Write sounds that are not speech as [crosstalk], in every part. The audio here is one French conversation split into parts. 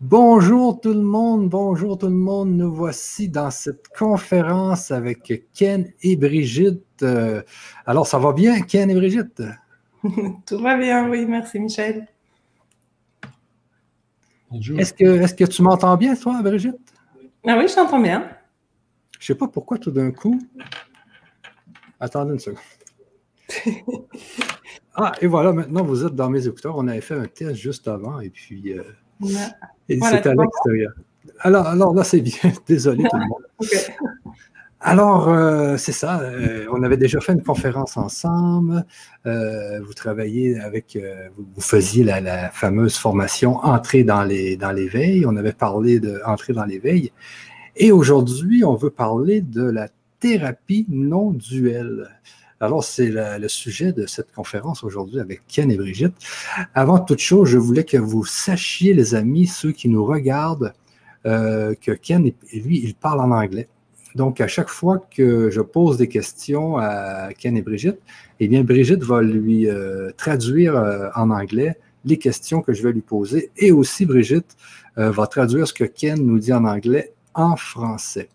Bonjour tout le monde, bonjour tout le monde. Nous voici dans cette conférence avec Ken et Brigitte. Euh, alors, ça va bien, Ken et Brigitte? [laughs] Tout va bien, oui, merci Michel. Bonjour. Est-ce que, est que tu m'entends bien, toi, Brigitte? Ah oui, je t'entends bien. Je ne sais pas pourquoi tout d'un coup. Attendez une seconde. [laughs] ah, et voilà, maintenant vous êtes dans mes écouteurs. On avait fait un test juste avant et puis. Euh, et c'est à l'extérieur. Alors, alors là, c'est bien. [laughs] Désolé tout le monde. [laughs] Alors, euh, c'est ça. Euh, on avait déjà fait une conférence ensemble. Euh, vous travaillez avec, vous, faisiez la, fameuse formation Entrer dans les dans l'éveil. On avait parlé de Entrer dans l'éveil. Et aujourd'hui, on veut parler de la thérapie non duelle. Alors, c'est le sujet de cette conférence aujourd'hui avec Ken et Brigitte. Avant toute chose, je voulais que vous sachiez, les amis, ceux qui nous regardent, euh, que Ken, lui, il parle en anglais. Donc, à chaque fois que je pose des questions à Ken et Brigitte, eh bien, Brigitte va lui euh, traduire euh, en anglais les questions que je vais lui poser et aussi Brigitte va traduire ce que Ken nous dit en anglais en français.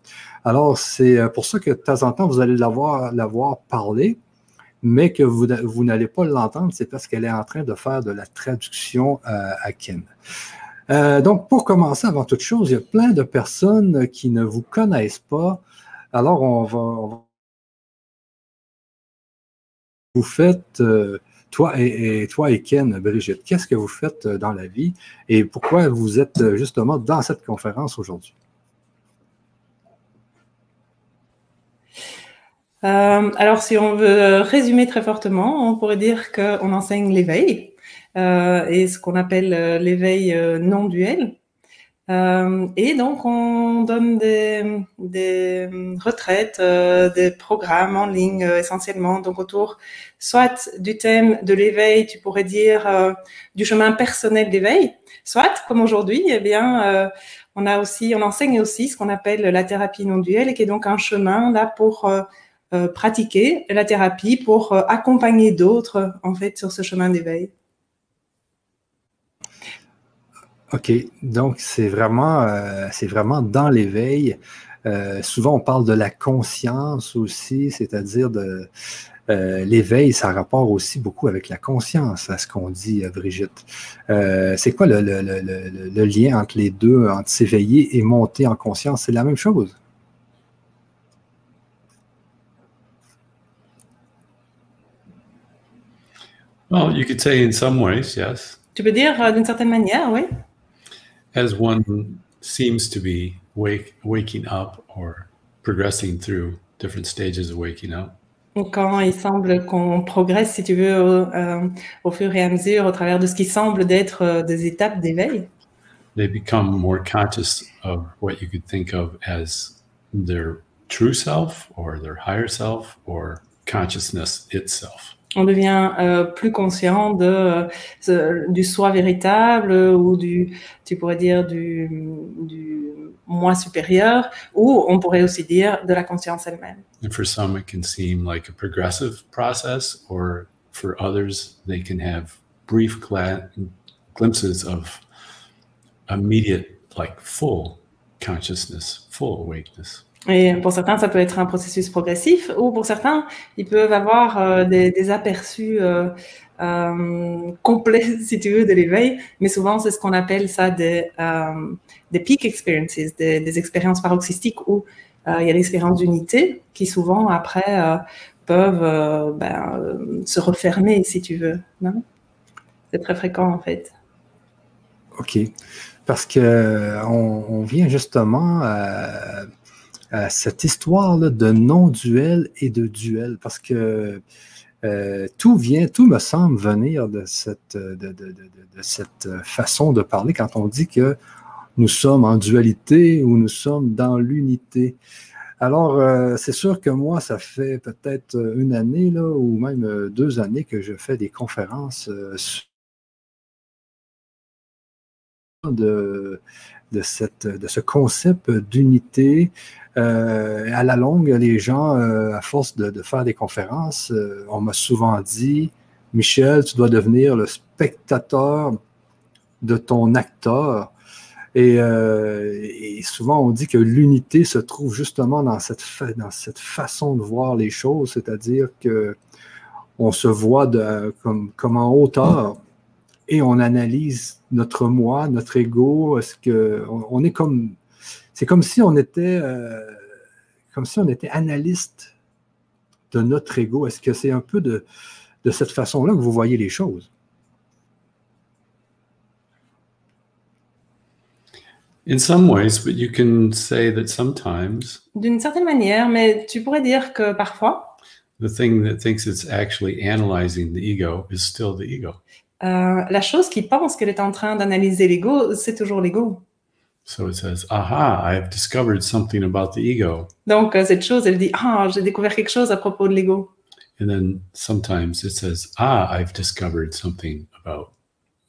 Alors, c'est euh, pour ça que de temps en temps, vous allez l'avoir, l'avoir parlé, mais que vous, vous n'allez pas l'entendre, c'est parce qu'elle est en train de faire de la traduction euh, à Ken. Euh, donc, pour commencer, avant toute chose, il y a plein de personnes qui ne vous connaissent pas. Alors, on va. Vous faites, toi, et, toi et Ken, Brigitte, qu'est-ce que vous faites dans la vie et pourquoi vous êtes justement dans cette conférence aujourd'hui? Euh, alors, si on veut résumer très fortement, on pourrait dire qu'on enseigne l'éveil euh, et ce qu'on appelle euh, l'éveil non duel. et donc, on donne des, retraites, des programmes en ligne essentiellement, donc autour soit du thème de l'éveil, tu pourrais dire du chemin personnel d'éveil, soit comme aujourd'hui, eh bien, on a aussi, on enseigne aussi ce qu'on appelle la thérapie non duelle, qui est donc un chemin là pour pratiquer la thérapie pour euh, accompagner d'autres en fait sur ce chemin d'éveil. OK, donc c'est vraiment, euh, vraiment dans l'éveil. souvent, on parle de la conscience aussi, c'est-à-dire de l'éveil, ça rapporte aussi beaucoup avec la conscience, à ce qu'on dit, Brigitte. c'est quoi le, le, lien entre les deux, entre s'éveiller et monter en conscience? C'est la même chose? Well, you could say in some ways, yes. Tu peux dire euh, d'une certaine manière, oui. As one seems to be wake, waking up or progressing through different stages of waking up. Quand il semble qu'on progresse, si tu veux, au, euh, au, fur et à mesure, au travers de ce qui semble d'être euh, des étapes d'éveil. They become more conscious of what you could think of as their true self or their higher self or consciousness itself on devient euh, plus conscient euh, du soi véritable ou du, tu pourrais dire, du, du moi supérieur, ou on pourrait aussi dire de la conscience elle-même. And for some, it can seem like a progressive process, or for others, they can have brief glimpses of immediate, like full consciousness, full awakeness. Et pour certains, ça peut être un processus progressif, ou pour certains, ils peuvent avoir euh, des, aperçus euh, euh, complets, [laughs] si tu veux, de l'éveil. Mais souvent, c'est ce qu'on appelle ça des, peak experiences, des, expériences paroxystiques où il y a l'expérience d'unité qui souvent, après, peuvent ben, se refermer, si tu veux. C'est très fréquent, en fait. OK. Parce que on, on vient justement cette histoire de non-duel et de duel, parce que euh, tout vient, tout me semble venir de cette, de, cette façon de parler quand on dit que nous sommes en dualité ou nous sommes dans l'unité. Alors, euh, c'est sûr que moi, ça fait peut-être une année ou même deux années que je fais des conférences euh, de ce concept d'unité. Euh, à la longue, les gens, euh, à force de, faire des conférences, euh, on m'a souvent dit, Michel, tu dois devenir le spectateur de ton acteur. Et, souvent, on dit que l'unité se trouve justement dans cette, dans cette façon de voir les choses, c'est-à-dire que on se voit comme en hauteur et on analyse notre moi, notre ego. Est-ce que on, est comme, c'est comme si on était, euh, comme si on était analyste de notre ego. Est-ce que c'est un peu de, de cette façon-là que vous voyez les choses? In some ways, but you can say that sometimes. D'une certaine manière, mais tu pourrais dire que parfois. The thing that thinks it's actually analyzing the ego is still the ego. Euh, la chose qui pense qu'elle est en train d'analyser l'ego, c'est toujours l'ego. So it says, aha, I've discovered something about the ego. Donc euh, cette chose, elle dit, ah, j'ai découvert quelque chose à propos de l'ego. And then sometimes it says, ah, I've discovered something about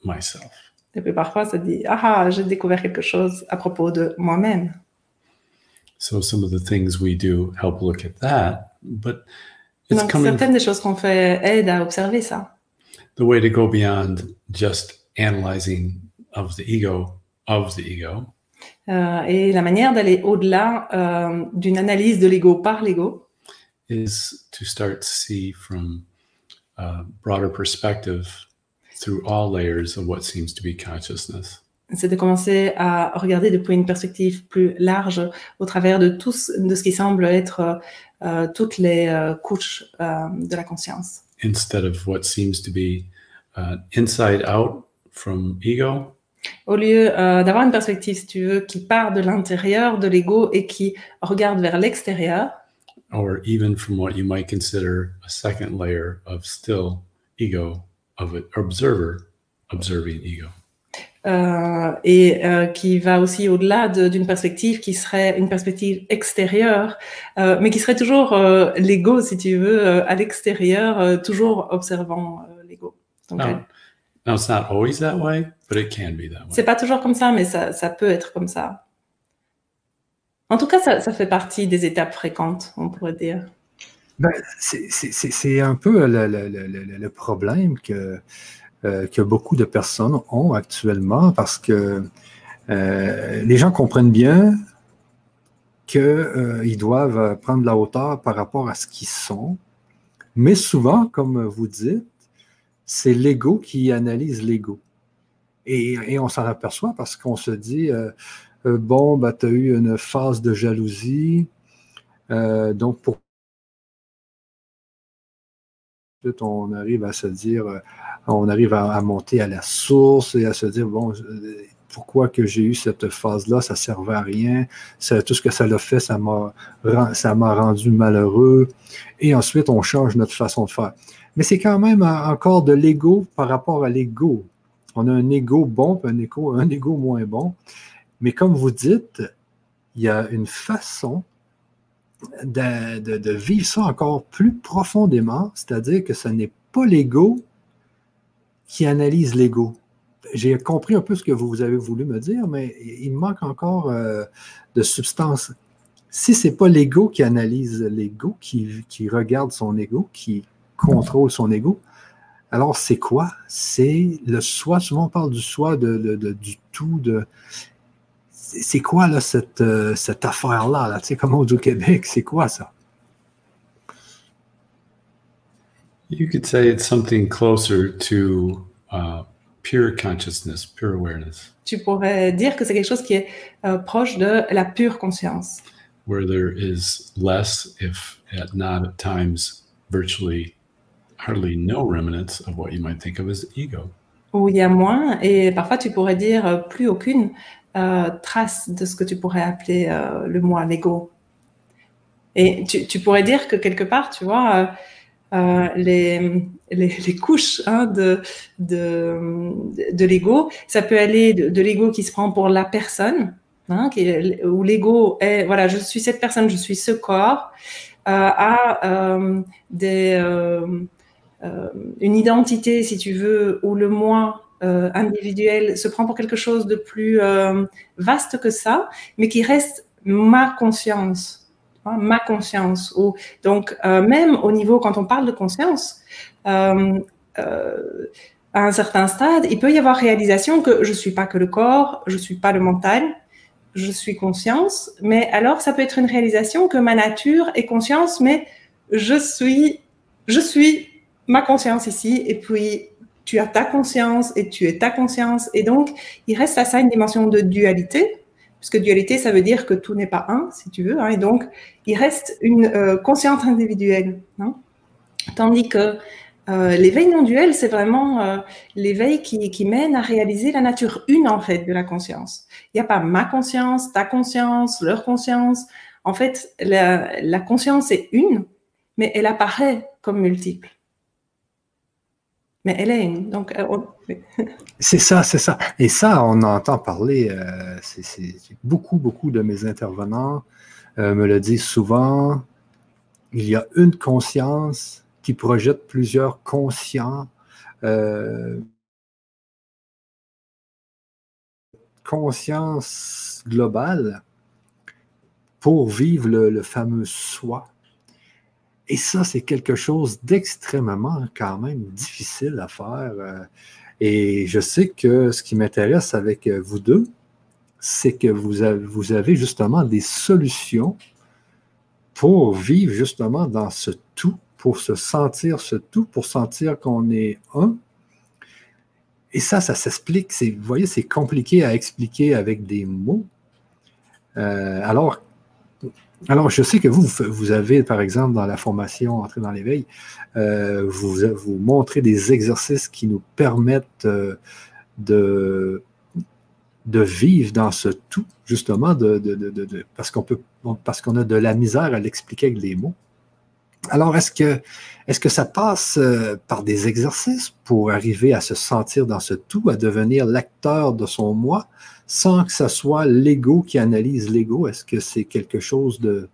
myself. Et puis parfois, ça dit, ah, j'ai découvert quelque chose à propos de moi-même. So some of the things we do help look at that, but it's Donc coming... certaines des choses qu'on fait aident à observer ça. The way to go beyond just analyzing of the ego of the ego. Euh, et la manière d'aller au-delà euh, d'une analyse de l'ego par l'ego. Is to start to see from a broader perspective through all layers of what seems to be consciousness. C'est de commencer à regarder depuis une perspective plus large au travers de tout de ce qui semble être euh, toutes les euh, couches euh, de la conscience. Instead of what seems to be uh, inside out from ego. Au lieu euh, d'avoir une perspective, si tu veux, qui part de l'intérieur de l'ego et qui regarde vers l'extérieur. Or even from what you might consider a second layer of still ego of an observer observing ego. Euh, et euh, qui va aussi au-delà d'une perspective qui serait une perspective extérieure, euh, mais qui serait toujours euh, l'ego, si tu veux, euh, à l'extérieur, euh, toujours observant l'ego. No. No, it's not always that way, but it can be that way. C'est pas toujours comme ça, mais ça, ça peut être comme ça. En tout cas, ça, ça fait partie des étapes fréquentes, on pourrait dire. Ben, c'est un peu le, le, le, le problème que, euh, que beaucoup de personnes ont actuellement parce que euh, les gens comprennent bien qu'ils euh, doivent prendre la hauteur par rapport à ce qu'ils sont. Mais souvent, comme vous dites, c'est l'ego qui analyse l'ego. Et, on s'en aperçoit parce qu'on se dit, euh, euh bon, bah, tu as eu une phase de jalousie, euh, donc pour on arrive à se dire, on arrive à, monter à la source et à se dire, bon, pourquoi que j'ai eu cette phase-là, ça ne servait à rien, tout ce que ça l'a fait, ça m'a rendu malheureux. Et ensuite, on change notre façon de faire. Mais c'est quand même encore de l'ego par rapport à l'ego. On a un ego bon, un ego, un ego moins bon. Mais comme vous dites, il y a une façon de, vivre ça encore plus profondément, c'est-à-dire que ce n'est pas l'ego qui analyse l'ego. J'ai compris un peu ce que vous avez voulu me dire, mais il manque encore euh, de substance. Si ce n'est pas l'ego qui analyse l'ego, qui, regarde son ego, qui contrôle son ego, alors c'est quoi? C'est le soi. Souvent on parle du soi, de, du tout, de c'est quoi là, cette, euh, cette affaire-là? Là? Tu sais, comme on dit au Québec, c'est quoi ça? You could say it's something closer to uh, pure consciousness, pure awareness. Tu pourrais dire que c'est quelque chose qui est euh, proche de la pure conscience. Where there is less, if at not at times virtually hardly no remnants of what you might think of as ego. Où il y a moins, et parfois tu pourrais dire euh, plus aucune, euh, trace de ce que tu pourrais appeler euh, le moi, l'ego. Et tu, tu, pourrais dire que quelque part, tu vois, les, les, couches hein, de, de, de l'ego, ça peut aller de, l'ego qui se prend pour la personne, hein, où l'ego est, voilà, je suis cette personne, je suis ce corps, à des, une identité, si tu veux, où le moi euh, individuel se prend pour quelque chose de plus euh, vaste que ça, mais qui reste ma conscience, ma conscience. Ou, donc, euh, même au niveau, quand on parle de conscience, à un certain stade, il peut y avoir réalisation que je suis pas que le corps, je suis pas le mental, je suis conscience, mais alors ça peut être une réalisation que ma nature est conscience, mais je suis, je suis ma conscience ici, et puis tu as ta conscience et tu es ta conscience, et donc il reste à ça une dimension de dualité, puisque dualité ça veut dire que tout n'est pas un, si tu veux, hein, et donc il reste une euh, conscience individuelle, hein. tandis que euh, l'éveil non duel, c'est vraiment euh, l'éveil qui, qui, mène à réaliser la nature une, en fait, de la conscience. Il n'y a pas ma conscience, ta conscience, leur conscience. En fait, la, la conscience est une, mais elle apparaît comme multiple. Mais une. Donc, euh, [laughs] c'est ça, c'est ça. Et ça, on entend parler, c'est beaucoup, beaucoup de mes intervenants me le disent souvent. Il y a une conscience qui projette plusieurs conscients. Euh, conscience globale pour vivre le, fameux soi. Et ça, c'est quelque chose d'extrêmement quand même difficile à faire. Euh, et je sais que ce qui m'intéresse avec vous deux, c'est que vous avez, vous avez justement des solutions pour vivre justement dans ce tout pour se sentir ce tout, pour sentir qu'on est un. Et ça, ça s'explique. Vous voyez, c'est compliqué à expliquer avec des mots. Euh, alors, alors, je sais que vous, vous avez, par exemple, dans la formation Entrer dans l'éveil, euh, vous, vous montrez des exercices qui nous permettent euh, de, vivre dans ce tout, justement, de, parce qu'on peut, parce qu'on a de la misère à l'expliquer avec des mots. Alors, est-ce que, ça passe euh, par des exercices pour arriver à se sentir dans ce tout, à devenir l'acteur de son moi, sans que ce soit l'ego qui analyse l'ego? Est-ce que c'est quelque chose de,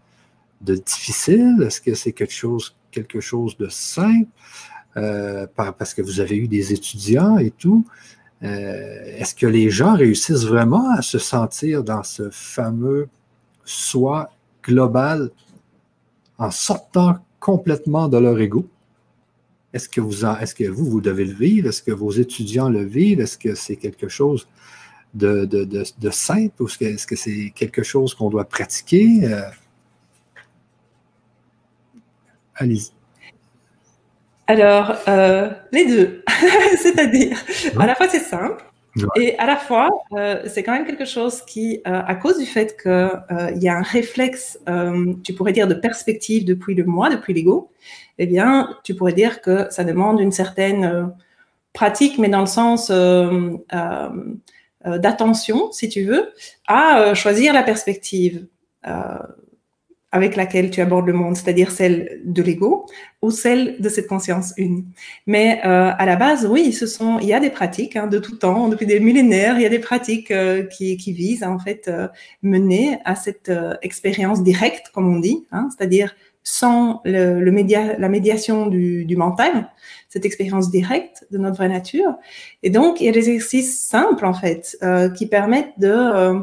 difficile? Est-ce que c'est quelque chose, quelque chose de simple? Euh, parce que vous avez eu des étudiants et tout? Euh, est-ce que les gens réussissent vraiment à se sentir dans ce fameux soi global en sortant complètement de leur ego. Est-ce que, vous est-ce que vous, vous devez le vivre? Est-ce que vos étudiants le vivent? Est-ce que c'est quelque chose de, simple ou est-ce que c'est quelque chose qu'on doit pratiquer? Euh, allez-y. Alors, euh, les deux. [laughs] C'est-à-dire, à la fois c'est simple, et à la fois, euh, c'est quand même quelque chose qui, euh, à cause du fait qu'il euh, y a un réflexe, tu pourrais dire, de perspective depuis le moi, depuis l'ego, eh bien, tu pourrais dire que ça demande une certaine pratique, mais dans le sens d'attention, si tu veux, à choisir la perspective avec laquelle tu abordes le monde, c'est-à-dire celle de l'ego ou celle de cette conscience une. Mais euh, à la base, oui, ce sont, il y a des pratiques hein, de tout temps, depuis des millénaires, il y a des pratiques euh, qui, qui, visent en fait euh, mener à cette euh, expérience directe, comme on dit, hein, c'est-à-dire sans le, le média, la médiation du, du, mental, cette expérience directe de notre vraie nature. Et donc, il y a des exercices simples en fait qui permettent de,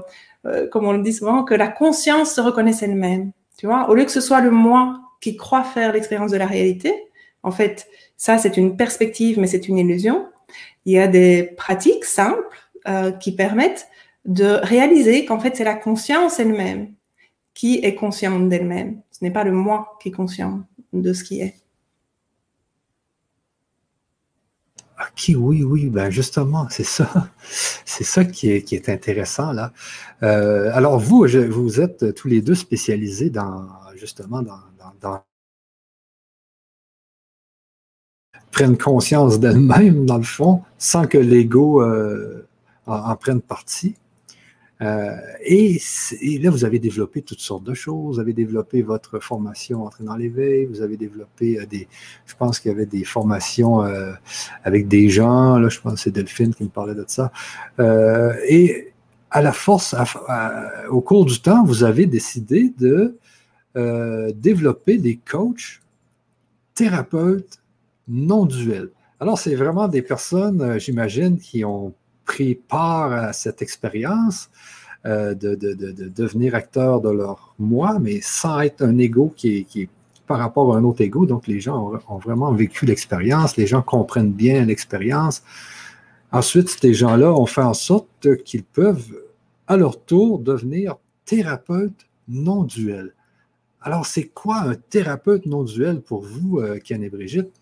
comme on le dit souvent, que la conscience se reconnaisse elle-même. Tu vois, au lieu que ce soit le moi qui croit faire l'expérience de la réalité, en fait, ça, c'est une perspective, mais c'est une illusion. Il y a des pratiques simples euh, qui permettent de réaliser qu'en fait, c'est la conscience elle-même qui est consciente d'elle-même. Ce n'est pas le moi qui est conscient de ce qui est. Ok, oui, oui, ben justement, c'est ça. [laughs] C'est ça qui est, qui est, intéressant là. Euh, alors, vous, vous êtes tous les deux spécialisés dans justement dans, dans, prennent conscience d'elles-mêmes, dans le fond, sans que l'ego euh, en, prenne partie. Euh, et, là, vous avez développé toutes sortes de choses. Vous avez développé votre formation Entrer dans l'éveil. Vous avez développé euh, des. Je pense qu'il y avait des formations euh, avec des gens. Là, je pense que c'est Delphine qui me parlait de ça. et à la force, au cours du temps, vous avez décidé de développer des coachs, thérapeutes non duels. Alors, c'est vraiment des personnes, j'imagine, qui ont pris part à cette expérience euh, de, devenir acteur de leur moi, mais sans être un ego qui est, par rapport à un autre ego. Donc, les gens ont, vraiment vécu l'expérience, les gens comprennent bien l'expérience. Ensuite, ces gens-là ont fait en sorte qu'ils peuvent, à leur tour, devenir thérapeutes non duels. Alors, c'est quoi un thérapeute non duel pour vous, euh, Ken et Brigitte?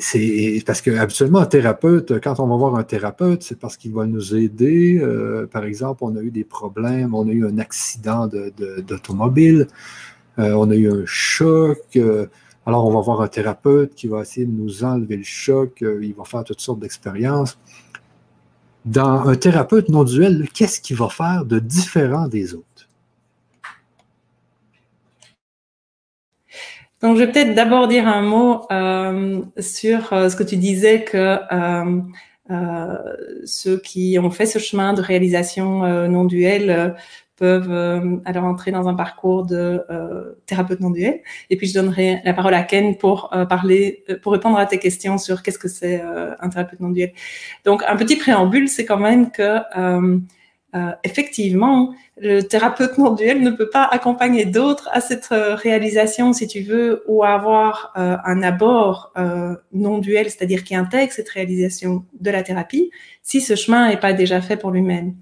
C'est parce que habituellement un thérapeute, quand on va voir un thérapeute, c'est parce qu'il va nous aider. Euh, par exemple, on a eu des problèmes, on a eu un accident d'automobile, euh, on a eu un choc. Euh, alors, on va voir un thérapeute qui va essayer de nous enlever le choc. il va faire toutes sortes d'expériences. Dans un thérapeute non duel, qu'est-ce qu'il va faire de différent des autres? Donc, je vais peut-être d'abord dire un mot euh, sur euh, ce que tu disais que euh, euh, ceux qui ont fait ce chemin de réalisation non duel peuvent alors entrer dans un parcours de thérapeute non duel. Et puis, je donnerai la parole à Ken pour parler, pour répondre à tes questions sur qu'est-ce que c'est un thérapeute non duel. Donc, un petit préambule, c'est quand même que euh, effectivement, le thérapeute non duel ne peut pas accompagner d'autres à cette euh, réalisation, si tu veux, ou avoir euh, un abord non duel, c'est-à-dire qui intègre cette réalisation de la thérapie, si ce chemin n'est pas déjà fait pour lui-même.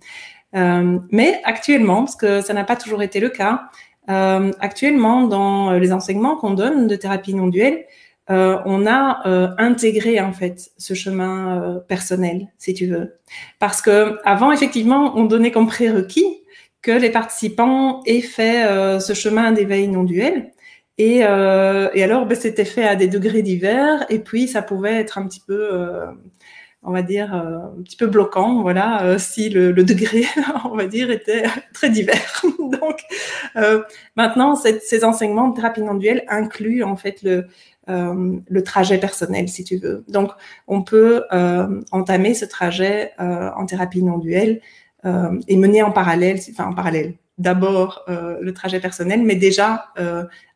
mais actuellement, parce que ça n'a pas toujours été le cas, actuellement, dans les enseignements qu'on donne de thérapie non duel, euh, on a euh, intégré en fait ce chemin euh, personnel, si tu veux, parce que avant effectivement, on donnait comme prérequis que les participants aient fait ce chemin d'éveil non duel. Et, alors, ben, c'était fait à des degrés divers, et puis ça pouvait être un petit peu, on va dire, un petit peu bloquant, voilà, si le, le, degré, [laughs] on va dire, était très divers. [laughs] Donc, maintenant, ces enseignements de thérapie non duel incluent en fait le, euh, le trajet personnel, si tu veux. Donc, on peut euh, entamer ce trajet euh, en thérapie non duelle et mener en parallèle, enfin en parallèle, d'abord le trajet personnel, mais déjà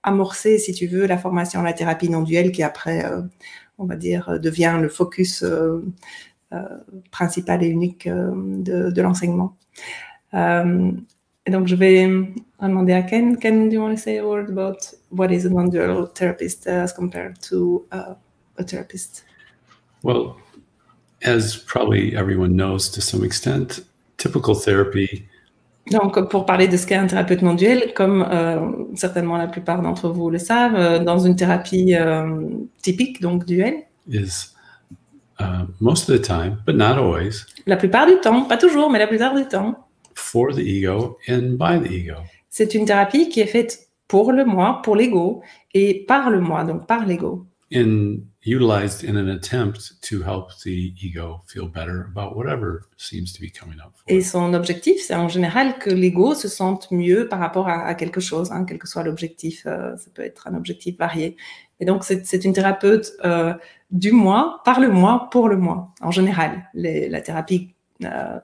amorcer, si tu veux, la formation à la thérapie non duelle qui après, on va dire, devient le focus principal et unique de, de l'enseignement. Donc, je vais demander à Ken. Ken, do you want to say a word about what is a non-dual therapist as compared to uh, a therapist? Well, as probably everyone knows to some extent, typical therapy. Donc, pour parler de ce qu'est un thérapeute non duel, comme euh, certainement la plupart d'entre vous le savent, euh, dans une thérapie euh, typique, donc duel, is uh, most of the time, but not always. La plupart du temps, pas toujours, mais la plupart du temps for the ego and by the ego. C'est une thérapie qui est faite pour le moi, pour l'ego et par le moi, donc par l'ego. And utilized in an attempt to help the ego feel better about whatever seems to be coming up. For. Et son objectif, c'est en général que l'ego se sente mieux par rapport à, à quelque chose, hein, quel que soit l'objectif. Euh, ça peut être un objectif varié. Et donc, c'est une thérapeute euh, du moi, par le moi, pour le moi, en général. Les, la thérapie euh,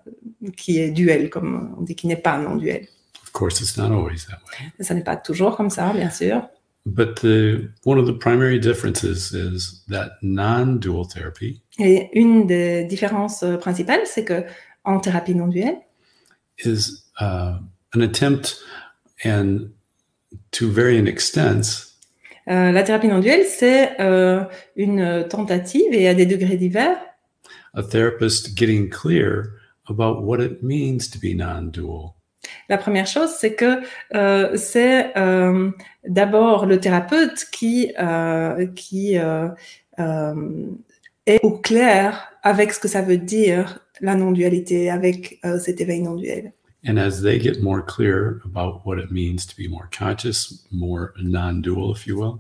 qui est duel, comme on dit, qui n'est pas non duel. Of course, it's not always that way. Ça n'est pas toujours comme ça, bien sûr. But the, one of the primary differences is that non-dual therapy. Et une des différences euh, principales, c'est que en thérapie non duel, is uh, an attempt and to varying extents. Euh, la thérapie non duel, c'est euh, une tentative et à des degrés divers a therapist getting clear about what it means to be non-dual. La première chose, c'est que euh, c'est euh, d'abord le thérapeute qui, euh, qui est au clair avec ce que ça veut dire la non-dualité, avec cet éveil non-duel. And as they get more clear about what it means to be more conscious, more non-dual, if you will,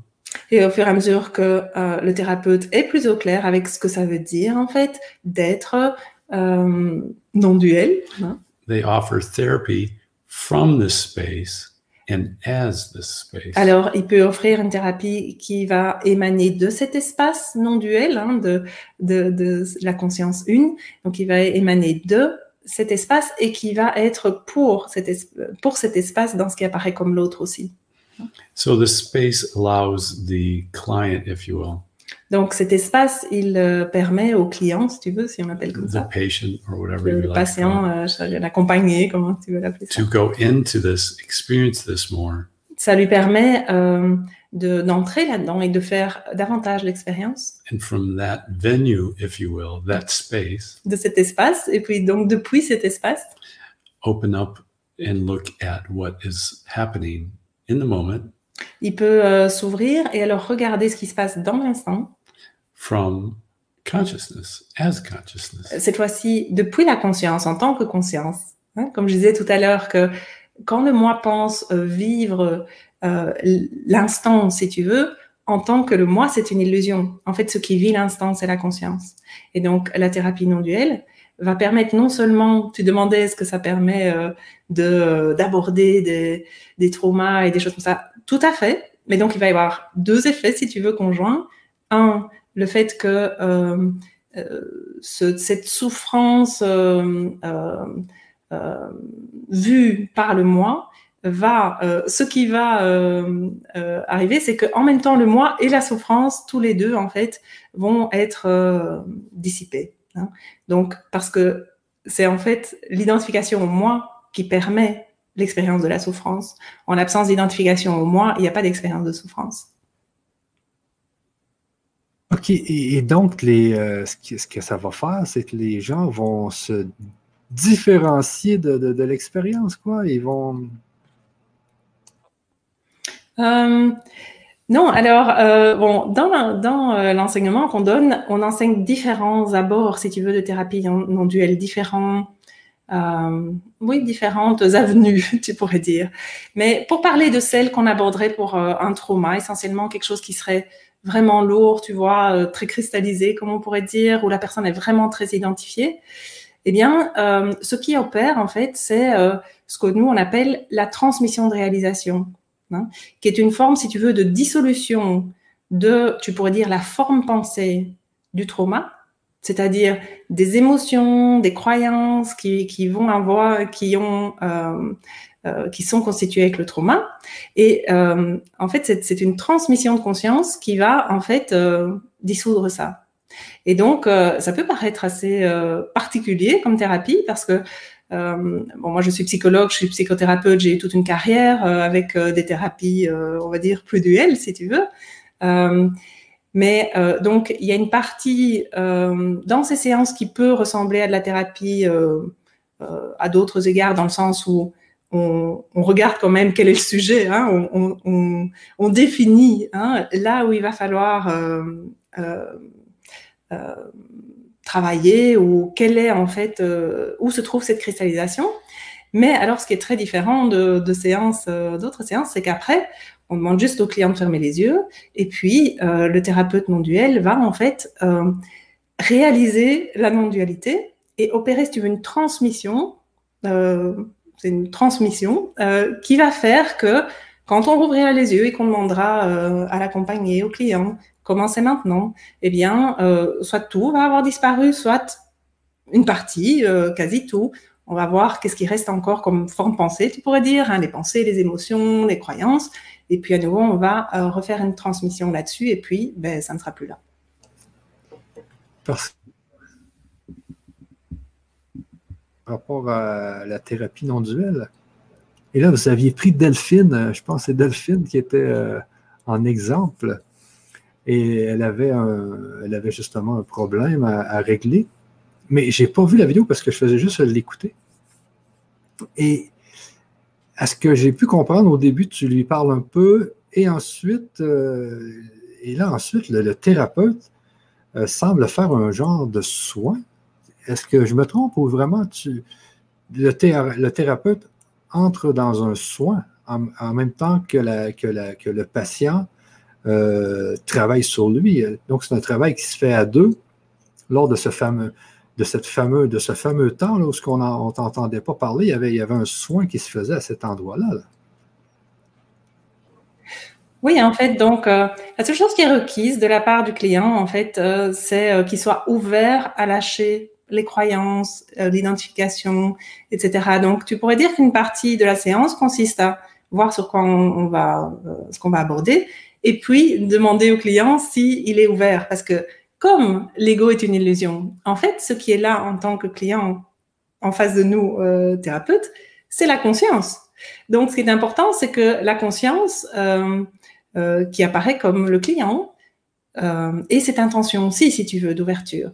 et au fur et à mesure que le thérapeute est plus au clair avec ce que ça veut dire, en fait, d'être non-duel. Hein. They offer therapy from this space and as this space. Alors, il peut offrir une thérapie qui va émaner de cet espace non-duel, hein, de, de, de la conscience une. Donc, il va émaner de cet espace et qui va être pour cet, pour cet espace dans ce qui apparaît comme l'autre aussi. So the space allows the client, if you will. Donc cet espace, il euh, permet au client, si tu veux, si on l'appelle comme ça, le patient, euh, l'accompagné, comment tu veux l'appeler ça. to go into this, experience this more, Ça lui permet euh, d'entrer là-dedans et de faire davantage l'expérience. And from that venue, if you will, that space, de cet espace, et puis donc depuis cet espace, open up and look at what is happening in the moment. Il peut euh, s'ouvrir et alors regarder ce qui se passe dans l'instant. From consciousness, as consciousness. Cette fois-ci, depuis la conscience, en tant que conscience. Hein, comme je disais tout à l'heure que quand le moi pense euh, vivre euh, l'instant, si tu veux, en tant que le moi, c'est une illusion. En fait, ce qui vit l'instant, c'est la conscience. Et donc, la thérapie non duelle va permettre non seulement, tu demandais est-ce que ça permet euh, de d'aborder des, des traumas et des choses comme ça, tout à fait. Mais donc, il va y avoir deux effets, si tu veux, conjoints. Un, le fait que euh, ce, cette souffrance vue par le moi va, euh, ce qui va euh, euh, arriver, c'est qu'en même temps, le moi et la souffrance, tous les deux, en fait, vont être dissipés. Hein. Donc, parce que c'est en fait l'identification au moi qui permet l'expérience de la souffrance. En l'absence d'identification au moi, il n'y a pas d'expérience de souffrance. OK. Et, donc, les, ce, que, ça va faire, c'est que les gens vont se différencier de, de l'expérience, quoi. Ils vont euh, non, alors, euh, bon, dans, euh, l'enseignement qu'on donne, on enseigne différents abords, si tu veux, de thérapie non duel, différents, oui, différentes avenues, [laughs] tu pourrais dire. Mais pour parler de celles qu'on aborderait pour un trauma, essentiellement quelque chose qui serait vraiment lourd, tu vois, très cristallisé, comme on pourrait dire, où la personne est vraiment très identifiée, eh bien, ce qui opère, en fait, c'est ce que nous, on appelle la transmission de réalisation. Hein, qui est une forme, si tu veux, de dissolution de, tu pourrais dire, la forme pensée du trauma, c'est-à-dire des émotions, des croyances qui, vont avoir, qui ont, euh, euh, qui sont constituées avec le trauma. Et euh, en fait, c'est une transmission de conscience qui va en fait dissoudre ça. Et donc, ça peut paraître assez particulier comme thérapie parce que euh, bon, moi, je suis psychologue, je suis psychothérapeute, j'ai eu toute une carrière euh, avec euh, des thérapies, on va dire, plus duelles, si tu veux. mais donc, il y a une partie dans ces séances qui peut ressembler à de la thérapie à d'autres égards, dans le sens où on, on, regarde quand même quel est le sujet, hein, on, on, on, définit hein, là où il va falloir travailler ou quelle est en fait, euh, où se trouve cette cristallisation. Mais alors, ce qui est très différent de, de séances, euh, d'autres séances, c'est qu'après, on demande juste au client de fermer les yeux et puis euh, le thérapeute non duel va en fait réaliser la non-dualité et opérer, si tu veux, une transmission. C'est une transmission qui va faire que quand on rouvrira les yeux et qu'on demandera à l'accompagner, au client, commencer maintenant, eh bien, euh, soit tout va avoir disparu, soit une partie, euh, quasi tout. On va voir qu'est-ce qui reste encore comme forme pensée, tu pourrais dire, hein, les pensées, les émotions, les croyances. Et puis à nouveau, on va euh, refaire une transmission là-dessus, et puis ben, ça ne sera plus là. Rapport à la thérapie non duelle, et là, vous aviez pris Delphine, je pense que c'est Delphine qui était en exemple. Et elle avait, elle avait justement un problème à, régler. Mais je n'ai pas vu la vidéo parce que je faisais juste l'écouter. Et à ce que j'ai pu comprendre au début, tu lui parles un peu et ensuite, euh, et là ensuite, le, thérapeute euh, semble faire un genre de soin. Est-ce que je me trompe ou vraiment le, thérapeute entre dans un soin en, même temps que, le patient euh, travaille sur lui? Donc, c'est un travail qui se fait à deux lors de ce fameux, de cette fameux, de ce fameux temps où on n'entendait pas parler. Il y, avait, il y avait un soin qui se faisait à cet endroit-là. Oui, en fait, donc euh, la seule chose qui est requise de la part du client, en fait, euh, c'est qu'il soit ouvert à lâcher les croyances, l'identification, etc. Donc, tu pourrais dire qu'une partie de la séance consiste à voir sur quoi on, va, ce qu'on va aborder, et puis demander au client s'il est ouvert. Parce que comme l'ego est une illusion, en fait, ce qui est là en tant que client en face de nous, euh, thérapeutes, c'est la conscience. Donc, ce qui est important, c'est que la conscience, euh, qui apparaît comme le client et cette intention aussi, si tu veux, d'ouverture.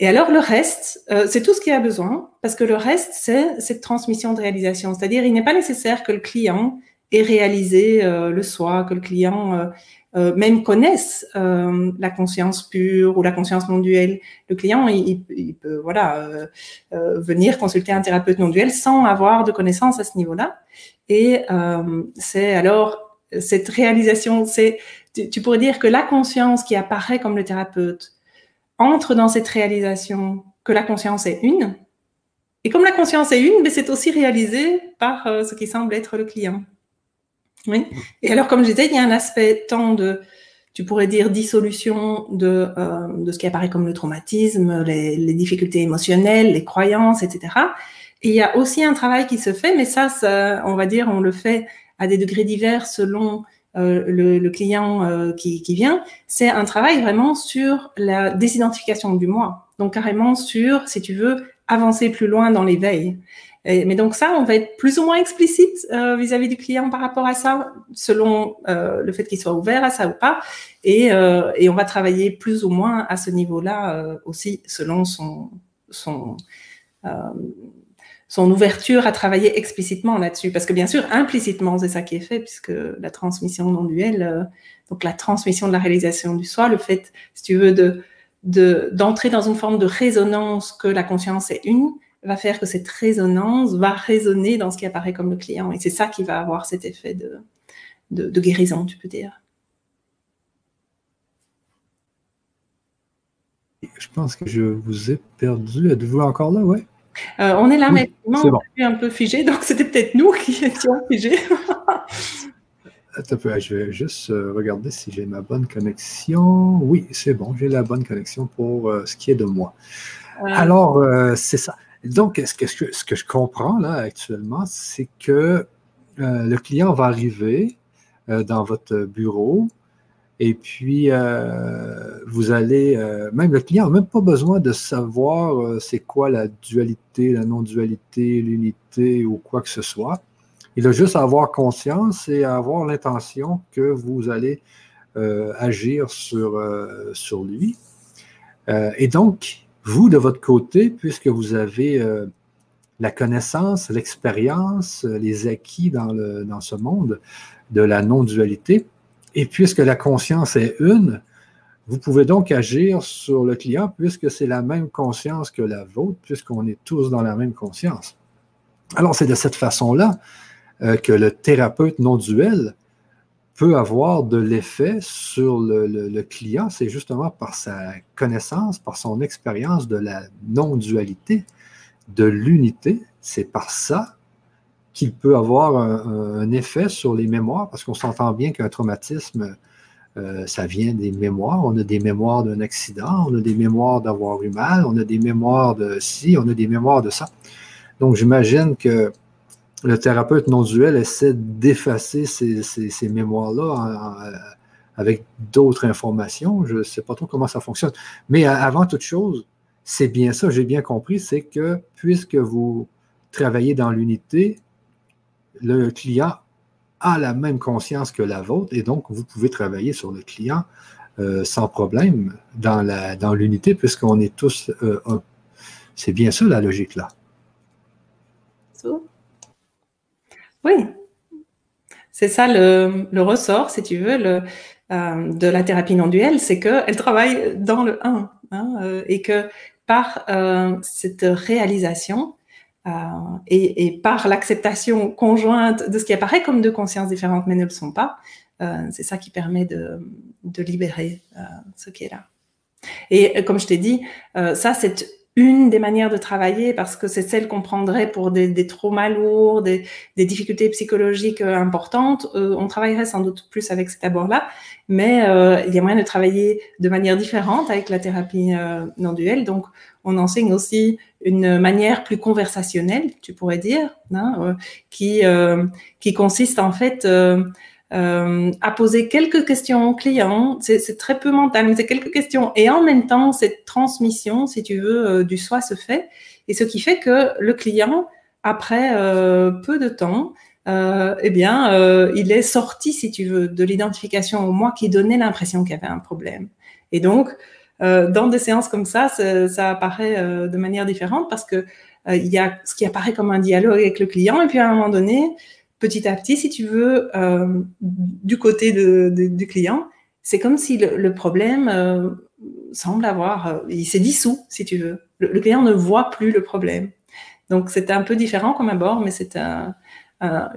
Et alors le reste, c'est tout ce qu'il a besoin, parce que le reste, c'est cette transmission de réalisation. C'est-à-dire, il n'est pas nécessaire que le client ait réalisé le soi, que le client euh, même connaissent euh, la conscience pure ou la conscience non duelle. Le client, il, il peut voilà euh, euh, venir consulter un thérapeute non duel sans avoir de connaissances à ce niveau-là. Et euh, c'est alors cette réalisation, c'est tu, tu, pourrais dire que la conscience qui apparaît comme le thérapeute entre dans cette réalisation que la conscience est une. Et comme la conscience est une, mais c'est aussi réalisé par ce qui semble être le client. Oui. Et alors, comme je disais, il y a un aspect tant de, tu pourrais dire, dissolution de, euh, de ce qui apparaît comme le traumatisme, les, les, difficultés émotionnelles, les croyances, etc. Et il y a aussi un travail qui se fait, mais ça, ça on va dire, on le fait à des degrés divers selon euh, le, client euh, qui, vient. C'est un travail vraiment sur la désidentification du moi. Donc, carrément sur, si tu veux, avancer plus loin dans l'éveil mais donc ça, on va être plus ou moins explicite euh, vis-à-vis du client par rapport à ça, selon le fait qu'il soit ouvert à ça ou pas. Et, on va travailler plus ou moins à ce niveau-là aussi, selon son, son ouverture à travailler explicitement là-dessus. Parce que bien sûr, implicitement, c'est ça qui est fait, puisque la transmission non duelle, donc la transmission de la réalisation du soi, le fait, si tu veux, de d'entrer dans une forme de résonance que la conscience est une, va faire que cette résonance va résonner dans ce qui apparaît comme le client. Et c'est ça qui va avoir cet effet de, de, guérison, tu peux dire. Je pense que je vous ai perdu. Êtes-vous encore là, ouais? Euh, on est là, mais bon. on est un peu figé, donc c'était peut-être nous qui étions figés. [laughs] je vais juste euh, regarder si j'ai ma bonne connexion. Oui, c'est bon, j'ai la bonne connexion pour euh, ce qui est de moi. Alors, c'est ça. Donc, ce que, ce que je comprends là actuellement, c'est que le client va arriver dans votre bureau et puis euh, vous allez, même le client n'a même pas besoin de savoir c'est quoi la dualité, la non-dualité, l'unité ou quoi que ce soit. Il a juste à avoir conscience et à avoir l'intention que vous allez agir sur, sur lui. et donc, vous, de votre côté, puisque vous avez euh, la connaissance, l'expérience, euh, les acquis dans, le, dans ce monde de la non-dualité, et puisque la conscience est une, vous pouvez donc agir sur le client puisque c'est la même conscience que la vôtre, puisqu'on est tous dans la même conscience. Alors, c'est de cette façon-là euh, que le thérapeute non-duel peut avoir de l'effet sur le, client, c'est justement par sa connaissance, par son expérience de la non-dualité, de l'unité. C'est par ça qu'il peut avoir un, effet sur les mémoires, parce qu'on s'entend bien qu'un traumatisme, euh, ça vient des mémoires. On a des mémoires d'un accident, on a des mémoires d'avoir eu mal, on a des mémoires de ci, on a des mémoires de ça. Donc j'imagine que le thérapeute non duel essaie d'effacer ces, mémoires-là avec d'autres informations. Je ne sais pas trop comment ça fonctionne. Mais avant toute chose, c'est bien ça, j'ai bien compris, c'est que puisque vous travaillez dans l'unité, le client a la même conscience que la vôtre et donc vous pouvez travailler sur le client euh, sans problème dans l'unité dans puisqu'on est tous euh, un. C'est bien ça la logique là. Oui, c'est ça le, ressort, si tu veux, le, euh, de la thérapie non duelle, c'est qu'elle travaille dans le 1 hein, euh, et que par cette réalisation et, par l'acceptation conjointe de ce qui apparaît comme deux consciences différentes mais ne le sont pas, c'est ça qui permet de, de libérer ce qui est là. Et comme je t'ai dit, ça, c'est une des manières de travailler parce que c'est celle qu'on prendrait pour des, des traumas lourds, des, difficultés psychologiques euh, importantes. Euh, on travaillerait sans doute plus avec cet abord-là, mais euh, il y a moyen de travailler de manière différente avec la thérapie non duelle. Donc, on enseigne aussi une manière plus conversationnelle, tu pourrais dire, hein, qui, qui consiste en fait euh, à poser quelques questions aux clients. C'est très peu mental, mais c'est quelques questions. Et en même temps, cette transmission, si tu veux, euh, du soi se fait. Et ce qui fait que le client, après euh, peu de temps, eh bien, il est sorti, si tu veux, de l'identification au moi qui donnait l'impression qu'il y avait un problème. Et donc, dans des séances comme ça, ça, apparaît de manière différente parce que il y a ce qui apparaît comme un dialogue avec le client, et puis à un moment donné, petit à petit, si tu veux, du côté du client, c'est comme si le, problème semble avoir, il s'est dissous, si tu veux. Le, client ne voit plus le problème. Donc c'est un peu différent comme abord, mais c'est un,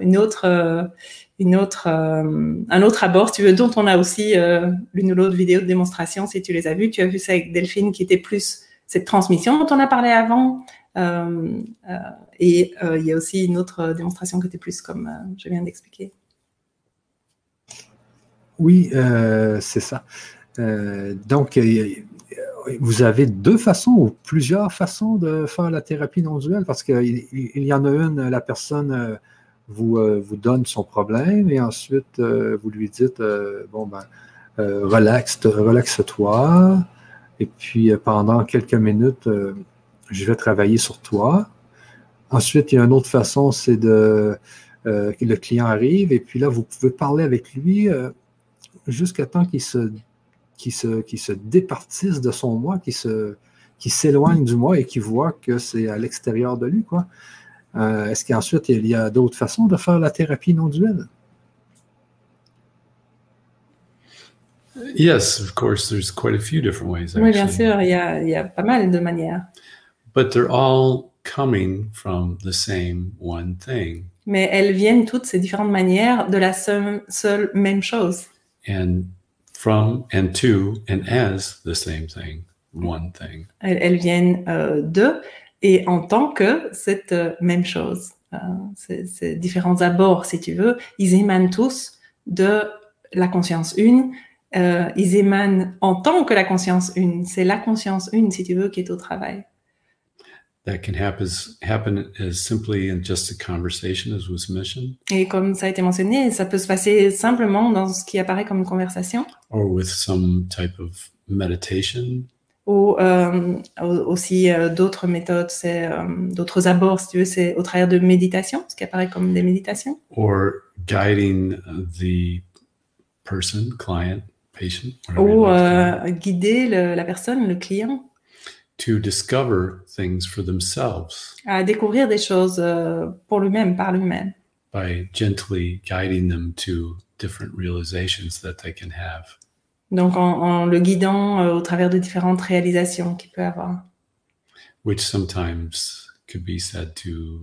une autre, une autre, un autre abord, si tu veux, dont on a aussi l'une ou l'autre vidéo de démonstration, si tu les as vues. Tu as vu ça avec Delphine, qui était plus cette transmission dont on a parlé avant. Et il y a aussi une autre démonstration était plus comme je viens d'expliquer. Oui, c'est ça. donc, vous avez deux façons ou plusieurs façons de faire la thérapie non duelle? Parce qu'il il y en a une, la personne euh, vous, euh, vous donne son problème et ensuite euh, vous lui dites bon ben relaxe, relaxe-toi et puis pendant quelques minutes je vais travailler sur toi. Ensuite, il y a une autre façon, c'est de que le client arrive et puis là vous pouvez parler avec lui jusqu'à temps qu'il se se, se départissent de son moi, qui se qui s'éloigne du moi et qui voit que c'est à l'extérieur de lui. Quoi. Euh, est-ce qu'ensuite, il y a d'autres façons de faire la thérapie non duelle? Yes, of course, there's quite a few different ways. Oui, bien sûr, il y, a, il y a pas mal de manières. But they're all coming from the same one thing. Mais elles viennent toutes ces différentes manières de la seule, seule même chose. And from and to and as the same thing, one thing. Elles, viennent euh, de et en tant que cette euh, même chose. Euh, ces, différents abords, si tu veux, ils émanent tous de la conscience une. ils émanent en tant que la conscience une. C'est la conscience une, si tu veux, qui est au travail. That can happen, happen as simply in just a conversation, as was mentioned. Et comme ça a été mentionné, ça peut se passer simplement dans ce qui apparaît comme une conversation. Or with some type of meditation. Ou euh, aussi euh, d'autres méthodes, c'est euh, d'autres abords, si tu veux, c'est au travers de méditation, ce qui apparaît comme des méditations. Or guiding the person, client, patient. Ou euh, guider le, la personne, le client to discover things for themselves. À découvrir des choses euh, pour lui-même, par lui-même. By gently guiding them to different realizations that they can have. Donc en, en le guidant euh, au travers de différentes réalisations qu'il peut avoir. Which sometimes could be said to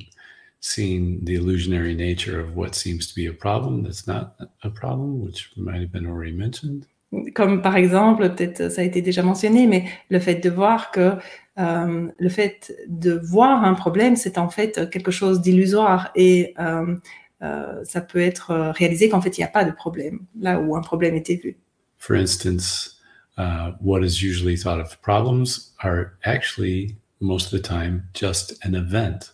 seeing the illusionary nature of what seems to be a problem that's not a problem, which might have been already mentioned comme par exemple, peut-être ça a été déjà mentionné, mais le fait de voir que euh, le fait de voir un problème, c'est en fait quelque chose d'illusoire et euh, euh, ça peut être réalisé qu'en fait il n'y a pas de problème là où un problème était vu. For instance, uh, what is usually thought of problems are actually most of the time just an event.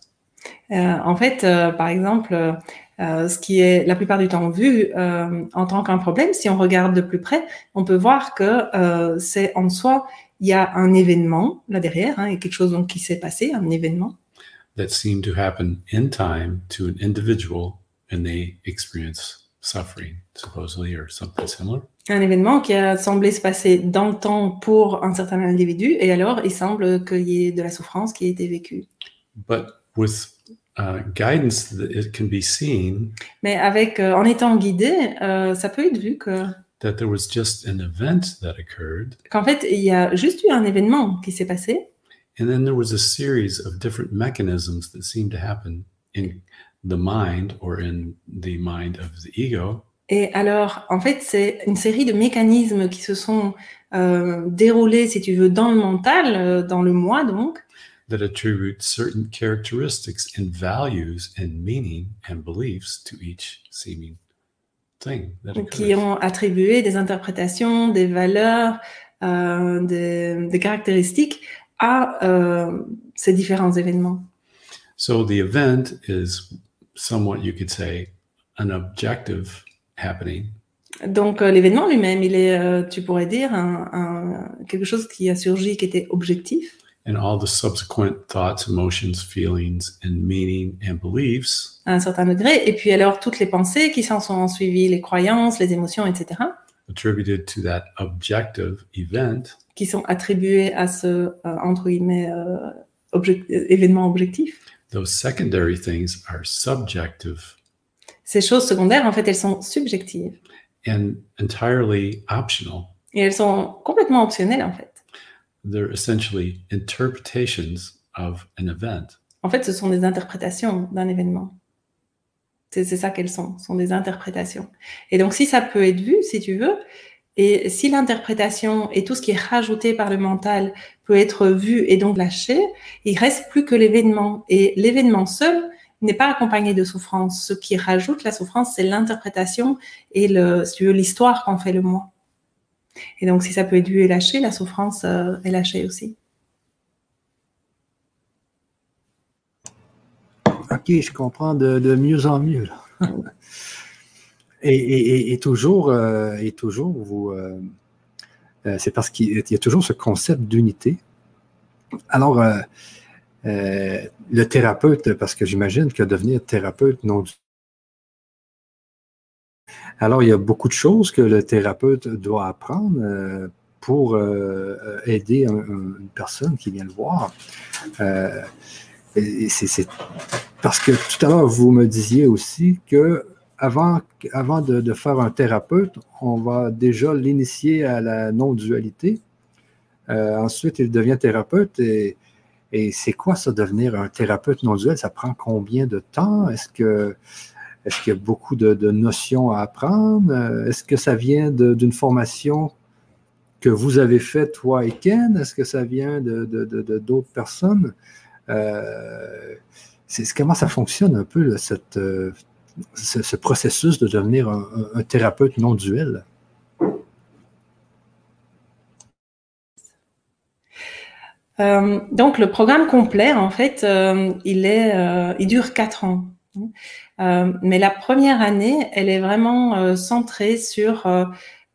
en fait, par exemple, euh, ce qui est la plupart du temps vu euh, en tant qu'un problème. Si on regarde de plus près, on peut voir que euh, c'est en soi, il y a un événement là derrière, hein, il y a quelque chose donc, qui s'est passé, un événement. That seemed to happen in time to an individual and they experience suffering, supposedly, or something similar. Un événement qui a semblé se passer dans le temps pour un certain individu, et alors il semble qu'il y ait de la souffrance qui a été vécue. But with Uh, guidance that it can be seen Mais avec, euh, en étant guidé, euh, ça peut être vu que that there was just an event that occurred, qu'en fait, il y a juste eu un événement qui s'est passé. and then there was a series of different mechanisms that seemed to happen in the mind or in the mind of the ego. Et alors, en fait, c'est une série de mécanismes qui se sont euh, déroulés, si tu veux, dans le mental, euh, dans le moi donc, that attribute certain characteristics and values and meaning and beliefs to each seeming thing that qui ont attribué des interprétations, des valeurs, euh, des, des, caractéristiques à euh, ces différents événements. So the event is somewhat, you could say, an objective happening. Donc euh, l'événement lui-même, il est, euh, tu pourrais dire, un, un, quelque chose qui a surgi, qui était objectif. And all the subsequent thoughts, emotions, feelings, and meaning and beliefs à un certain degré, et puis alors toutes les pensées qui s'en sont suivies, les croyances, les émotions, etc., attributed to that objective event qui sont attribuées à ce, euh, entre guillemets, euh, object- événement objectif. those secondary things are subjective Ces choses secondaires, en fait, elles sont subjectives. and entirely optional. Et elles sont complètement optionnelles, en fait. They're essentially interpretations of an event. En fait, ce sont des interprétations d'un événement. C'est ça qu'elles sont, ce sont des interprétations. Et donc, si ça peut être vu, si tu veux, et si l'interprétation et tout ce qui est rajouté par le mental peut être vu et donc lâché, il reste plus que l'événement. Et l'événement seul n'est pas accompagné de souffrance. Ce qui rajoute la souffrance, c'est l'interprétation et le, si tu veux, l'histoire qu'en fait le moi. Et donc, si ça peut être vu et lâché, la souffrance euh, est lâchée aussi. OK, je comprends de, mieux en mieux. [laughs] et, toujours, euh, et toujours, vous, euh, euh, c'est parce qu'il y a toujours ce concept d'unité. Alors, euh, euh, le thérapeute, parce que j'imagine que devenir thérapeute non du- Alors, il y a beaucoup de choses que le thérapeute doit apprendre euh, pour euh, euh, aider un- un- une personne qui vient le voir. Parce que tout à l'heure, vous me disiez aussi que avant, de, faire un thérapeute, on va déjà l'initier à la non-dualité. Ensuite, il devient thérapeute. Et, et c'est quoi ça, devenir un thérapeute non-duel? Ça prend combien de temps? Est-ce que est-ce qu'il y a beaucoup de, notions à apprendre? Est-ce que ça vient d'une formation que vous avez faite, toi et Ken? Est-ce que ça vient de d'autres personnes? Euh, comment ça fonctionne un peu, euh, ce, ce processus de devenir un, thérapeute non duel? Euh, donc le programme complet, en fait, il dure quatre ans. Euh, mais la première année, elle est vraiment euh, centrée sur, euh,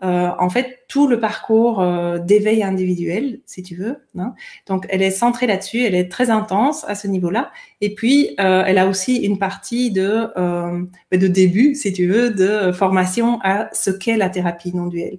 euh, en fait, tout le parcours euh, d'éveil individuel, si tu veux. hein. Donc, elle est centrée là-dessus, elle est très intense à ce niveau-là. Et puis, elle a aussi une partie de, de début, si tu veux, de formation à ce qu'est la thérapie non duelle.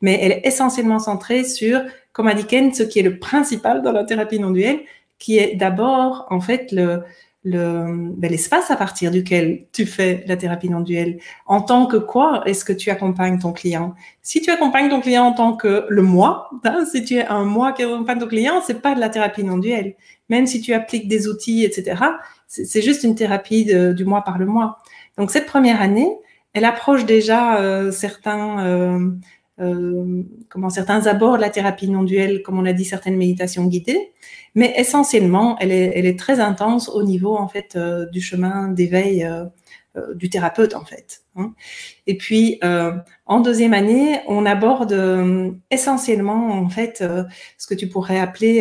Mais elle est essentiellement centrée sur comme a dit Ken, ce qui est le principal dans la thérapie non duelle, qui est d'abord en fait le le- ben, l'espace à partir duquel tu fais la thérapie non duelle. En tant que quoi est-ce que tu accompagnes ton client? Si tu accompagnes ton client en tant que le moi, hein, si tu es un moi qui accompagne ton client, c'est pas de la thérapie non duelle. Même si tu appliques des outils, etc., c'est juste une thérapie du moi par le moi. Donc cette première année, elle approche déjà euh, certains euh, euh, comment certains abords de la thérapie non duelle, comme on a dit, certaines méditations guidées, mais essentiellement, elle est, très intense au niveau en fait euh, du chemin d'éveil euh, du thérapeute en fait. hein. Et puis en deuxième année, on aborde essentiellement en fait ce que tu pourrais appeler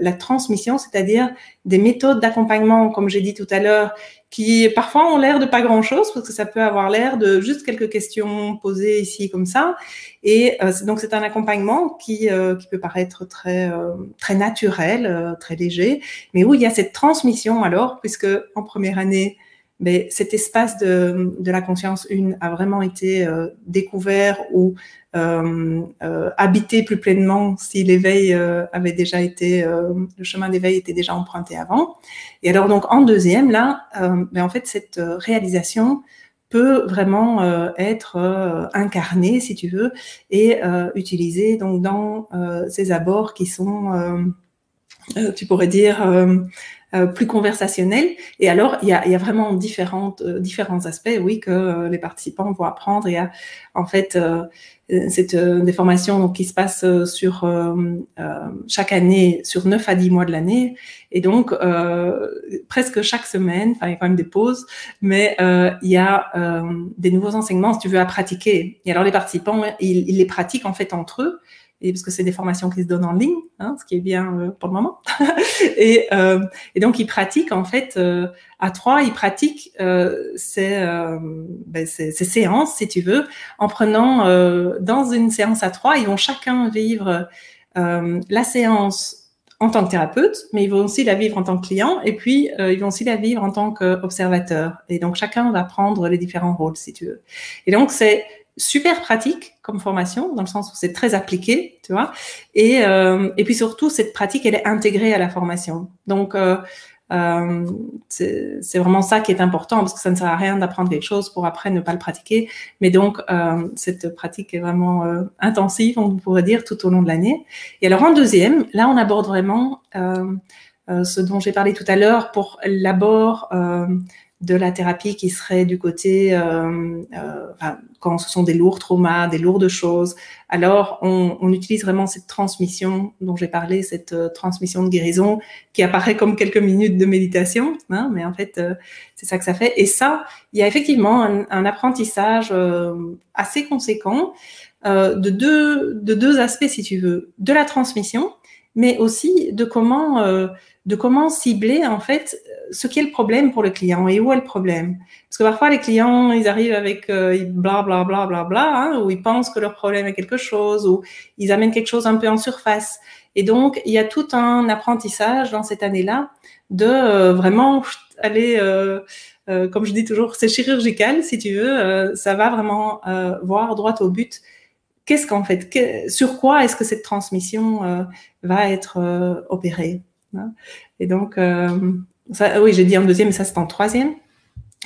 la transmission, c'est-à-dire des méthodes d'accompagnement, comme j'ai dit tout à l'heure, qui parfois ont l'air de pas grand-chose parce que ça peut avoir l'air de juste quelques questions posées ici comme ça. Et euh, donc c'est un accompagnement qui, euh, qui peut paraître très, euh, très naturel, euh, très léger, mais où il y a cette transmission alors, puisque en première année, ben, cet espace de, de la conscience une a vraiment été euh, découvert ou euh, euh, habité plus pleinement si l'éveil euh, avait déjà été, le chemin d'éveil était déjà emprunté avant. Et alors donc en deuxième, là, ben, en fait cette réalisation peut vraiment être euh, incarnée, si tu veux, et euh, utilisée donc dans ces abords qui sont, tu pourrais dire, euh, plus conversationnels. Et alors, il y a, y a vraiment différentes, euh, différents aspects, oui, que euh, les participants vont apprendre. Il y a en fait euh, euh, des formations donc, qui se passent sur chaque année, sur 9 à 10 mois de l'année. Et donc, presque chaque semaine, enfin, il y a quand même des pauses, mais il y a des nouveaux enseignements, si tu veux, à pratiquer. Et alors, les participants, ils, ils les pratiquent en fait entre eux, parce que c'est des formations qui se donnent en ligne, hein, ce qui est bien euh, pour le moment. [laughs] et, euh, et donc, ils pratiquent en fait euh, à trois, ils pratiquent ces, ben, ces, ces séances, si tu veux, en prenant dans une séance à trois, ils vont chacun vivre la séance en tant que thérapeute, mais ils vont aussi la vivre en tant que client, et puis ils vont aussi la vivre en tant qu'observateur. Et donc chacun va prendre les différents rôles, si tu veux. Et donc c'est super pratique comme formation, dans le sens où c'est très appliqué, tu vois. Et, euh, et puis surtout, cette pratique, elle est intégrée à la formation. Donc, euh, euh, c'est vraiment ça qui est important, parce que ça ne sert à rien d'apprendre quelque chose pour après ne pas le pratiquer. Mais donc, cette pratique est vraiment intensive, on pourrait dire, tout au long de l'année. Et alors, en deuxième, là, on aborde vraiment ce dont j'ai parlé tout à l'heure pour l'abord de la thérapie qui serait du côté, euh, euh, quand ce sont des lourds traumas, des lourdes choses, alors on, on utilise vraiment cette transmission dont j'ai parlé, cette euh, transmission de guérison qui apparaît comme quelques minutes de méditation, hein, mais en fait euh, c'est ça que ça fait. Et ça, il y a effectivement un, un apprentissage euh, assez conséquent de deux de deux aspects si tu veux, de la transmission, mais aussi de comment de comment cibler en fait ce qui est le problème pour le client et où est le problème. Parce que parfois les clients ils arrivent avec euh, bla bla bla bla bla, hein, ou ils pensent que leur problème est quelque chose, ou ils amènent quelque chose un peu en surface. Et donc il y a tout un apprentissage dans cette année-là de euh, vraiment aller, euh, euh, comme je dis toujours, c'est chirurgical si tu veux, ça va vraiment voir droit au but. Qu'est-ce qu'en fait, sur quoi est-ce que cette transmission va être opérée Hein? Et donc, oui, j'ai dit en deuxième, mais ça c'est en troisième.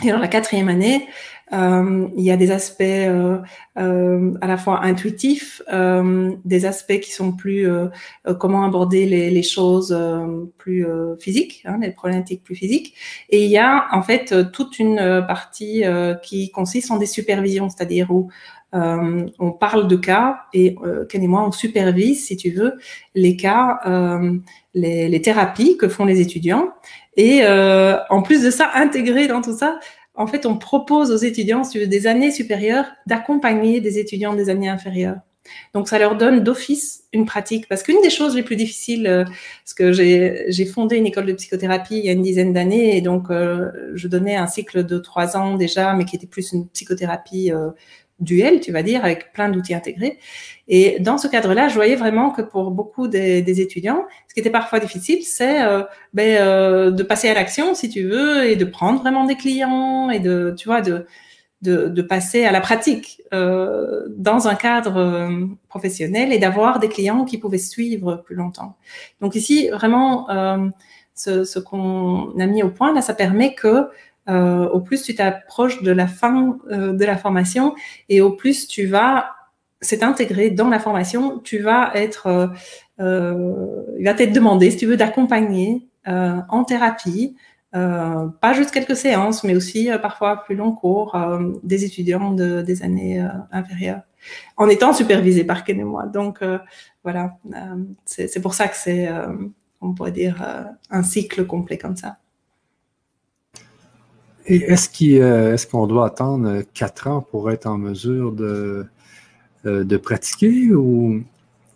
Et dans la quatrième année, euh, il y a des aspects euh, euh, à la fois intuitifs, des aspects qui sont plus comment aborder les, choses plus physiques, hein, les problématiques plus physiques. Et il y a en fait toute une partie qui consiste en des supervisions, c'est-à-dire où on parle de cas et Ken et moi, on supervise, si tu veux, les cas, les, thérapies que font les étudiants. Et euh, en plus de ça, intégré dans tout ça, en fait, on propose aux étudiants, des années supérieures, d'accompagner des étudiants des années inférieures. Donc, ça leur donne d'office une pratique. Parce qu'une des choses les plus difficiles, euh, parce que j'ai fondé une école de psychothérapie il y a une dizaine d'années, et donc euh, je donnais un cycle de trois ans déjà, mais qui était plus une psychothérapie duel, tu vas dire, avec plein d'outils intégrés. Et dans ce cadre-là, je voyais vraiment que pour beaucoup des, étudiants, ce qui était parfois difficile, c'est euh, ben, euh, de passer à l'action, si tu veux, et de prendre vraiment des clients et de, tu vois, de, passer à la pratique euh, dans un cadre professionnel et d'avoir des clients qui pouvaient suivre plus longtemps. Donc ici, vraiment, ce, ce qu'on a mis au point, là, ça permet que euh, au plus tu t'approches de la fin euh, de la formation et au plus tu vas c'est intégré dans la formation, tu vas être, euh, euh il va t'être demandé, si tu veux, d'accompagner euh, en thérapie, euh, pas juste quelques séances, mais aussi parfois plus long cours, des étudiants de, des années inférieures, en étant supervisés par Ken et moi. Donc voilà, c'est pour ça que c'est, on pourrait dire, un cycle complet comme ça. Et est-ce qu'on euh, est qu'on doit attendre quatre ans pour être en mesure de, euh, de pratiquer ou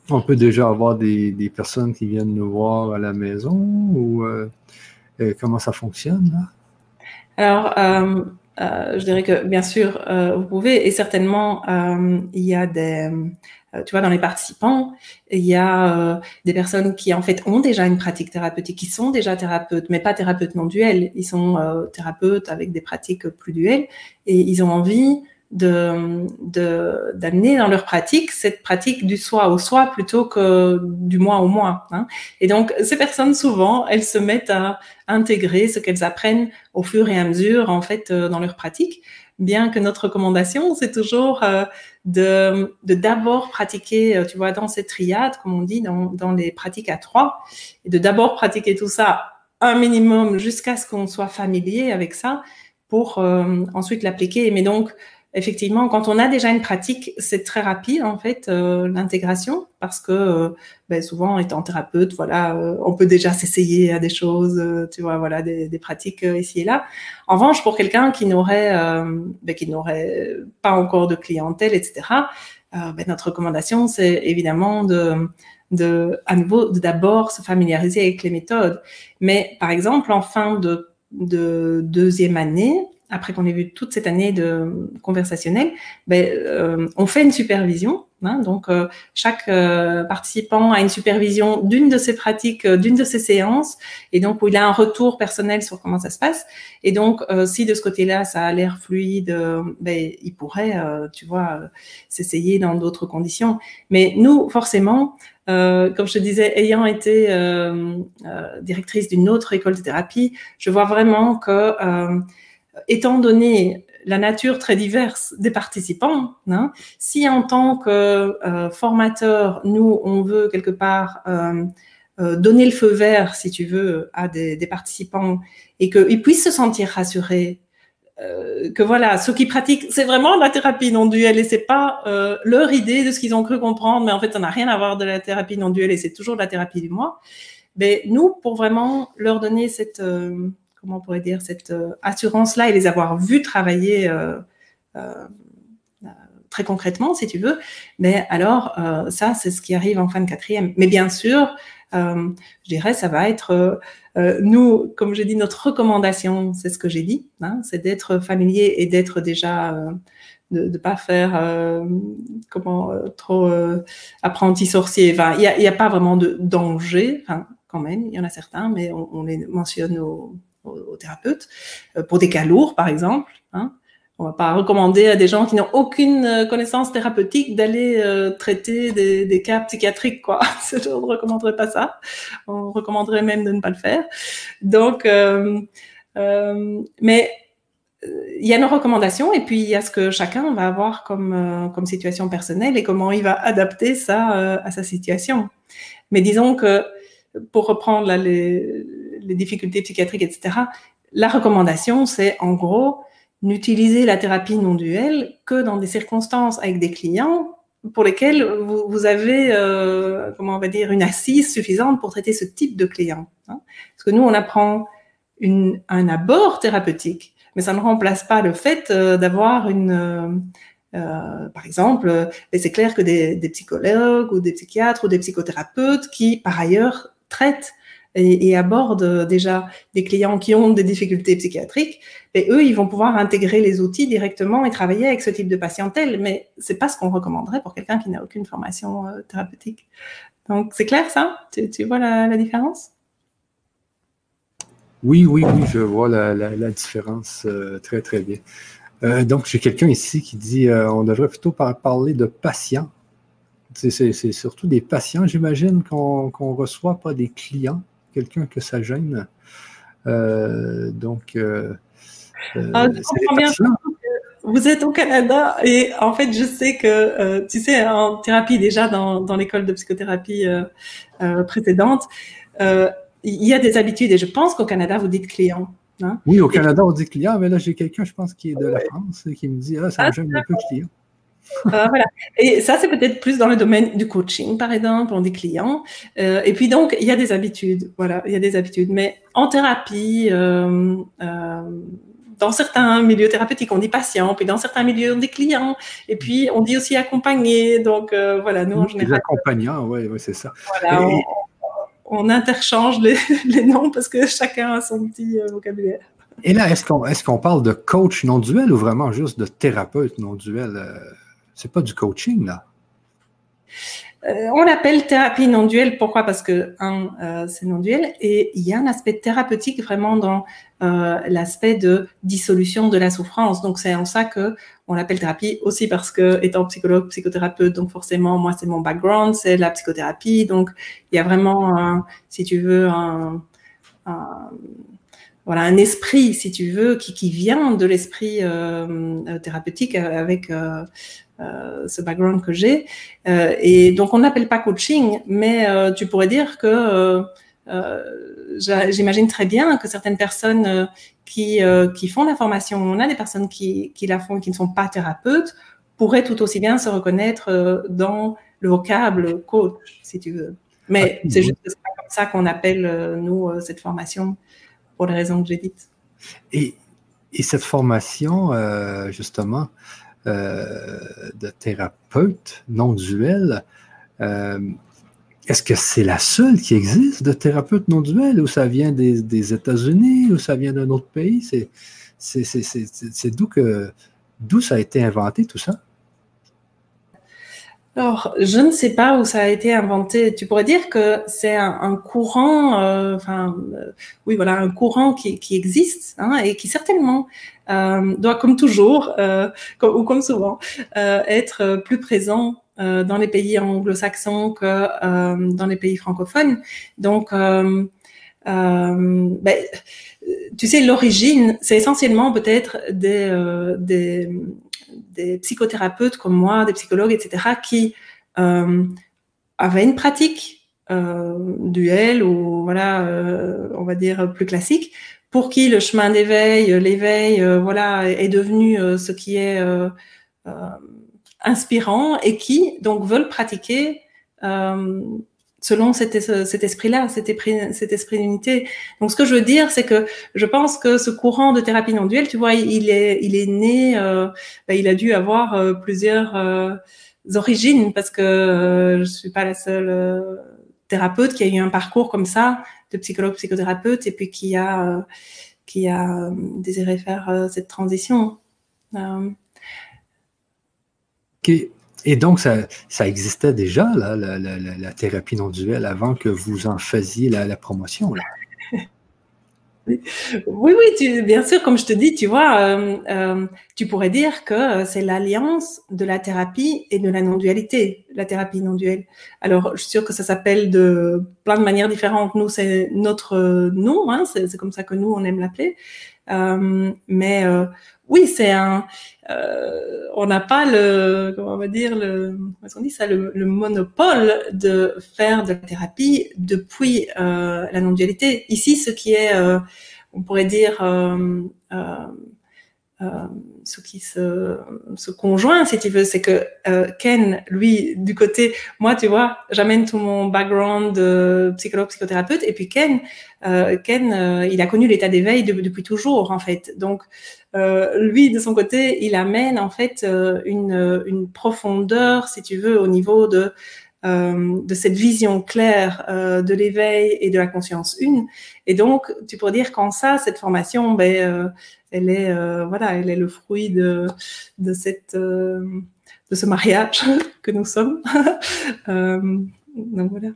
on peut déjà avoir des, des, personnes qui viennent nous voir à la maison ou euh, comment ça fonctionne là? Alors, je dirais que bien sûr, vous pouvez, et certainement, il y a des, tu vois, dans les participants, il y a euh, des personnes qui en fait ont déjà une pratique thérapeutique, qui sont déjà thérapeutes, mais pas thérapeutes non duels. Ils sont euh, thérapeutes avec des pratiques plus duelles et ils ont envie de d'amener dans leur pratique cette pratique du soi au soi plutôt que du moi au moi. Hein. Et donc ces personnes souvent elles se mettent à intégrer ce qu'elles apprennent au fur et à mesure en fait dans leur pratique bien que notre recommandation, c'est toujours euh, de d'abord pratiquer, euh, tu vois, dans cette triade, comme on dit, dans, dans les pratiques à trois, de d'abord pratiquer tout ça un minimum jusqu'à ce qu'on soit familier avec ça pour euh, ensuite l'appliquer. Mais donc, effectivement, quand on a déjà une pratique, c'est très rapide en fait euh, l'intégration parce que euh, ben, souvent étant thérapeute, voilà, euh, on peut déjà s'essayer à des choses, euh, tu vois, voilà, des, des pratiques euh, ici et là. En revanche, pour quelqu'un qui n'aurait, ben, qui n'aurait pas encore de clientèle, etc., ben, notre recommandation, c'est évidemment de de à nouveau d'abord se familiariser avec les méthodes. Mais par exemple, en fin de, de deuxième année, après qu'on ait vu toute cette année de conversationnel, ben, euh, on fait une supervision Hein. donc, euh, chaque euh, participant a une supervision d'une de ses pratiques, euh, d'une de ses séances, et donc où il a un retour personnel sur comment ça se passe. Et donc, si de ce côté-là, ça a l'air fluide, ben, il pourrait, tu vois, s'essayer dans d'autres conditions. Mais nous, forcément, comme je te disais, ayant été directrice d'une autre école de thérapie, je vois vraiment que, étant donné la nature très diverse des participants. Hein. Si en tant que euh, formateur, nous, on veut quelque part euh, euh, donner le feu vert, si tu veux, à des, participants et qu'ils puissent se sentir rassurés, que voilà, ceux qui pratiquent, c'est vraiment la thérapie non duelle et c'est pas leur idée de ce qu'ils ont cru comprendre, mais en fait, ça n'a rien à voir de la thérapie non duelle et c'est toujours la thérapie du moi. Mais nous, pour vraiment leur donner cette comment on pourrait dire, cette euh, assurance-là et les avoir vus travailler euh, euh, très concrètement, si tu veux. Mais alors, ça, c'est ce qui arrive en fin de quatrième. Mais bien sûr, je dirais, ça va être, nous, comme j'ai dit, notre recommandation, c'est ce que j'ai dit, hein, c'est d'être familier et d'être déjà, de ne pas faire, comment, trop apprenti sorcier. Enfin, il n'y a, a, pas vraiment de danger, enfin, quand même, il y en a certains, mais on, on les mentionne au, aux, thérapeutes, euh, pour des cas lourds, par exemple. Hein. On va pas recommander à des gens qui n'ont aucune euh, connaissance thérapeutique d'aller euh, traiter des, cas psychiatriques, quoi. [laughs] Je ne recommanderais pas ça. On recommanderait même de ne pas le faire. Donc, mais il y a nos recommandations et puis il y a ce que chacun va avoir comme, comme situation personnelle et comment il va adapter ça à sa situation. Mais disons que pour reprendre là, les, difficultés psychiatriques, etc., la recommandation, c'est en gros n'utiliser la thérapie non duelle que dans des circonstances avec des clients pour lesquels vous, avez, euh, comment on va dire, une assise suffisante pour traiter ce type de client. Hein. Parce que nous, on apprend un abord thérapeutique, mais ça ne remplace pas le fait euh, d'avoir une, euh, par exemple, c'est clair que des, psychologues ou des psychiatres ou des psychothérapeutes qui, par ailleurs, traitent et, et, abordent déjà des clients qui ont des difficultés psychiatriques, eux, ils vont pouvoir intégrer les outils directement et travailler avec ce type de patientèle. Mais c'est pas ce qu'on recommanderait pour quelqu'un qui n'a aucune formation euh, thérapeutique. Donc, c'est clair ça? Tu, vois la, différence? Oui, oui, oui, je vois la, différence euh, très, très bien. Euh, donc, j'ai quelqu'un ici qui dit euh, on devrait plutôt par parler de patients. C'est surtout des patients, j'imagine, qu'on qu reçoit, pas des clients? Quelqu'un que ça gêne. Euh, donc, euh, euh, ah, vous êtes au Canada et en fait, je sais que, tu sais, en thérapie déjà dans, dans l'école de psychothérapie précédente, il y a des habitudes et je pense qu'au Canada, vous dites client. Hein. Oui, au Canada, on dit client, mais là, j'ai quelqu'un, je pense, qui est de la France et qui me dit, ah, ça me ah, gêne un peu client. Euh, voilà. Et ça, c'est peut-être plus dans le domaine du coaching, par exemple, pour des clients. Euh, et puis donc, il y a des habitudes. Voilà, il y a des habitudes. Mais en thérapie, euh, dans certains milieux thérapeutiques, on dit patient, puis dans certains milieux, on dit client, et puis on dit aussi accompagné. Donc voilà, nous en général. Accompagnants, oui, ouais, c'est ça. Voilà, on, on, interchange les, [laughs] les, noms parce que chacun a son petit vocabulaire. Et là, est-ce qu'on est qu'on parle de coach non duel ou vraiment juste de thérapeute non duel? C'est pas du coaching, là. Euh, on l'appelle thérapie non duelle. Pourquoi? Parce que, un, euh, c'est non duel et il y a un aspect thérapeutique vraiment dans euh, l'aspect de dissolution de la souffrance. Donc, c'est en ça que on l'appelle thérapie aussi parce que, étant psychologue, psychothérapeute, donc forcément, moi, c'est mon background, c'est la psychothérapie. Donc, il y a vraiment, un, si tu veux, un, voilà un esprit, si tu veux, qui, qui vient de l'esprit thérapeutique avec ce background que j'ai. Euh, et donc, on n'appelle pas coaching, mais euh, tu pourrais dire que j'imagine très bien que certaines personnes qui, qui font la formation, on a des personnes qui, qui la font et qui ne sont pas thérapeutes, pourraient tout aussi bien se reconnaître dans le vocable coach, si tu veux. Mais c'est juste comme ça qu'on appelle, nous, cette formation, pour les raisons que j'ai dites. Et, et cette formation, justement, euh, de thérapeute non duel. Euh, est-ce que c'est la seule qui existe de thérapeute non duel ou ça vient des, États-Unis ou ça vient d'un autre pays? C'est d'où que d'où ça a été inventé tout ça? alors, je ne sais pas où ça a été inventé. Tu pourrais dire que c'est un, courant, euh, enfin, euh, oui, voilà, un courant qui, qui existe hein, et qui certainement euh, doit, comme toujours, comme, ou comme souvent, être plus présent dans les pays anglo-saxons que dans les pays francophones. Donc, ben, tu sais, l'origine, c'est essentiellement peut-être des, psychothérapeutes comme moi, des psychologues, etc., qui euh, avaient une pratique euh, duel ou voilà, euh, on va dire plus classique, pour qui le chemin d'éveil, l'éveil, voilà, est devenu ce qui est inspirant et qui donc veulent pratiquer selon cet, esprit-là, cet esprit, d'unité. Donc, ce que je veux dire, c'est que je pense que ce courant de thérapie non duelle, tu vois, il est, il est né, euh, ben, il a dû avoir euh, plusieurs euh, origines parce que euh, je suis pas la seule thérapeute qui a eu un parcours comme ça de psychologue, psychothérapeute, et puis qui a, qui a désiré faire cette transition. Et donc, ça, ça existait déjà, là, la, la, la, thérapie non duelle, avant que vous en faisiez la, promotion. Là? Oui, oui, bien sûr, comme je te dis, tu vois, euh, euh, tu pourrais dire que euh, c'est l'alliance de la thérapie et de la non-dualité, la thérapie non-duelle. Alors, je suis sûre que ça s'appelle de plein de manières différentes. Nous, c'est notre nom, hein, c'est comme ça que nous, on aime l'appeler. Mais oui, c'est un. Euh, on n'a pas le, comment on va dire le, on dit ça, le, monopole de faire de la thérapie depuis euh, la non-dualité. Ici, ce qui est, euh, on pourrait dire, euh, euh, ce qui se, conjoint, si tu veux, c'est que euh, Ken, lui, du côté, moi, tu vois, j'amène tout mon background psychologue, psychothérapeute, et puis Ken, euh, Ken, euh, il a connu l'état d'éveil depuis toujours, en fait. Donc, euh, lui, de son côté, il amène en fait une profondeur, si tu veux, au niveau de euh, de cette vision claire euh, de l'éveil et de la conscience une. Et donc, tu pourrais dire qu'en ça, cette formation, ben, euh, elle est, voilà, elle est le fruit de, de cette, de ce mariage [laughs] que nous sommes. [laughs] donc voilà.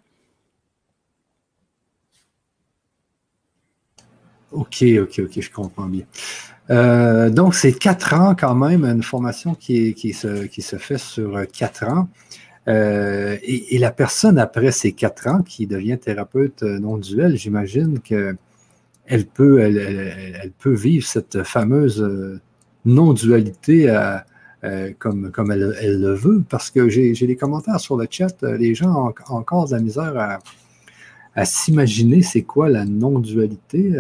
Ok, ok, ok, je comprends bien. donc, c'est quatre ans quand même, une formation qui, qui, se, qui se fait sur quatre ans. Euh, et, la personne, après ces quatre ans, qui devient thérapeute euh, non duel, j'imagine qu'elle peut, elle, peut vivre cette fameuse euh, non-dualité comme, comme elle, le veut, parce que j'ai des commentaires sur le chat, les gens ont, encore de la misère à s'imaginer c'est quoi la non-dualité,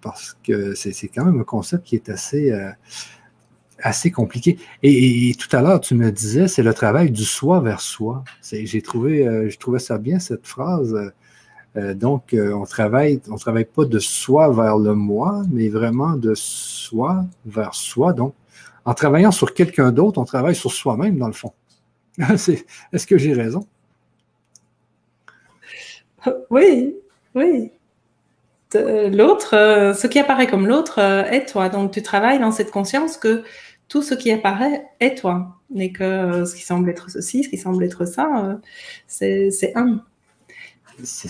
parce que c'est quand même un concept qui est assez assez compliqué. Et, tout à l'heure, tu me disais, c'est le travail du soi vers soi. J'ai trouvé, euh, je trouvais ça bien, cette phrase. Euh, donc, euh, on travaille, on travaille pas de soi vers le moi, mais vraiment de soi vers soi. Donc, en travaillant sur quelqu'un d'autre, on travaille sur soi-même, dans le fond. [laughs] Est-ce que j'ai raison? Oui, oui. L'autre, ce qui apparaît comme l'autre est toi. Donc, tu travailles dans cette conscience que tout ce qui apparaît est toi, n'est que euh, ce qui semble être ceci, ce qui semble être ça, euh, c'est un.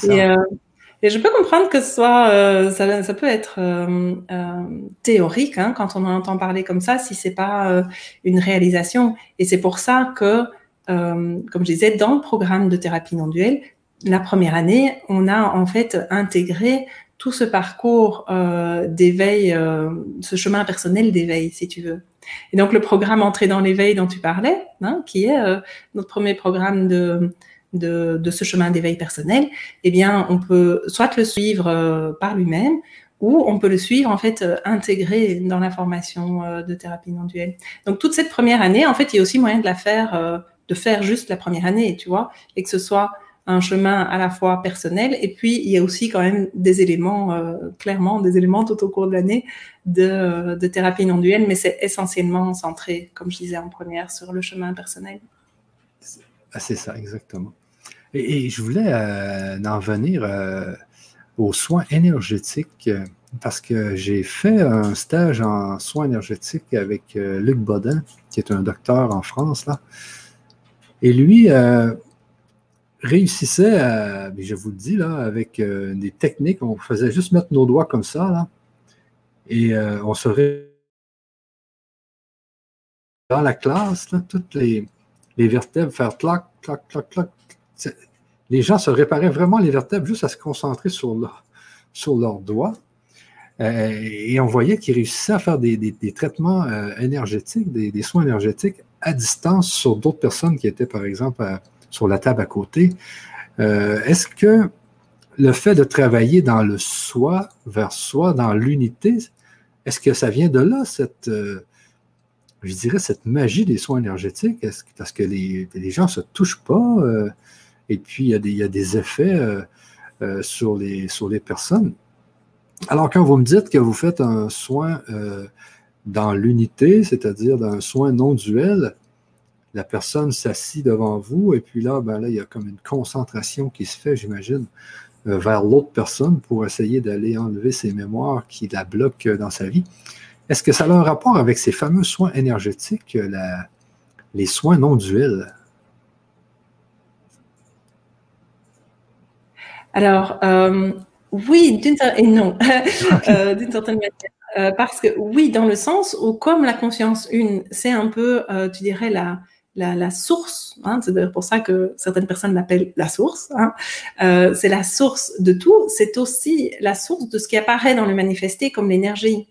Et, euh, et, je peux comprendre que ce soit, ça, ça, peut être théorique hein, quand on en entend parler comme ça, si c'est pas une réalisation. Et c'est pour ça que, comme je disais, dans le programme de thérapie non duelle, la première année, on a en fait intégré tout ce parcours d'éveil, ce chemin personnel d'éveil, si tu veux. Et donc le programme Entrée dans l'éveil dont tu parlais, hein, qui est euh, notre premier programme de, de, de ce chemin d'éveil personnel, eh bien on peut soit le suivre euh, par lui-même ou on peut le suivre en fait euh, intégré dans la formation de thérapie non duelle. Donc toute cette première année, en fait, il y a aussi moyen de la faire, de faire juste la première année, tu vois, et que ce soit un chemin à la fois personnel et puis il y a aussi quand même des éléments, euh, clairement des éléments tout au cours de l'année de, de, thérapie non duelle, mais c'est essentiellement centré, comme je disais en première, sur le chemin personnel. Ah, c'est ça, exactement. Et, je voulais euh, en venir euh, aux soins énergétiques parce que j'ai fait un stage en soins énergétiques avec Luc Bodin, qui est un docteur en France, là. Et lui réussissait à, je vous le dis, là, avec des techniques, on faisait juste mettre nos doigts comme ça, là, et on serait dans la classe, toutes les, vertèbres faire clac, clac, clac, clac. Les gens se réparaient vraiment les vertèbres juste à se concentrer sur, sur leurs doigts. Euh, et on voyait qu'ils réussissaient à faire des, traitements euh, énergétiques, des, soins énergétiques à distance sur d'autres personnes qui étaient, par exemple, sur la table à côté. Euh, est-ce que le fait de travailler dans le soi, vers soi, dans l'unité, est-ce que ça vient de là, cette, je dirais, cette magie des soins énergétiques, parce que les, gens ne se touchent pas, euh, et puis il y, a des, effets euh, euh, sur, les, sur les personnes? Alors, quand vous me dites que vous faites un soin dans l'unité, c'est-à-dire un soin non duel, la personne s'assit devant vous, et puis là, ben là, il y a comme une concentration qui se fait, j'imagine, vers l'autre personne pour essayer d'aller enlever ses mémoires qui la bloquent dans sa vie. Est-ce que ça a un rapport avec ces fameux soins énergétiques, les soins non duels? Alors, euh, oui, d'une et non, [laughs] euh, d'une certaine manière. Euh, parce que oui, dans le sens où comme la conscience une, c'est un peu, tu dirais, la, la, source, hein, c'est d'ailleurs pour ça que certaines personnes l'appellent la source, hein, c'est la source de tout, c'est aussi la source de ce qui apparaît dans le manifesté comme l'énergie.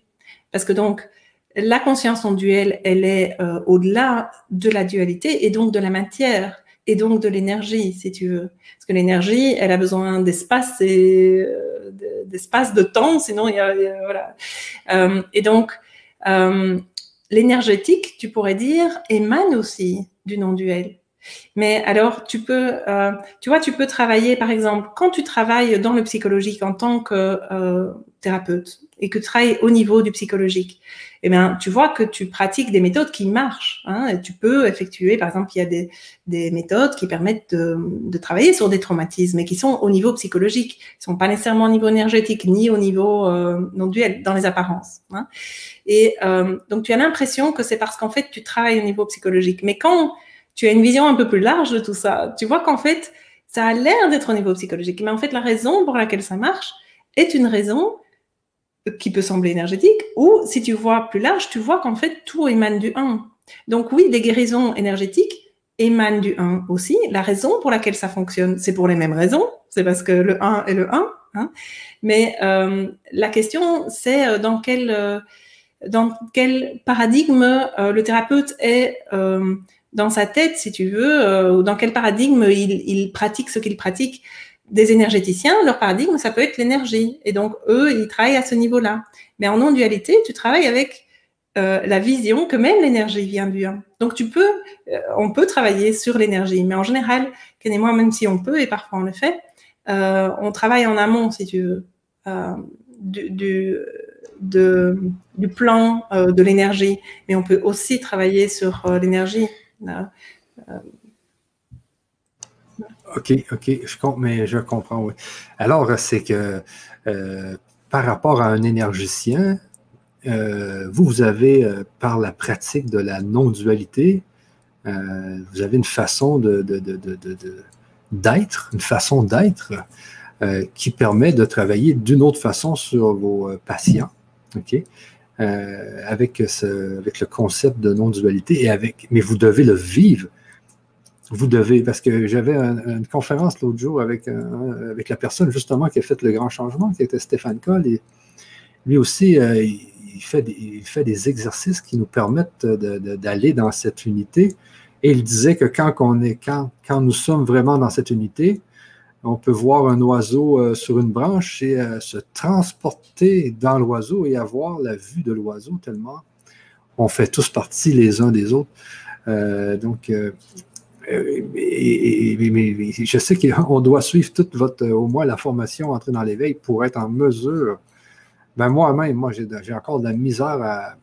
Parce que donc, la conscience en duel, elle est euh, au-delà de la dualité et donc de la matière et donc de l'énergie, si tu veux. Parce que l'énergie, elle a besoin d'espace et euh, d'espace, de temps, sinon il y a, voilà. Euh, et donc, l'énergétique, tu pourrais dire, émane aussi du non-duel. Mais alors, tu peux, tu vois, tu peux travailler, par exemple, quand tu travailles dans le psychologique en tant que thérapeute, et que tu travailles au niveau du psychologique, eh bien, tu vois que tu pratiques des méthodes qui marchent. Hein, tu peux effectuer, par exemple, il y a des, des méthodes qui permettent de, de, travailler sur des traumatismes et qui sont au niveau psychologique. Ils sont pas nécessairement au niveau énergétique ni au niveau euh, non duel, dans les apparences. Hein. Et euh, donc, tu as l'impression que c'est parce qu'en fait, tu travailles au niveau psychologique. Mais quand tu as une vision un peu plus large de tout ça, tu vois qu'en fait, ça a l'air d'être au niveau psychologique. Mais en fait, la raison pour laquelle ça marche est une raison qui peut sembler énergétique, ou si tu vois plus large, tu vois qu'en fait, tout émane du 1. Donc oui, des guérisons énergétiques émanent du 1 aussi. La raison pour laquelle ça fonctionne, c'est pour les mêmes raisons, c'est parce que le 1 est le 1. Hein. Mais euh, la question, c'est euh, dans quel, euh, dans quel paradigme le thérapeute est dans sa tête, si tu veux, ou dans quel paradigme il, il pratique ce qu'il pratique des énergéticiens, leur paradigme, ça peut être l'énergie. Et donc, eux, ils travaillent à ce niveau-là. Mais en non-dualité, tu travailles avec euh, la vision que même l'énergie vient du 1. Donc, tu peux, euh, on peut travailler sur l'énergie. Mais en général, Ken et moi, même si on peut, et parfois on le fait, euh, on travaille en amont, si tu veux, du plan de l'énergie. Mais on peut aussi travailler sur l'énergie. OK, OK, je, mais je comprends, oui. Alors, c'est que euh, par rapport à un énergicien, euh, vous, vous avez, euh, par la pratique de la non-dualité, vous avez une façon de, d'être, une façon d'être qui permet de travailler d'une autre façon sur vos patients, OK? avec, ce, avec le concept de non-dualité, mais vous devez le vivre vous devez, parce que j'avais une conférence l'autre jour avec, avec la personne justement qui a fait le grand changement, qui était Stéphane Coll, et lui aussi, euh, il, fait des, il fait des exercices qui nous permettent d'aller dans cette unité. Et il disait que quand, est, quand, quand nous sommes vraiment dans cette unité, on peut voir un oiseau euh, sur une branche et euh, se transporter dans l'oiseau et avoir la vue de l'oiseau tellement on fait tous partie les uns des autres. donc, euh, mais, je sais qu'on doit suivre toute votre, au moins la formation entrer dans l'éveil pour être en mesure. Ben moi-même, moi, j'ai encore de la misère à,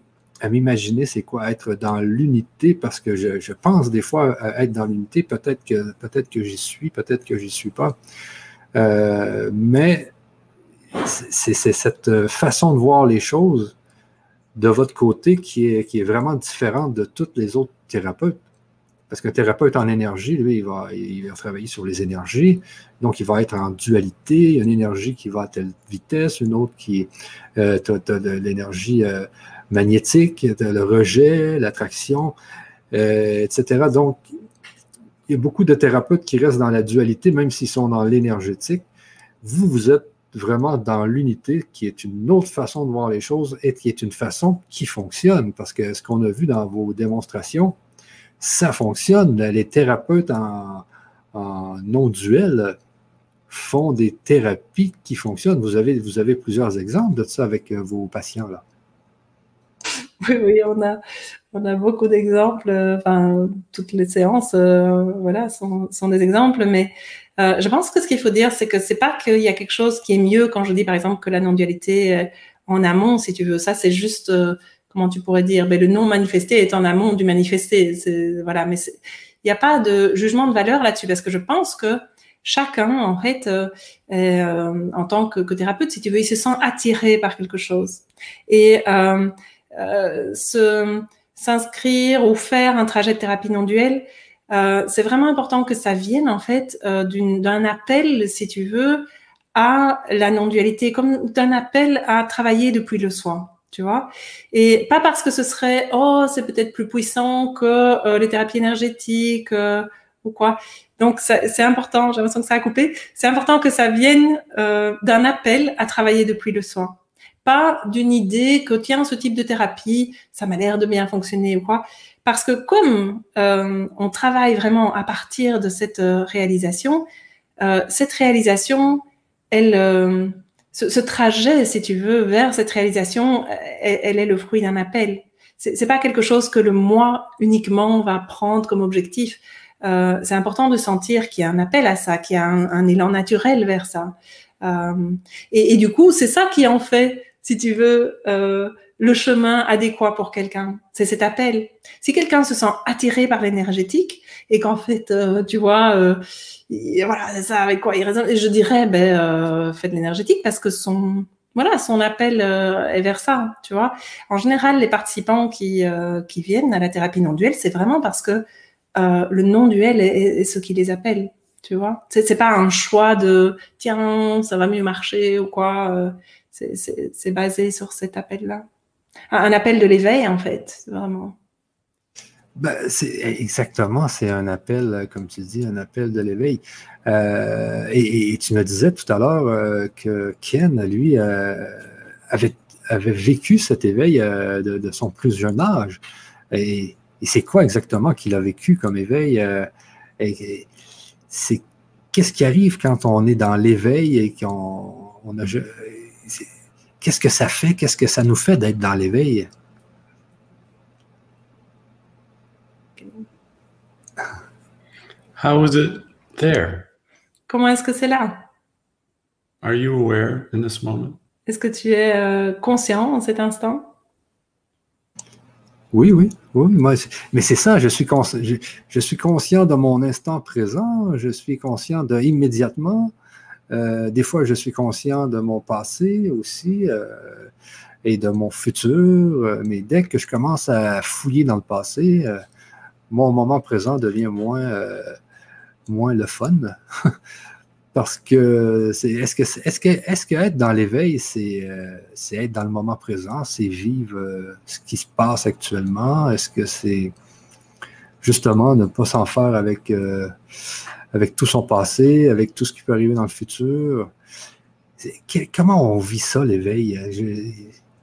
m'imaginer c'est quoi être dans l'unité parce que je, pense des fois être dans l'unité, peut-être que peut-être que j'y suis, peut-être que j'y suis pas. Euh, mais c'est cette façon de voir les choses de votre côté qui est, qui est vraiment différente de tous les autres thérapeutes. Parce qu'un thérapeute en énergie, lui, il va, il va travailler sur les énergies. Donc, il va être en dualité. Une énergie qui va à telle vitesse, une autre qui est euh, de l'énergie euh, magnétique, le rejet, l'attraction, euh, etc. Donc, il y a beaucoup de thérapeutes qui restent dans la dualité, même s'ils sont dans l'énergétique. Vous, vous êtes vraiment dans l'unité, qui est une autre façon de voir les choses et qui est une façon qui fonctionne. Parce que ce qu'on a vu dans vos démonstrations, ça fonctionne. Les thérapeutes en, non-duel font des thérapies qui fonctionnent. Vous avez, vous avez plusieurs exemples de ça avec euh, vos patients là. Oui, oui, on a, on a beaucoup d'exemples. Enfin, toutes les séances, euh, voilà, sont, sont, des exemples. Mais euh, je pense que ce qu'il faut dire, c'est que c'est pas qu'il y a quelque chose qui est mieux quand je dis, par exemple, que la non-dualité en amont, si tu veux. Ça, c'est juste comment tu pourrais dire, ben, le non manifesté est en amont du manifesté. Voilà, mais il n'y a pas de jugement de valeur là-dessus parce que je pense que chacun, en fait, euh, euh, en tant que, thérapeute, si tu veux, il se sent attiré par quelque chose. Et euh, s'inscrire ou faire un trajet de thérapie non duel, c'est vraiment important que ça vienne en fait d'un appel, si tu veux, à la non-dualité, comme d'un appel à travailler depuis le soin Et pas parce que ce serait, oh, c'est peut-être plus puissant que euh, les thérapies énergétiques euh, ou quoi. Donc, c'est important, j'ai l'impression que ça a coupé, c'est important que ça vienne euh, d'un appel à travailler depuis le soin. Pas d'une idée que, tiens, ce type de thérapie, ça m'a l'air de bien fonctionner ou quoi. Parce que comme on travaille vraiment à partir de cette réalisation, cette réalisation, elle ce, trajet, si tu veux, vers cette réalisation, elle, est le fruit d'un appel. C'est pas quelque chose que le moi uniquement va prendre comme objectif. Euh, c'est important de sentir qu'il y a un appel à ça, qu'il y a un, élan naturel vers ça. Euh, et, du coup, c'est ça qui en fait, si tu veux, euh, le chemin adéquat pour quelqu'un. C'est cet appel. Si quelqu'un se sent attiré par l'énergétique et qu'en fait, tu vois, voilà, c'est ça avec quoi il raisonne. Et je dirais, ben, euh, faites l'énergétique parce que son, voilà, son appel euh, est vers ça, tu vois. En général, les participants qui, euh, qui viennent à la thérapie non duel, c'est vraiment parce que euh, le non duel est, ce qui les appelle, tu vois. C'est, pas un choix de tiens, ça va mieux marcher ou quoi. C'est basé sur cet appel-là. Un, appel de l'éveil, en fait, vraiment. Ben, c'est exactement, c'est un appel, euh, comme tu dis, un appel de l'éveil. Euh, et, tu me disais tout à l'heure euh, que Ken, lui, avait, vécu cet éveil de, son plus jeune âge. Et, c'est quoi exactement qu'il a vécu comme éveil? c'est qu'est-ce qui arrive quand on est dans l'éveil et qu'on on a. Qu'est-ce que ça fait? Qu'est-ce que ça nous fait d'être dans l'éveil? How is it there? Comment est-ce que c'est là? Are you aware in this moment? Est-ce que tu es euh, conscient en cet instant? Oui, oui, oui. Moi, mais c'est ça, je suis, je, je, suis conscient de mon instant présent, je suis conscient de immédiatement. Euh, des fois, je suis conscient de mon passé aussi euh, et de mon futur. mais dès que je commence à fouiller dans le passé, mon moment présent devient moins moins le fun. [laughs] Parce que est-ce que est-ce que est-ce que être dans l'éveil, c'est euh, c'est être dans le moment présent, c'est vivre euh, ce qui se passe actuellement? Est-ce que c'est justement ne pas s'en faire avec euh, avec tout son passé, avec tout ce qui peut arriver dans le futur. comment on vit ça, l'éveil?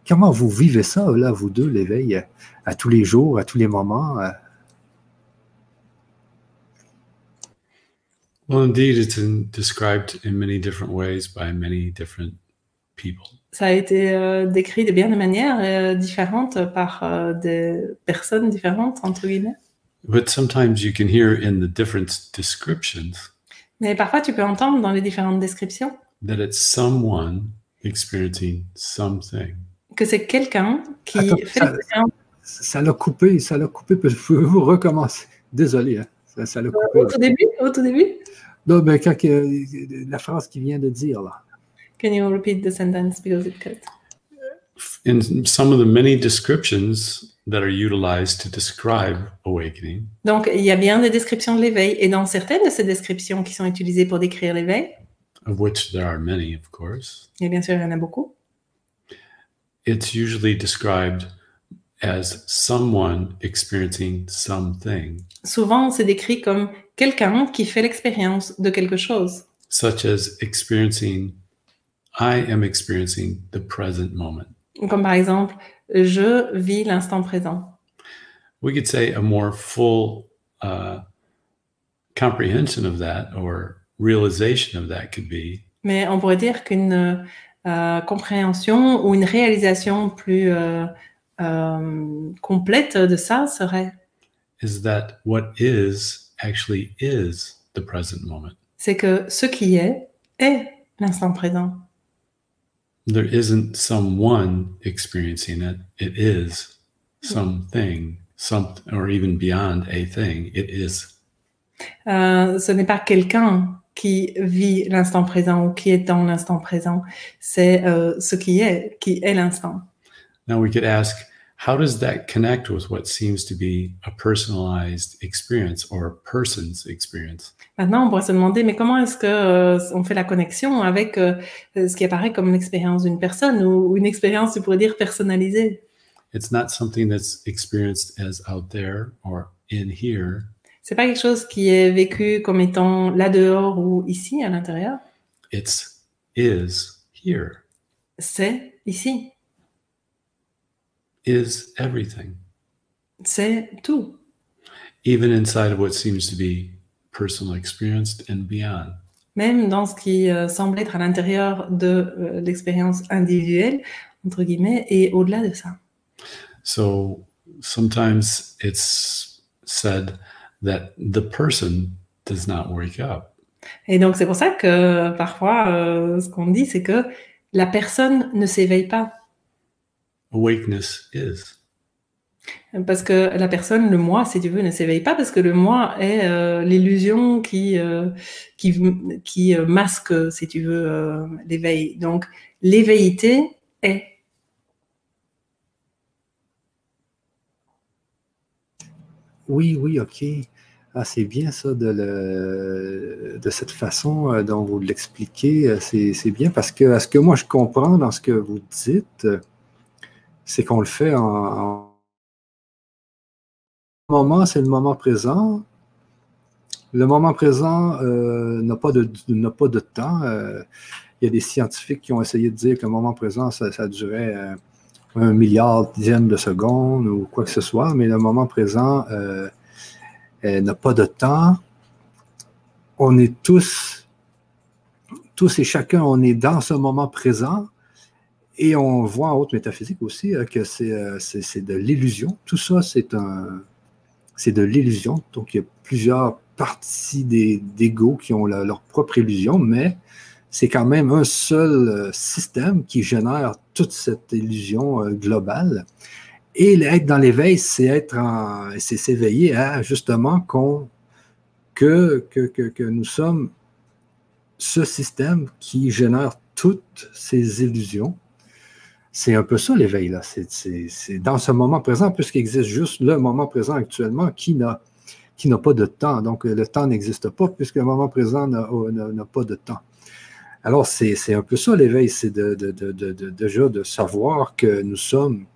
Comment vous vivez ça, là, vous deux, l'éveil, à tous les jours, à tous les moments? Well, indeed, it's in, described in many different ways by many different people. Ça a été euh, décrit de bien de manières euh, différentes par euh, des personnes différentes, entre guillemets. But sometimes you can hear in the different descriptions Mais parfois, tu peux entendre dans les différentes descriptions that it's someone experiencing something. que c'est quelqu'un qui Attends, fait ça, ça l'a coupé, ça l'a coupé. Pouvez-vous recommencer Désolé, hein, ça, ça l'a coupé. au tout début, au tout début Non, mais quand, la phrase qu'il vient de dire là. Can you repeat the sentence because it cut? In some of the many descriptions, that are utilized to describe awakening. Donc, il y a bien des descriptions de l'éveil, et dans certaines de ces descriptions qui sont utilisées pour décrire l'éveil, of which there are many, of course, et bien sûr, il y en a beaucoup, it's usually described as someone experiencing something, souvent c'est décrit comme quelqu'un qui fait l'expérience de quelque chose, such as experiencing, I am experiencing the present moment. comme par exemple, je vis l'instant présent. We could say a more full uh, comprehension of that or realization of that could be Mais on pourrait dire qu'une euh, compréhension ou une réalisation plus euh, euh, complète de ça serait is that what is actually is the present moment. c'est que ce qui est est l'instant présent. There isn't someone experiencing it. It is hmm. something, something, or even beyond a thing. It is. Euh, ce n'est pas quelqu'un qui vit l'instant présent ou qui est dans l'instant présent, c'est euh, ce qui est, qui est l'instant. Now we could ask, how does that connect with what seems to be a personalized experience or a person's experience? Maintenant, on pourrait se demander, mais comment est-ce que euh, on fait la connexion avec euh, ce qui apparaît comme l'expérience d'une personne ou, une expérience, tu pourrais dire, personnalisée? It's not something that's experienced as out there or in here. C'est pas quelque chose qui est vécu comme étant là dehors ou ici à l'intérieur? It's is here, C'est ici. is everything, C'est tout. even inside of what seems to be personal experienced and beyond. Même dans ce qui euh, semble être à l'intérieur de euh, l'expérience individuelle, entre guillemets, et au-delà de ça. So sometimes it's said that the person does not wake up. Et donc, c'est pour ça que parfois, euh, ce qu'on dit, c'est que la personne ne s'éveille pas. Awakeness is. Parce que la personne, le moi, si tu veux, ne s'éveille pas parce que le moi est euh, l'illusion qui, euh, qui, qui euh, masque, si tu veux, l'éveil. Donc, l'éveillité est. Oui, oui, ok. Ah, c'est bien ça de, le- de cette façon dont vous l'expliquez. C'est bien parce que à ce que moi je comprends dans ce que vous dites, c'est qu'on le fait en moment, c'est le moment présent. Le moment présent euh, n'a pas de pas de temps. Euh, il y a des scientifiques qui ont essayé de dire que le moment présent, ça, durait euh, un milliard dixième de seconde ou quoi que ce soit, mais le moment présent n'a pas de temps. On est tous, tous et chacun, on est dans ce moment présent et on voit en haute métaphysique aussi que c'est de l'illusion. Tout ça, c'est un, c'est de l'illusion. Donc, il y a plusieurs parties des- qui ont leur propre illusion, mais c'est quand même un seul euh, système qui génère toute cette illusion euh, globale. Et être dans l'éveil, c'est être c'est s'éveiller à justement qu'on, que, que, que, que nous sommes ce système qui génère toutes ces illusions. C'est un peu ça l'éveil, là. C'est, dans ce moment présent, puisqu'il existe juste le moment présent actuellement qui n'a, pas de temps. Donc, le temps n'existe pas puisque le moment présent n'a, n'a pas de temps. Alors, c'est, un peu ça l'éveil, c'est de, de, de, déjà de savoir que nous sommes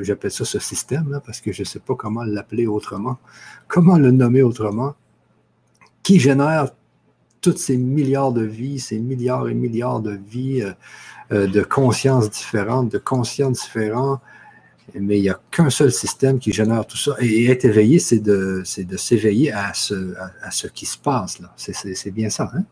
j'appelle ça ce système, là, parce que je ne sais pas comment l'appeler autrement, comment le nommer autrement, qui génère toutes ces milliards de vies, ces milliards et milliards de vies, euh, euh, de consciences différentes, de conscients différents, mais il n'y a qu'un seul système qui génère tout ça. Et être éveillé, c'est de, c'est de s'éveiller à ce, à, à ce qui se passe. Là. C'est, c'est, c'est bien ça. Hein?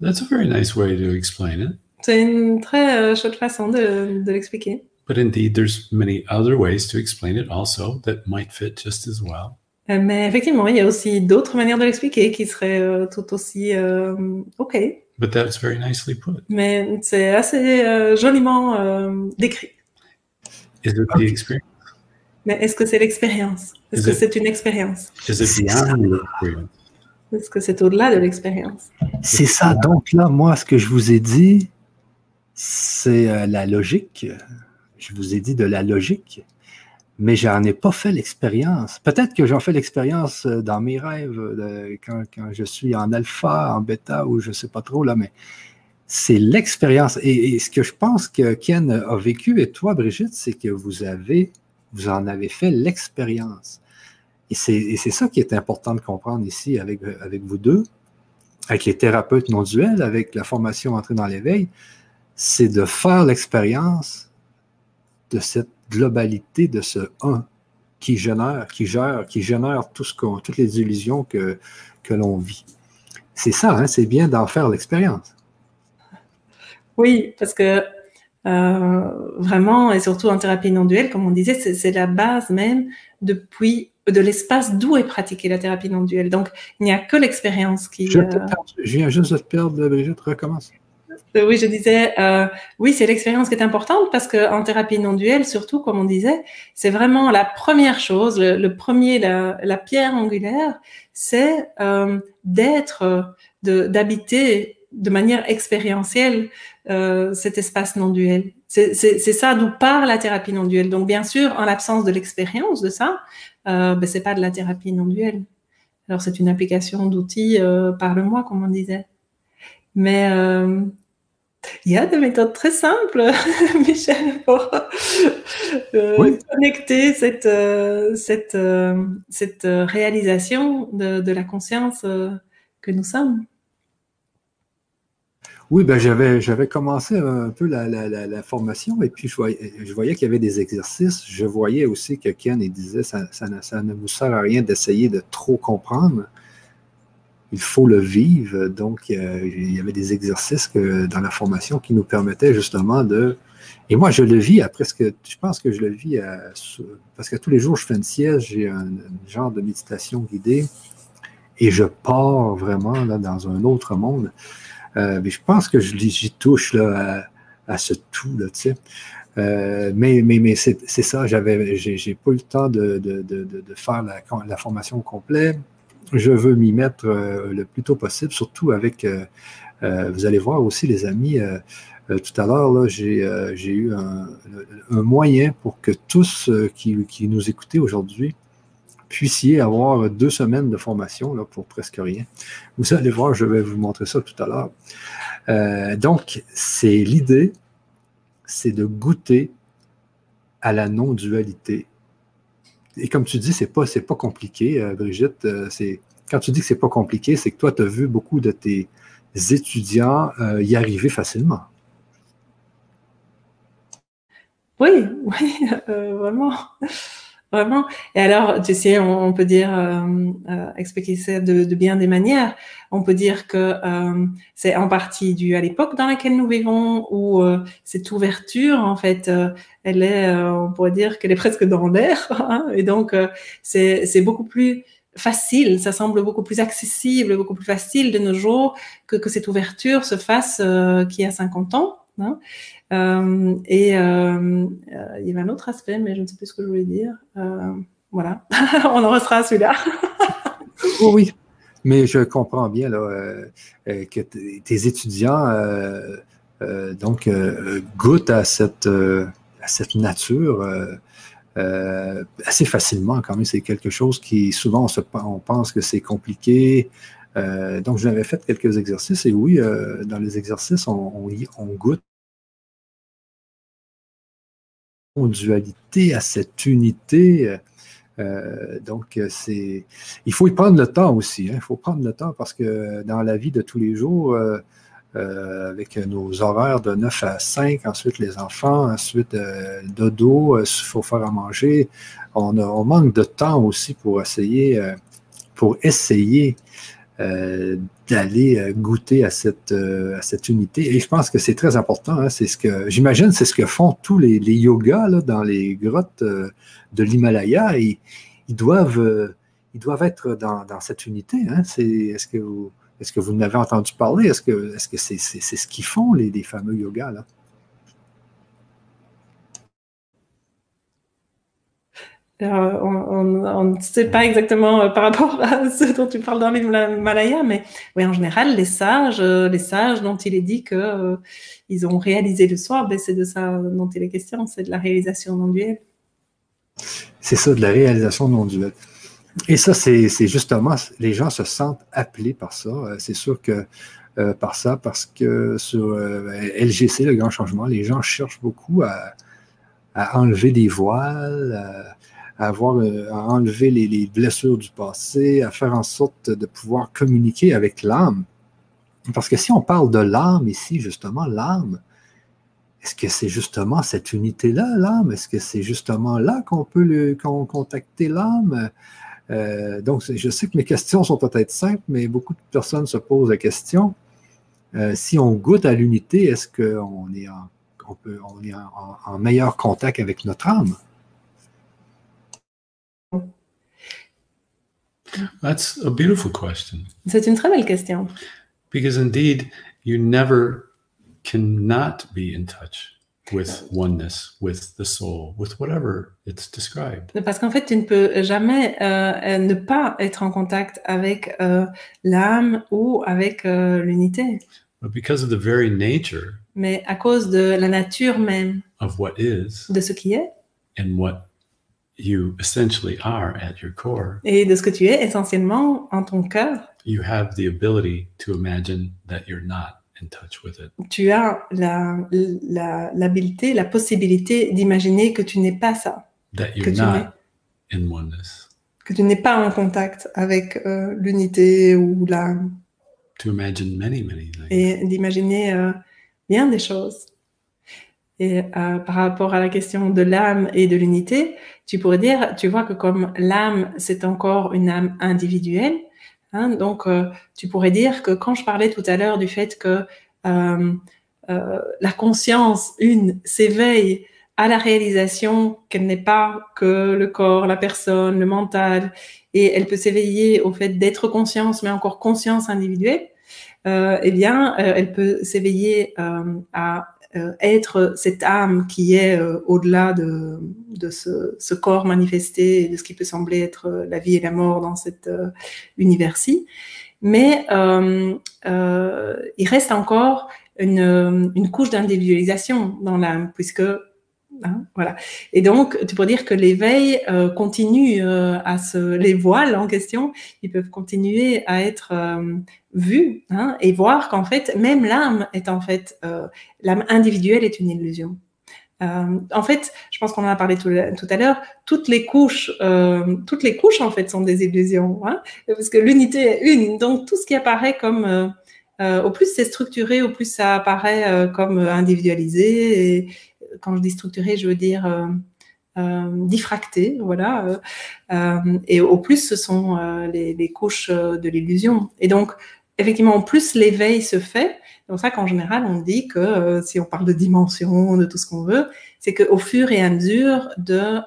That's a very nice way to explain it. C'est une très euh, chouette façon de, de l'expliquer. But indeed, there's many other ways to explain it also that might fit just as well. Euh, Mais effectivement, il y a aussi d'autres manières de l'expliquer qui seraient euh, tout aussi euh, OK. But that's very nicely put. Mais c'est assez euh, joliment euh, décrit. Is it the experience? Mais est-ce que c'est l'expérience? Est-ce que c'est une expérience? Is it C'est beyond the experience? Est-ce que c'est au-delà de l'expérience? C'est ça. Donc là, moi, ce que je vous ai dit, c'est la logique. Je vous ai dit de la logique mais j'en ai pas fait l'expérience. Peut-être que j'en fais l'expérience euh, dans mes rêves, euh, quand, je suis en alpha, en bêta, ou je sais pas trop, là, mais c'est l'expérience. Et, ce que je pense que Ken a vécu, et toi, Brigitte, c'est que vous avez, vous en avez fait l'expérience. Et c'est ça qui est important de comprendre ici avec, avec vous deux, avec les thérapeutes non duels, avec la formation entrée dans l'éveil, c'est de faire l'expérience de cette globalité de ce un qui génère, qui gère, qui génère tout ce toutes les illusions que, que l'on vit. C'est ça, hein, c'est bien d'en faire l'expérience. Oui, parce que euh, vraiment, et surtout en thérapie non duelle, comme on disait, c'est la base même depuis de l'espace d'où est pratiquée la thérapie non duelle. Donc, il n'y a que l'expérience qui. Je, euh, je, viens juste de te perdre, Brigitte, recommence. Euh, oui, je disais, euh, oui, c'est l'expérience qui est importante parce qu'en thérapie non duelle, surtout, comme on disait, c'est vraiment la première chose, le, premier, la, pierre angulaire, c'est euh, d'être, d'habiter de manière expérientielle cet espace non duel. C'est ça d'où part la thérapie non duelle. Donc, bien sûr, en l'absence de l'expérience de ça, euh, ben, c'est pas de la thérapie non duelle. Alors, c'est une application d'outils par le mois, comme on disait. Mais il y a des méthodes très simples, [laughs] Michel, pour euh, connecter cette, euh, cette, euh, cette réalisation de, de, la conscience que nous sommes. Oui, ben j'avais, j'avais commencé un peu la, la, la, formation et puis je voyais, je voyais qu'il y avait des exercices. Je voyais aussi que Ken il disait ça, ça, ça ne vous sert à rien d'essayer de trop comprendre il faut le vivre. Donc, il y avait des exercices dans la formation qui nous permettaient justement de. Et moi, je le vis à presque. Je pense que je le vis parce que tous les jours, je fais une sieste, j'ai un, genre de méditation guidée et je pars vraiment là, dans un autre monde. Euh, mais je pense que j'y touche à, ce tout, là, tu sais. Euh, mais mais, c'est ça, j'avais, j'ai pas eu le temps de, faire la, la, formation complète je veux m'y mettre euh, le plus tôt possible, surtout avec, euh, euh, vous allez voir aussi les amis, tout à l'heure, j'ai eu un, moyen pour que tous qui, nous écoutez aujourd'hui puissiez avoir deux semaines de formation pour presque rien. Vous allez voir, je vais vous montrer ça tout à l'heure. donc, c'est l'idée, c'est de goûter à la non-dualité et comme tu dis, c'est pas, c'est pas compliqué, euh, Brigitte. Euh, c'est, quand tu dis que c'est pas compliqué, c'est que toi, tu as vu beaucoup de tes étudiants euh, y arriver facilement. Oui, [laughs] oui, vraiment. Et alors, tu sais, on, peut dire, euh, euh, expliquer ça de, bien des manières. On peut dire que euh, c'est en partie dû à l'époque dans laquelle nous vivons, où cette ouverture, en fait, elle est, on pourrait dire qu'elle est presque dans l'air. [laughs] Hein. et donc, c'est beaucoup plus facile, ça semble beaucoup plus accessible, beaucoup plus facile de nos jours que, que cette ouverture se fasse qui a 50 ans. Hein. Euh, et euh, euh, il y avait un autre aspect, mais je ne sais plus ce que je voulais dire. voilà, [laughs] on en restera à celui-là. [laughs] oh, oui, mais je comprends bien là, que tes étudiants donc goûtent à cette, nature. assez facilement quand même. C'est quelque chose qui souvent on, se, on pense que c'est compliqué. donc j'avais fait quelques exercices et oui, dans les exercices, on, on, on goûte dualité, à cette unité. Euh, donc, c'est, il faut y prendre le temps aussi. Hein. Il faut prendre le temps parce que dans la vie de tous les jours, euh, euh, avec nos horaires de 9 à 5, ensuite les enfants, ensuite dodo, il faut faire à manger. On, on, manque de temps aussi pour essayer, pour essayer euh, d'aller euh, goûter à cette, euh, à cette unité. Et je pense que c'est très important. Hein. c'est ce que j'imagine, c'est ce que font tous les, les yogas dans les grottes de l'Himalaya. Et ils doivent, ils doivent être dans, dans cette unité. Hein. C'est, est-ce que vous, est-ce que vous en entendu parler? Est-ce que, est-ce que c'est, ce qu'ils font les, fameux yogas on ne sait pas exactement par rapport à [laughs] ce dont tu parles dans l'Himalaya, mais oui, en général, les sages, les sages dont il est dit que ils ont réalisé le soir, ben, c'est de ça dont il est question, c'est de la réalisation non duelle. C'est ça, de la réalisation non duelle. Et ça, c'est justement, les gens se sentent appelés par ça. Euh, c'est sûr que euh, par ça, parce que sur euh, LGC, le grand changement, les gens cherchent beaucoup à, enlever des voiles, à, avoir, à enlever les, les, blessures du passé, à faire en sorte de pouvoir communiquer avec l'âme. Parce que si on parle de l'âme ici, justement, l'âme, est-ce que c'est justement cette unité-là, l'âme? Est-ce que c'est justement là qu'on peut le, contacter l'âme? Euh, donc, je sais que mes questions sont peut-être simples, mais beaucoup de personnes se posent la question. Euh, si on goûte à l'unité, est-ce qu'on est, en, on est en, meilleur contact avec notre âme? That's a beautiful question. C'est une très belle question. Because indeed, you never cannot be in touch with oneness, with the soul, with whatever it's described. Parce qu'en fait, tu ne peux jamais euh, ne pas être en contact avec euh, l'âme ou avec euh, l'unité. But because of the very nature Mais à cause de la nature même of what is de ce qui est and what you essentially are at your core, et de ce que tu es essentiellement en ton cœur, you have the ability to imagine that you're not in touch with it. tu as la, la, possibilité d'imaginer que tu n'es pas ça. That you're que not tu in oneness. Que tu n'es pas en contact avec euh, l'unité ou la. To imagine many, many things. Et d'imaginer euh, bien des choses. Et euh, par rapport à la question de l'âme et de l'unité, tu pourrais dire, tu vois que comme l'âme, c'est encore une âme individuelle, Hein, donc, euh, tu pourrais dire que quand je parlais tout à l'heure du fait que euh, euh, la conscience, une, s'éveille à la réalisation qu'elle n'est pas que le corps, la personne, le mental, et elle peut s'éveiller au fait d'être conscience, mais encore conscience individuelle, eh bien, elle peut s'éveiller à euh, être cette âme qui est euh, au-delà de, ce, corps manifesté, de ce qui peut sembler être euh, la vie et la mort dans cet univers-ci. Mais il reste encore une, une couche d'individualisation dans l'âme, puisque Hein, voilà. Et donc, tu peux dire que l'éveil euh, continue euh, à se, les voiles en question, ils peuvent continuer à être euh, vus hein, et voir qu'en fait, même l'âme est en fait, l'âme individuelle est une illusion. en fait, je pense qu'on en a parlé tout, à l'heure. Toutes les couches, toutes les couches en fait sont des illusions, hein, parce que l'unité est une. Donc tout ce qui apparaît comme au plus c'est structuré, au plus ça apparaît comme individualisé et, quand je dis structuré, je veux dire euh, euh, diffracté, voilà. Euh, et au plus, ce sont les, couches de l'illusion. Et donc, effectivement, en plus l'éveil se fait. C'est pour ça qu'en général, on dit que si on parle de dimension, de tout ce qu'on veut, c'est qu'au fur et à mesure de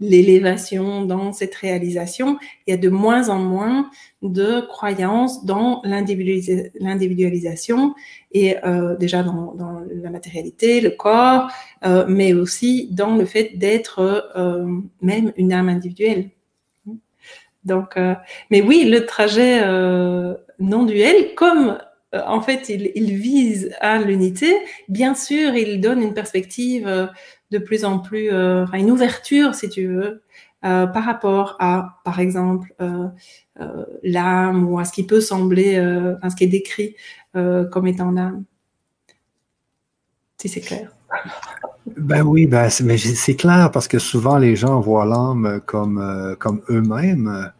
l'élévation dans cette réalisation, il y a de moins en moins de croyances dans l'individualisation et euh, déjà dans, la matérialité, le corps, euh, mais aussi dans le fait d'être euh, même une âme individuelle. Donc, mais oui, le trajet non duel, comme en fait il, il vise à l'unité, bien sûr, il donne une perspective de plus en plus, une ouverture, si tu veux, euh, par rapport à, par exemple, euh, l'âme ou à ce qui peut sembler, à ce qui est décrit comme étant l'âme. Si c'est clair. Ben oui, ben c'est clair parce que souvent les gens voient l'âme comme, comme eux-mêmes.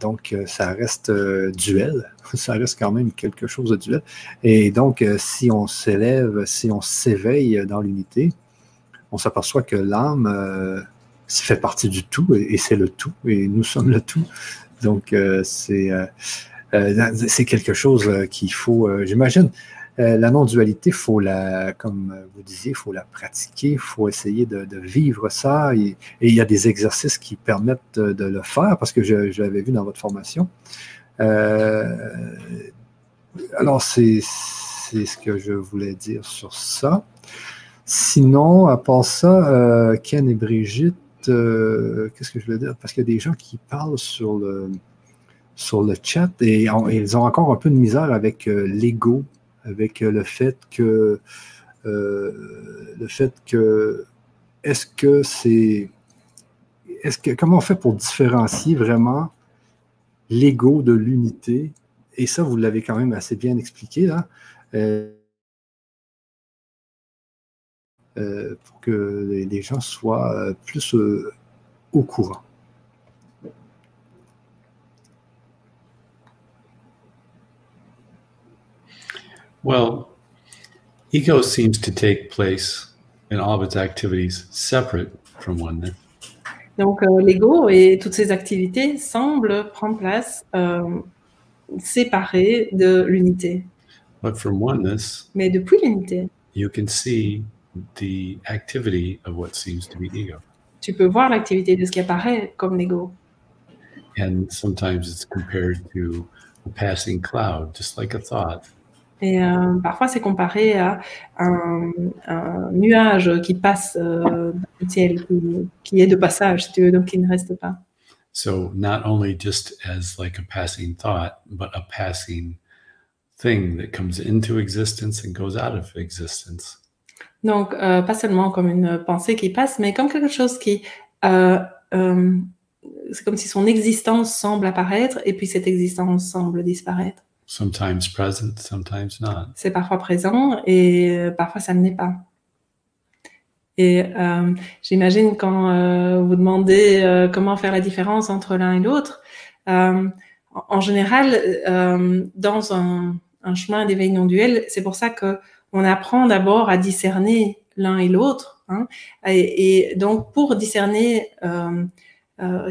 donc, ça reste duel. [laughs] Ça reste quand même quelque chose de duel. Et donc, si on s'élève, si on s'éveille dans l'unité, on s'aperçoit que l'âme euh, fait partie du tout et, c'est le tout et nous sommes le tout. Donc, euh, c'est euh, c'est quelque chose qu'il faut, j'imagine, la non-dualité, faut la, comme vous disiez, faut la pratiquer, faut essayer de, vivre ça. Et, il y a des exercices qui permettent de, le faire parce que je, je l'avais vu dans votre formation. alors, c'est ce que je voulais dire sur ça Sinon, à part ça, euh, Ken et Brigitte, euh, qu'est-ce que je veux dire? Parce qu'il y a des gens qui parlent sur le, sur le chat et ils ont encore un peu de misère avec l'ego, avec le fait que le fait que est-ce que c'est est-ce que comment on fait pour différencier vraiment l'ego de l'unité? Et ça, vous l'avez quand même assez bien expliqué là, euh, pour que les, gens soient euh, plus au courant. Well, ego seems to take place in all of its activities separate from oneness. Donc, l'ego et toutes ses activités semblent prendre place séparé de l'unité. But from oneness, Mais depuis l'unité, you can see the activity of what seems to be ego. tu peux voir l'activité de ce qui apparaît comme l'ego. And sometimes it's compared to a passing cloud, just like a thought. Et euh, parfois, c'est comparé à un, un, nuage qui passe euh, dans le ciel, qui, qui, est de passage, si tu veux, donc qui ne reste pas. So not only just as like a passing thought, but a passing thing that comes into existence and goes out of existence. Donc, euh, pas seulement comme une pensée qui passe, mais comme quelque chose qui, euh, euh, c'est comme si son existence semble apparaître et puis cette existence semble disparaître. Sometimes present, sometimes not. C'est parfois présent et euh, parfois ça ne l'est pas. Et euh, j'imagine quand euh, vous demandez euh, comment faire la différence entre l'un et l'autre, en général, dans un, un chemin d'éveil non duel, c'est pour ça que on apprend d'abord à discerner l'un et l'autre. Hein, et, donc, pour discerner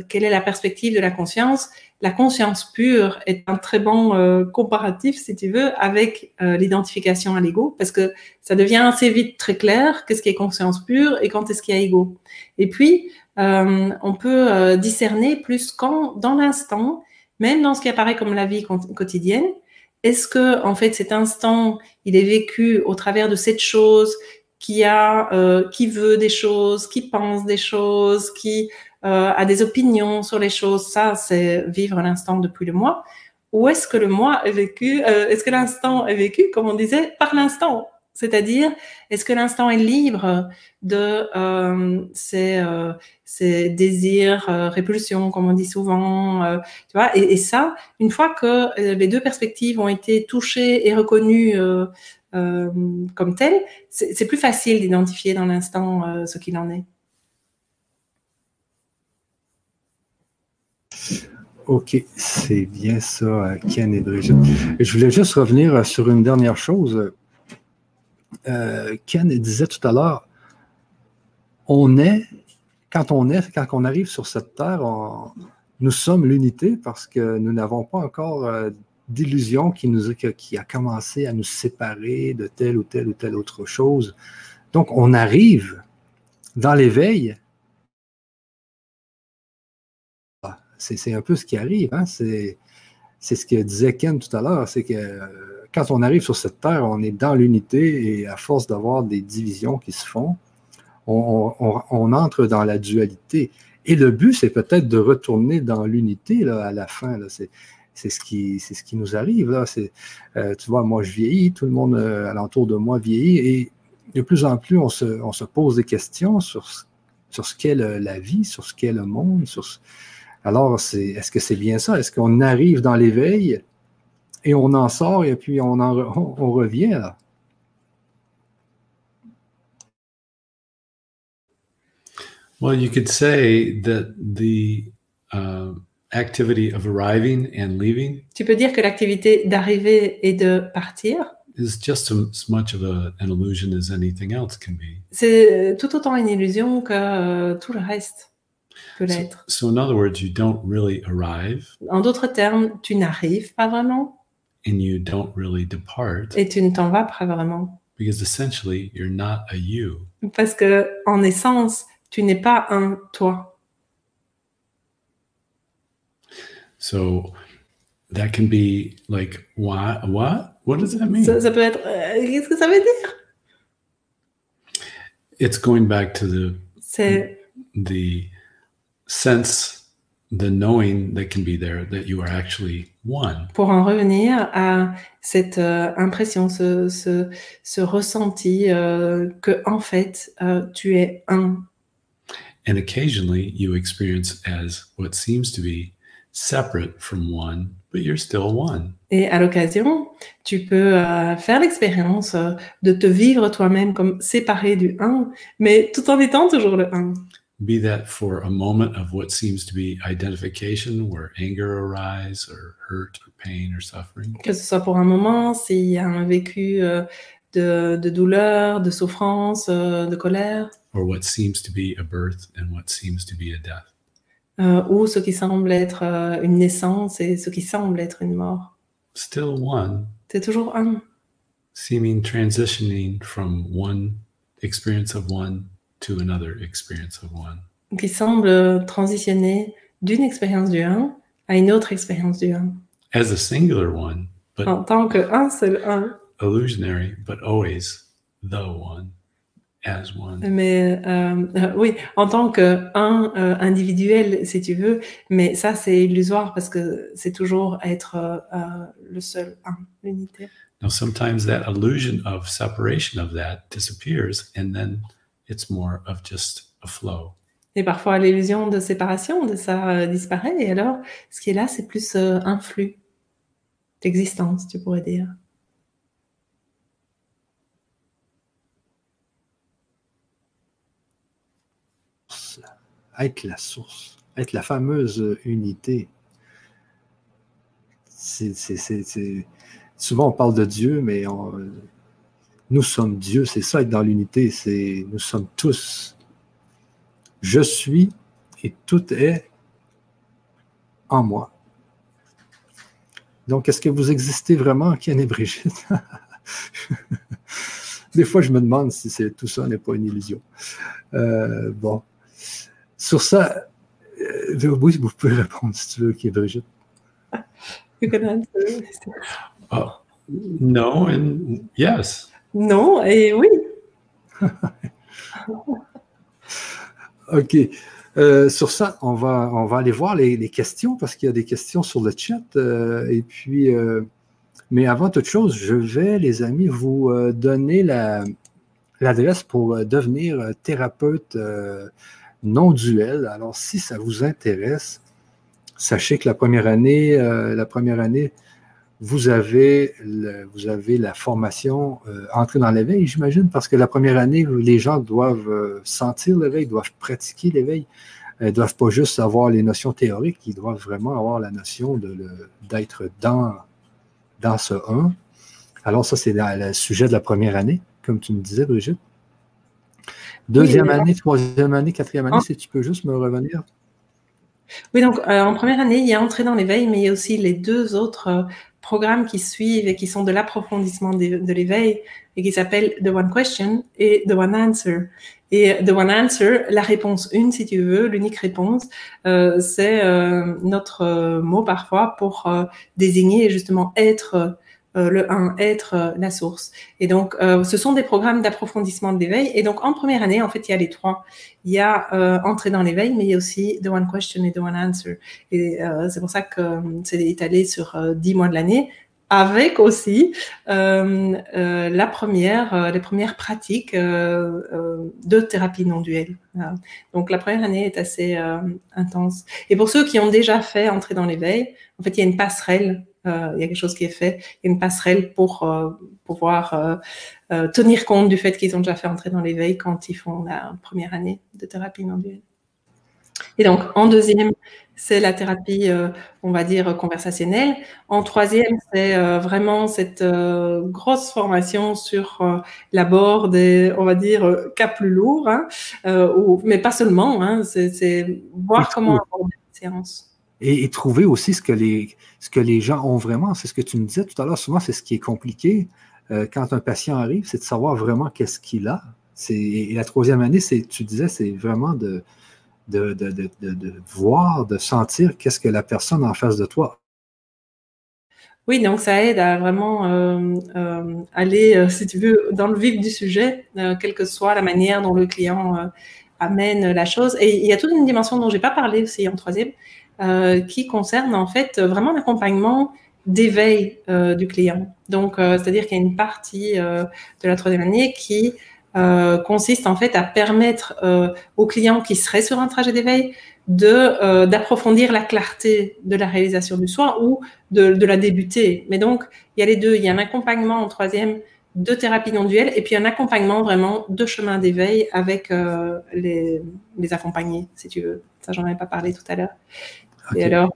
quelle est la perspective de la conscience, la conscience pure est un très bon euh, comparatif, si tu veux, avec euh, l'identification à l'ego, parce que ça devient assez vite très clair qu'est-ce qui est conscience pure et quand est-ce qu'il y a ego. Et puis, euh, on peut discerner plus quand, dans l'instant, même dans ce qui apparaît comme la vie quotidienne, est-ce que, en fait, cet instant, il est vécu au travers de cette chose qui a, qui veut des choses, qui pense des choses, qui euh, a des opinions sur les choses, ça, c'est vivre l'instant depuis le moi. Ou est-ce que le moi est vécu, euh, est-ce que l'instant est vécu, comme on disait, par l'instant? C'est-à-dire, est-ce que l'instant est libre de euh, ses, euh, désirs, euh, répulsions, comme on dit souvent, euh, tu vois? Et, ça, une fois que les deux perspectives ont été touchées et reconnues comme telles, c'est plus facile d'identifier dans l'instant ce qu'il en est. OK, c'est bien ça, Ken et Brigitte. Je voulais juste revenir sur une dernière chose. Euh, Ken disait tout à l'heure, on est, quand on est, quand on arrive sur cette terre, nous sommes l'unité parce que nous n'avons pas encore euh, d'illusion qui, a commencé à nous séparer de telle ou telle ou telle autre chose. Donc, on arrive dans l'éveil c'est un peu ce qui arrive. Hein? C'est ce que disait Ken tout à l'heure, c'est que euh, quand on arrive sur cette terre, on est dans l'unité et à force d'avoir des divisions qui se font, on, entre dans la dualité. Et le but, c'est peut-être de retourner dans l'unité à la fin. C'est ce, qui, ce qui nous arrive. Euh, tu vois, moi, je vieillis, tout le monde euh, alentour de moi vieillit, et de plus en plus, on se, on se pose des questions sur, sur ce qu'est la vie, sur ce qu'est le monde, sur alors, est-ce que c'est bien ça? Est-ce qu'on arrive dans l'éveil? Et on en sort et puis on, en, on, revient là? Well, you could say that the uh, activity of arriving and leaving. Tu peux dire que l'activité d'arriver et de partir. Is just as much of a, an illusion as anything else can be. C'est tout autant une illusion que euh, tout le reste peut l'être. So, so, in other words, you don't really arrive. En d'autres termes, tu n'arrives pas vraiment. And you don't really depart. Et tu ne t'en vas pas vraiment. Because essentially, you're not a you. Parce que en essence, tu n'es pas un toi. So that can be like what what what does that mean? Ça, ça peut être euh, qu'est-ce que ça veut dire? it's going back to the the sense, the knowing that can be there that you are actually. Pour en revenir à cette euh, impression, ce, ce, ce ressenti euh, que en fait euh, tu es un. And occasionally you experience as what seems to be separate from one, but you're still one. Et à l'occasion, tu peux euh, faire l'expérience de te vivre toi-même comme séparé du un, mais tout en étant toujours le un. Be that for a moment of what seems to be identification, where anger arise, or hurt, or pain, or suffering. Que ce soit pour un moment, s'il y a un vécu euh, de, de, douleur, de souffrance, euh, de colère. Or what seems to be a birth and what seems to be a death. Euh, ou ce qui semble être euh, une naissance et ce qui semble être une mort. Still one. C'est toujours un. Seeming transitioning from one experience of one to another experience of one. Qui semble transitionner d'une expérience du un à une autre expérience du un. As a singular one, but en tant qu'un seul un. Illusionary, but always the one. As one. Mais euh, euh, oui, en tant qu'un euh, individuel, si tu veux, mais ça c'est illusoire parce que c'est toujours être euh, le seul un, l'unité. Now sometimes that illusion of separation of that disappears and then it's more of just a flow. Et parfois l'illusion de séparation de ça euh, disparaît et alors ce qui est là c'est plus euh, un flux d'existence, tu pourrais dire. être la source, être la fameuse unité. Souvent on parle de Dieu, mais nous sommes Dieu, c'est ça être dans l'unité, c'est nous sommes tous. Je suis et tout est en moi. Donc, est-ce que vous existez vraiment, Ken et Brigitte? [laughs] Des fois, je me demande si tout ça n'est pas une illusion. Euh, bon. Sur ça, euh, oui, vous pouvez répondre si tu veux, qui est Brigitte. You can answer. Oh, no and yes. Non et oui. [laughs] OK. Euh, sur ça, on va, on aller voir les, questions parce qu'il y a des questions sur le chat. Euh, et puis, mais avant toute chose, je vais, les amis, vous donner l'adresse pour devenir thérapeute non duel. Alors, si ça vous intéresse, sachez que la première année, euh, la première année, vous avez, vous avez la formation euh, entrer dans l'éveil, j'imagine, parce que la première année, les gens doivent euh, sentir l'éveil, doivent pratiquer l'éveil, ne doivent pas juste avoir les notions théoriques, ils doivent vraiment avoir la notion d'être dans, dans ce 1. Alors, ça, c'est le sujet de la première année, comme tu me disais, Brigitte. Deuxième année, troisième année, quatrième année, si tu peux juste me revenir. Oui, donc euh, en première année, il y a Entrée dans l'éveil, mais il y a aussi les deux autres euh, programmes qui suivent et qui sont de l'approfondissement de, l'éveil et qui s'appellent The One Question et The One Answer. Et The One Answer, la réponse une, si tu veux, l'unique réponse, euh, c'est notre mot parfois pour désigner justement être euh, le 1, être euh, la source. Et donc, euh, ce sont des programmes d'approfondissement de l'éveil. Et donc, en première année, en fait, il y a les trois. Il y a entrer dans l'éveil, mais il y a aussi the one question et the one answer. Et c'est pour ça que c'est étalé sur dix mois de l'année avec aussi la première, les premières pratiques de thérapie non duelle. Donc la première année est assez intense. Et pour ceux qui ont déjà fait entrer dans l'éveil, en fait, il y a une passerelle euh, il y a quelque chose qui est fait, il y a une passerelle pour euh, pouvoir euh, tenir compte du fait qu'ils ont déjà fait entrer dans l'éveil quand ils font la première année de thérapie non duelle. Et donc, en deuxième, c'est la thérapie, on va dire, conversationnelle. En troisième, c'est vraiment cette grosse formation sur l'abord des, on va dire, cas plus lourds, hein, mais pas seulement, hein, c'est voir comment aborder la séance et, trouver aussi ce que, les, ce que les gens ont vraiment. C'est ce que tu me disais tout à l'heure, souvent c'est ce qui est compliqué euh, quand un patient arrive, c'est de savoir vraiment qu'est-ce qu'il a. Et la troisième année, tu disais, c'est vraiment de, de, de, de, voir, de sentir qu'est-ce que la personne en face de toi Oui, donc ça aide à vraiment aller, si tu veux, dans le vif du sujet, quelle que soit la manière dont le client amène la chose. Et il y a toute une dimension dont j'ai pas parlé aussi en troisième, qui concerne en fait vraiment l'accompagnement d'éveil du client. Donc, c'est-à-dire qu'il y a une partie de la troisième année qui euh, consiste en fait à permettre euh, aux clients qui seraient sur un trajet d'éveil de euh, d'approfondir la clarté de la réalisation du soin ou de, la débuter. Mais donc, il y a les deux. Il y a un accompagnement en troisième de thérapie non duelle et puis un accompagnement vraiment de chemin d'éveil avec les accompagnés, si tu veux. Ça, j'en avais pas parlé tout à l'heure. Et alors,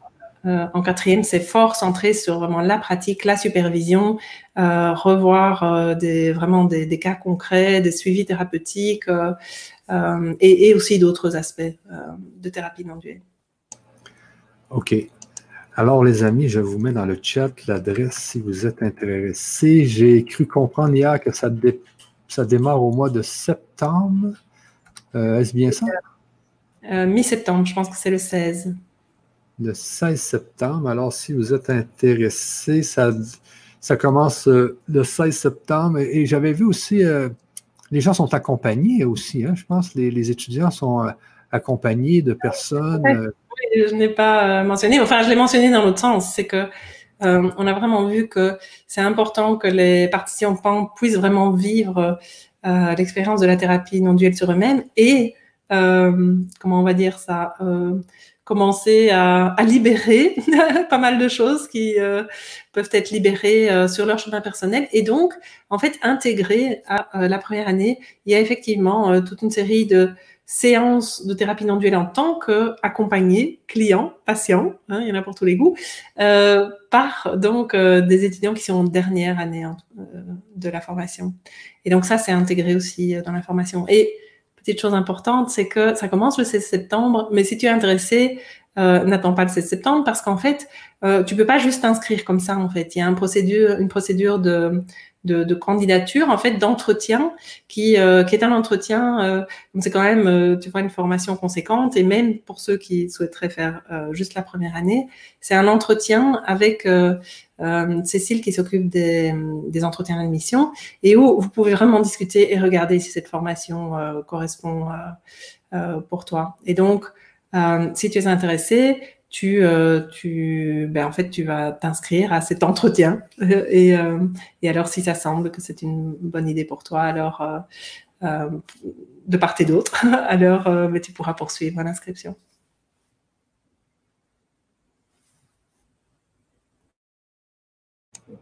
euh, en quatrième, c'est fort centré sur vraiment la pratique, la supervision, euh, revoir euh, des, vraiment des, des, cas concrets, des suivis thérapeutiques et, et, aussi d'autres aspects de thérapie non duelle. OK. Alors, les amis, je vous mets dans le chat l'adresse si vous êtes intéressés. J'ai cru comprendre hier que ça, ça démarre au mois de septembre. Est-ce bien ça? Mi-septembre, je pense que c'est le 16 le 16 septembre. Alors, si vous êtes intéressé, ça, ça commence euh, le 16 septembre. Et, j'avais vu aussi, euh, les gens sont accompagnés aussi. Hein, je pense les, les étudiants sont euh, accompagnés de personnes. Oui, je n'ai pas mentionné. Enfin, je l'ai mentionné dans l'autre sens. C'est que on a vraiment vu que c'est important que les participants puissent vraiment vivre l'expérience de la thérapie non duelle sur eux-mêmes et comment on va dire ça commencer à, libérer [laughs] pas mal de choses qui euh, peuvent être libérées euh, sur leur chemin personnel. Et donc, en fait, intégrer à euh, la première année, il y a effectivement toute une série de séances de thérapie non duelle en tant qu'accompagné, client, patient, hein, il y en a pour tous les goûts, par donc des étudiants qui sont en dernière année hein, de la formation. Et donc ça, c'est intégré aussi dans la formation. Et petite chose importante, c'est que ça commence le 16 septembre, mais si tu es intéressé, euh, n'attends pas le 16 septembre parce qu'en fait, euh, tu peux pas juste t'inscrire comme ça. En fait, il y a une procédure, une procédure de de, candidature, en fait, d'entretien, qui, euh, qui est un entretien, euh, c'est quand même, tu vois, une formation conséquente, et même pour ceux qui souhaiteraient faire juste la première année, c'est un entretien avec Cécile qui s'occupe des, des entretiens d'admission, et où vous pouvez vraiment discuter et regarder si cette formation correspond pour toi. Et donc, si tu es intéressé, tu, euh, ben en fait, tu vas t'inscrire à cet entretien. [laughs] et, euh, alors, si ça semble que c'est une bonne idée pour toi, alors euh, euh de part et d'autre, [laughs] alors ben, tu pourras poursuivre l'inscription.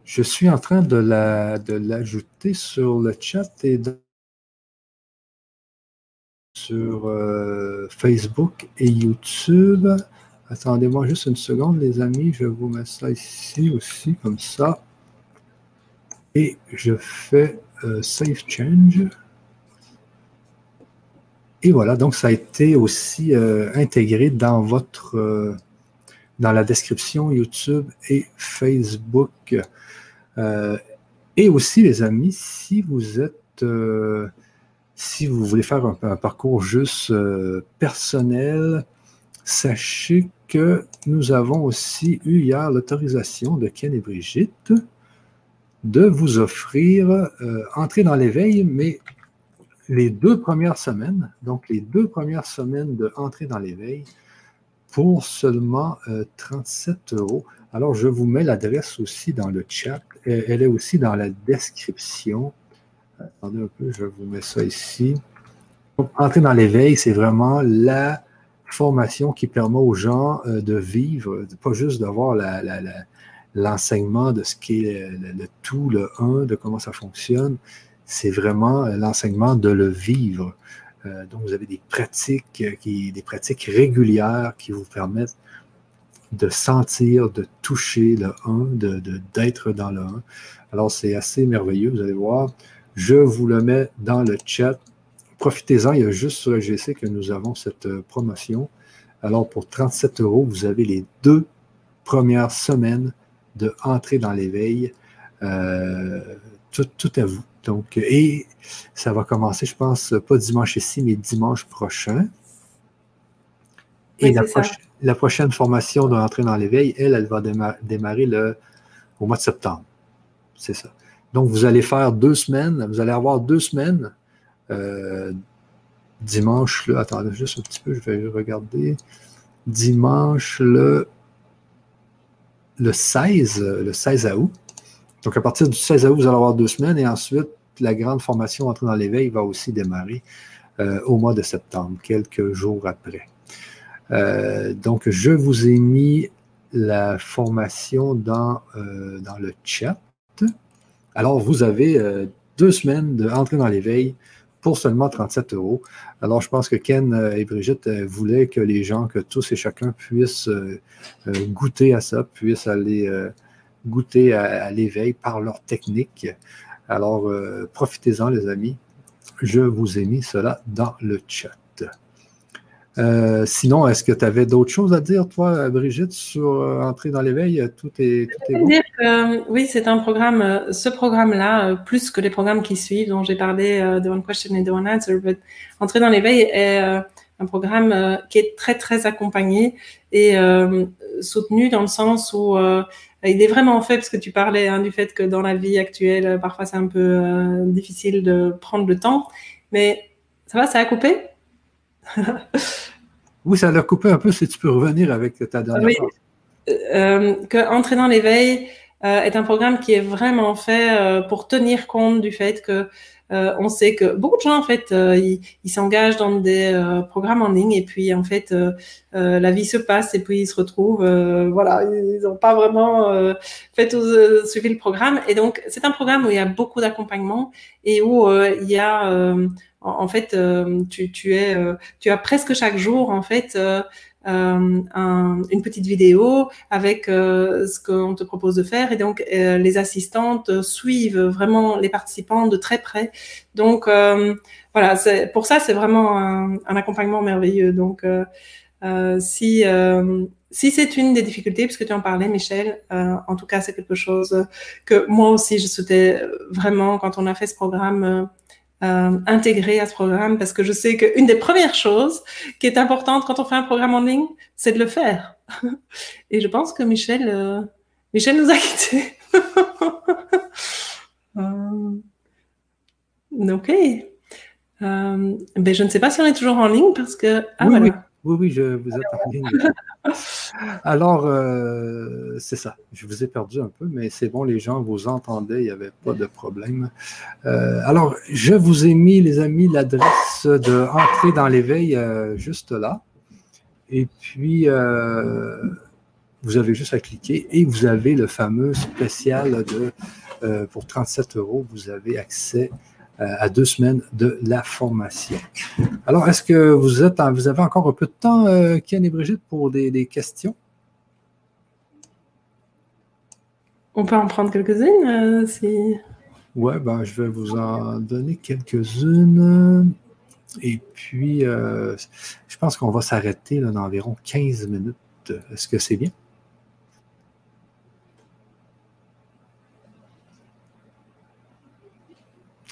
Je suis en train de la de l'ajouter sur le chat et sur Facebook et YouTube. Attendez-moi juste une seconde, les amis. Je vous mets ça ici aussi, comme ça. Et je fais euh, Save Change. Et voilà, donc ça a été aussi euh, intégré dans votre euh, dans la description YouTube et Facebook. et aussi, les amis, si vous êtes si vous voulez faire un parcours juste personnel, sachez que nous avons aussi eu hier l'autorisation de Ken et Brigitte de vous offrir euh, entrer dans l'éveil, mais les deux premières semaines, donc les deux premières semaines de entrer dans l'éveil, pour seulement 37 euh, euros. Alors, je vous mets l'adresse aussi dans le chat. Elle est aussi dans la description. Attendez un peu, je vous mets ça ici. entrer dans l'éveil, c'est vraiment la formation qui permet aux gens euh, de vivre, pas juste d'avoir l'enseignement de ce qui est le, tout, le un, de comment ça fonctionne, c'est vraiment euh, l'enseignement de le vivre. Euh, donc, vous avez des pratiques, qui, des pratiques régulières qui vous permettent de sentir, de toucher le un, d'être de, dans le un. Alors, c'est assez merveilleux, vous allez voir. Je vous le mets dans le chat profitez-en, il y a juste sur le GC que nous avons cette euh, promotion. Alors, pour 37 euros, vous avez les deux premières semaines de dans l'éveil. Euh, tout, à vous. Donc, et ça va commencer, je pense, pas dimanche ici, mais dimanche prochain. Et la, prochaine formation de rentrer dans l'éveil, elle, elle va démarrer le, au mois de septembre. C'est ça. Donc, vous allez faire deux semaines, vous allez avoir deux semaines euh, dimanche, là, attendez juste un petit peu, je vais regarder. Dimanche, le, le 16, le 16 août. Donc, à partir du 16 août, vous allez avoir deux semaines et ensuite, la grande formation Entrée dans l'éveil va aussi démarrer euh, au mois de septembre, quelques jours après. Euh, donc, je vous ai mis la formation dans, euh, dans le chat. Alors, vous avez deux semaines d'entrée dans l'éveil pour seulement 37 euros. Alors, je pense que Ken et Brigitte voulaient que les gens, que tous et chacun puissent goûter à ça, puissent aller goûter à, l'éveil par leur technique. Alors, euh, profitez-en, les amis. Je vous ai mis cela dans le chat. Euh, sinon, est-ce que tu avais d'autres choses à dire, toi, Brigitte, sur euh, Entrer dans l'éveil? Tout est, que, oui, c'est un programme, ce programme-là, plus que les programmes qui suivent, dont j'ai parlé de One Question et de One Answer, Entrer dans l'éveil est un programme qui est très, très accompagné et soutenu dans le sens où il est vraiment fait, parce que tu parlais hein, du fait que dans la vie actuelle, euh, parfois c'est un peu euh, difficile de prendre le temps. Mais ça va, ça a coupé? [laughs] Oui, ça a coupé un peu, si tu peux revenir avec ta dernière oui. phrase. Euh, que Entrer dans l'éveil est un programme qui est vraiment fait pour tenir compte du fait que euh, on sait que beaucoup de gens, en fait, euh, ils s'engagent dans des euh, programmes en ligne et puis, en fait, la vie se passe et puis ils se retrouvent, voilà, ils n'ont pas vraiment fait tout, suivi le programme. Et donc, c'est un programme où il y a beaucoup d'accompagnement et où il y a, en, fait, tu, tu, es, tu as presque chaque jour, en fait, euh, un, une petite vidéo avec euh, ce qu'on te propose de faire et donc euh, les assistantes suivent vraiment les participants de très près. Donc voilà, pour ça c'est vraiment un, un, accompagnement merveilleux. Donc si si c'est une des difficultés, puisque tu en parlais, Michel, en tout cas, c'est quelque chose que moi aussi, je souhaitais vraiment, quand on a fait ce programme, euh, intégré à ce programme parce que je sais qu'une des premières choses qui est importante quand on fait un programme en ligne, c'est de le faire. [laughs] Et je pense que Michel, euh, Michel nous a quittés. [laughs] euh, ok. Euh, ben je ne sais pas si on est toujours en ligne parce que. Ah, oui, oui. Oui, oui, je vous ai en ligne. [laughs] Alors, euh, c'est ça. Je vous ai perdu un peu, mais c'est bon, les gens vous entendaient, il n'y avait pas de problème. Euh, alors, je vous ai mis, les amis, l'adresse de Entrer dans l'éveil euh, juste là. Et puis, vous avez juste à cliquer et vous avez le fameux spécial de, pour 37 euros, vous avez accès à deux semaines de la formation. Alors, est-ce que vous, êtes vous avez encore un peu de temps, euh, Ken et Brigitte, pour des, questions? On peut en prendre quelques-unes euh, si... Oui, ben, je vais vous en donner quelques-unes. Et puis, euh, je pense qu'on va s'arrêter dans environ 15 minutes. Est-ce que c'est bien?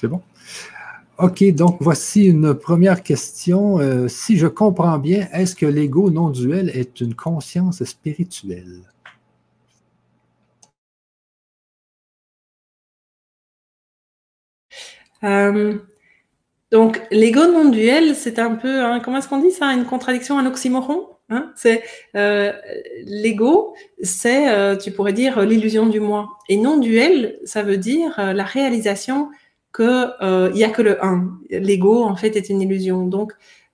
C'est bon? OK, donc voici une première question. Euh, si je comprends bien, est-ce que l'ego non duel est une conscience spirituelle? Euh, donc, l'ego non duel, c'est un peu, hein, comment est-ce qu'on dit ça, une contradiction, un oxymoron hein? C'est euh, l'ego, c'est, tu pourrais dire, l'illusion du moi. Et non duel, ça veut dire la réalisation qu'il euh, n'y a que le 1. L'ego, en fait, est une illusion. Donc,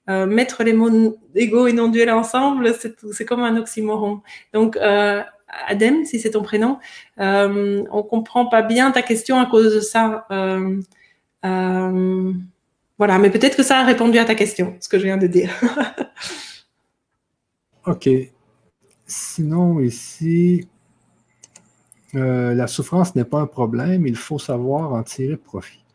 euh, mettre les mots ego et non duel ensemble, c'est comme un oxymoron. Donc, euh, Adem, si c'est ton prénom, euh, on comprend pas bien ta question à cause de ça. Euh, voilà, mais peut-être que ça a répondu à ta question, ce que je viens de dire. [laughs] ok. Sinon, ici, la souffrance n'est pas un problème, il faut savoir en tirer profit.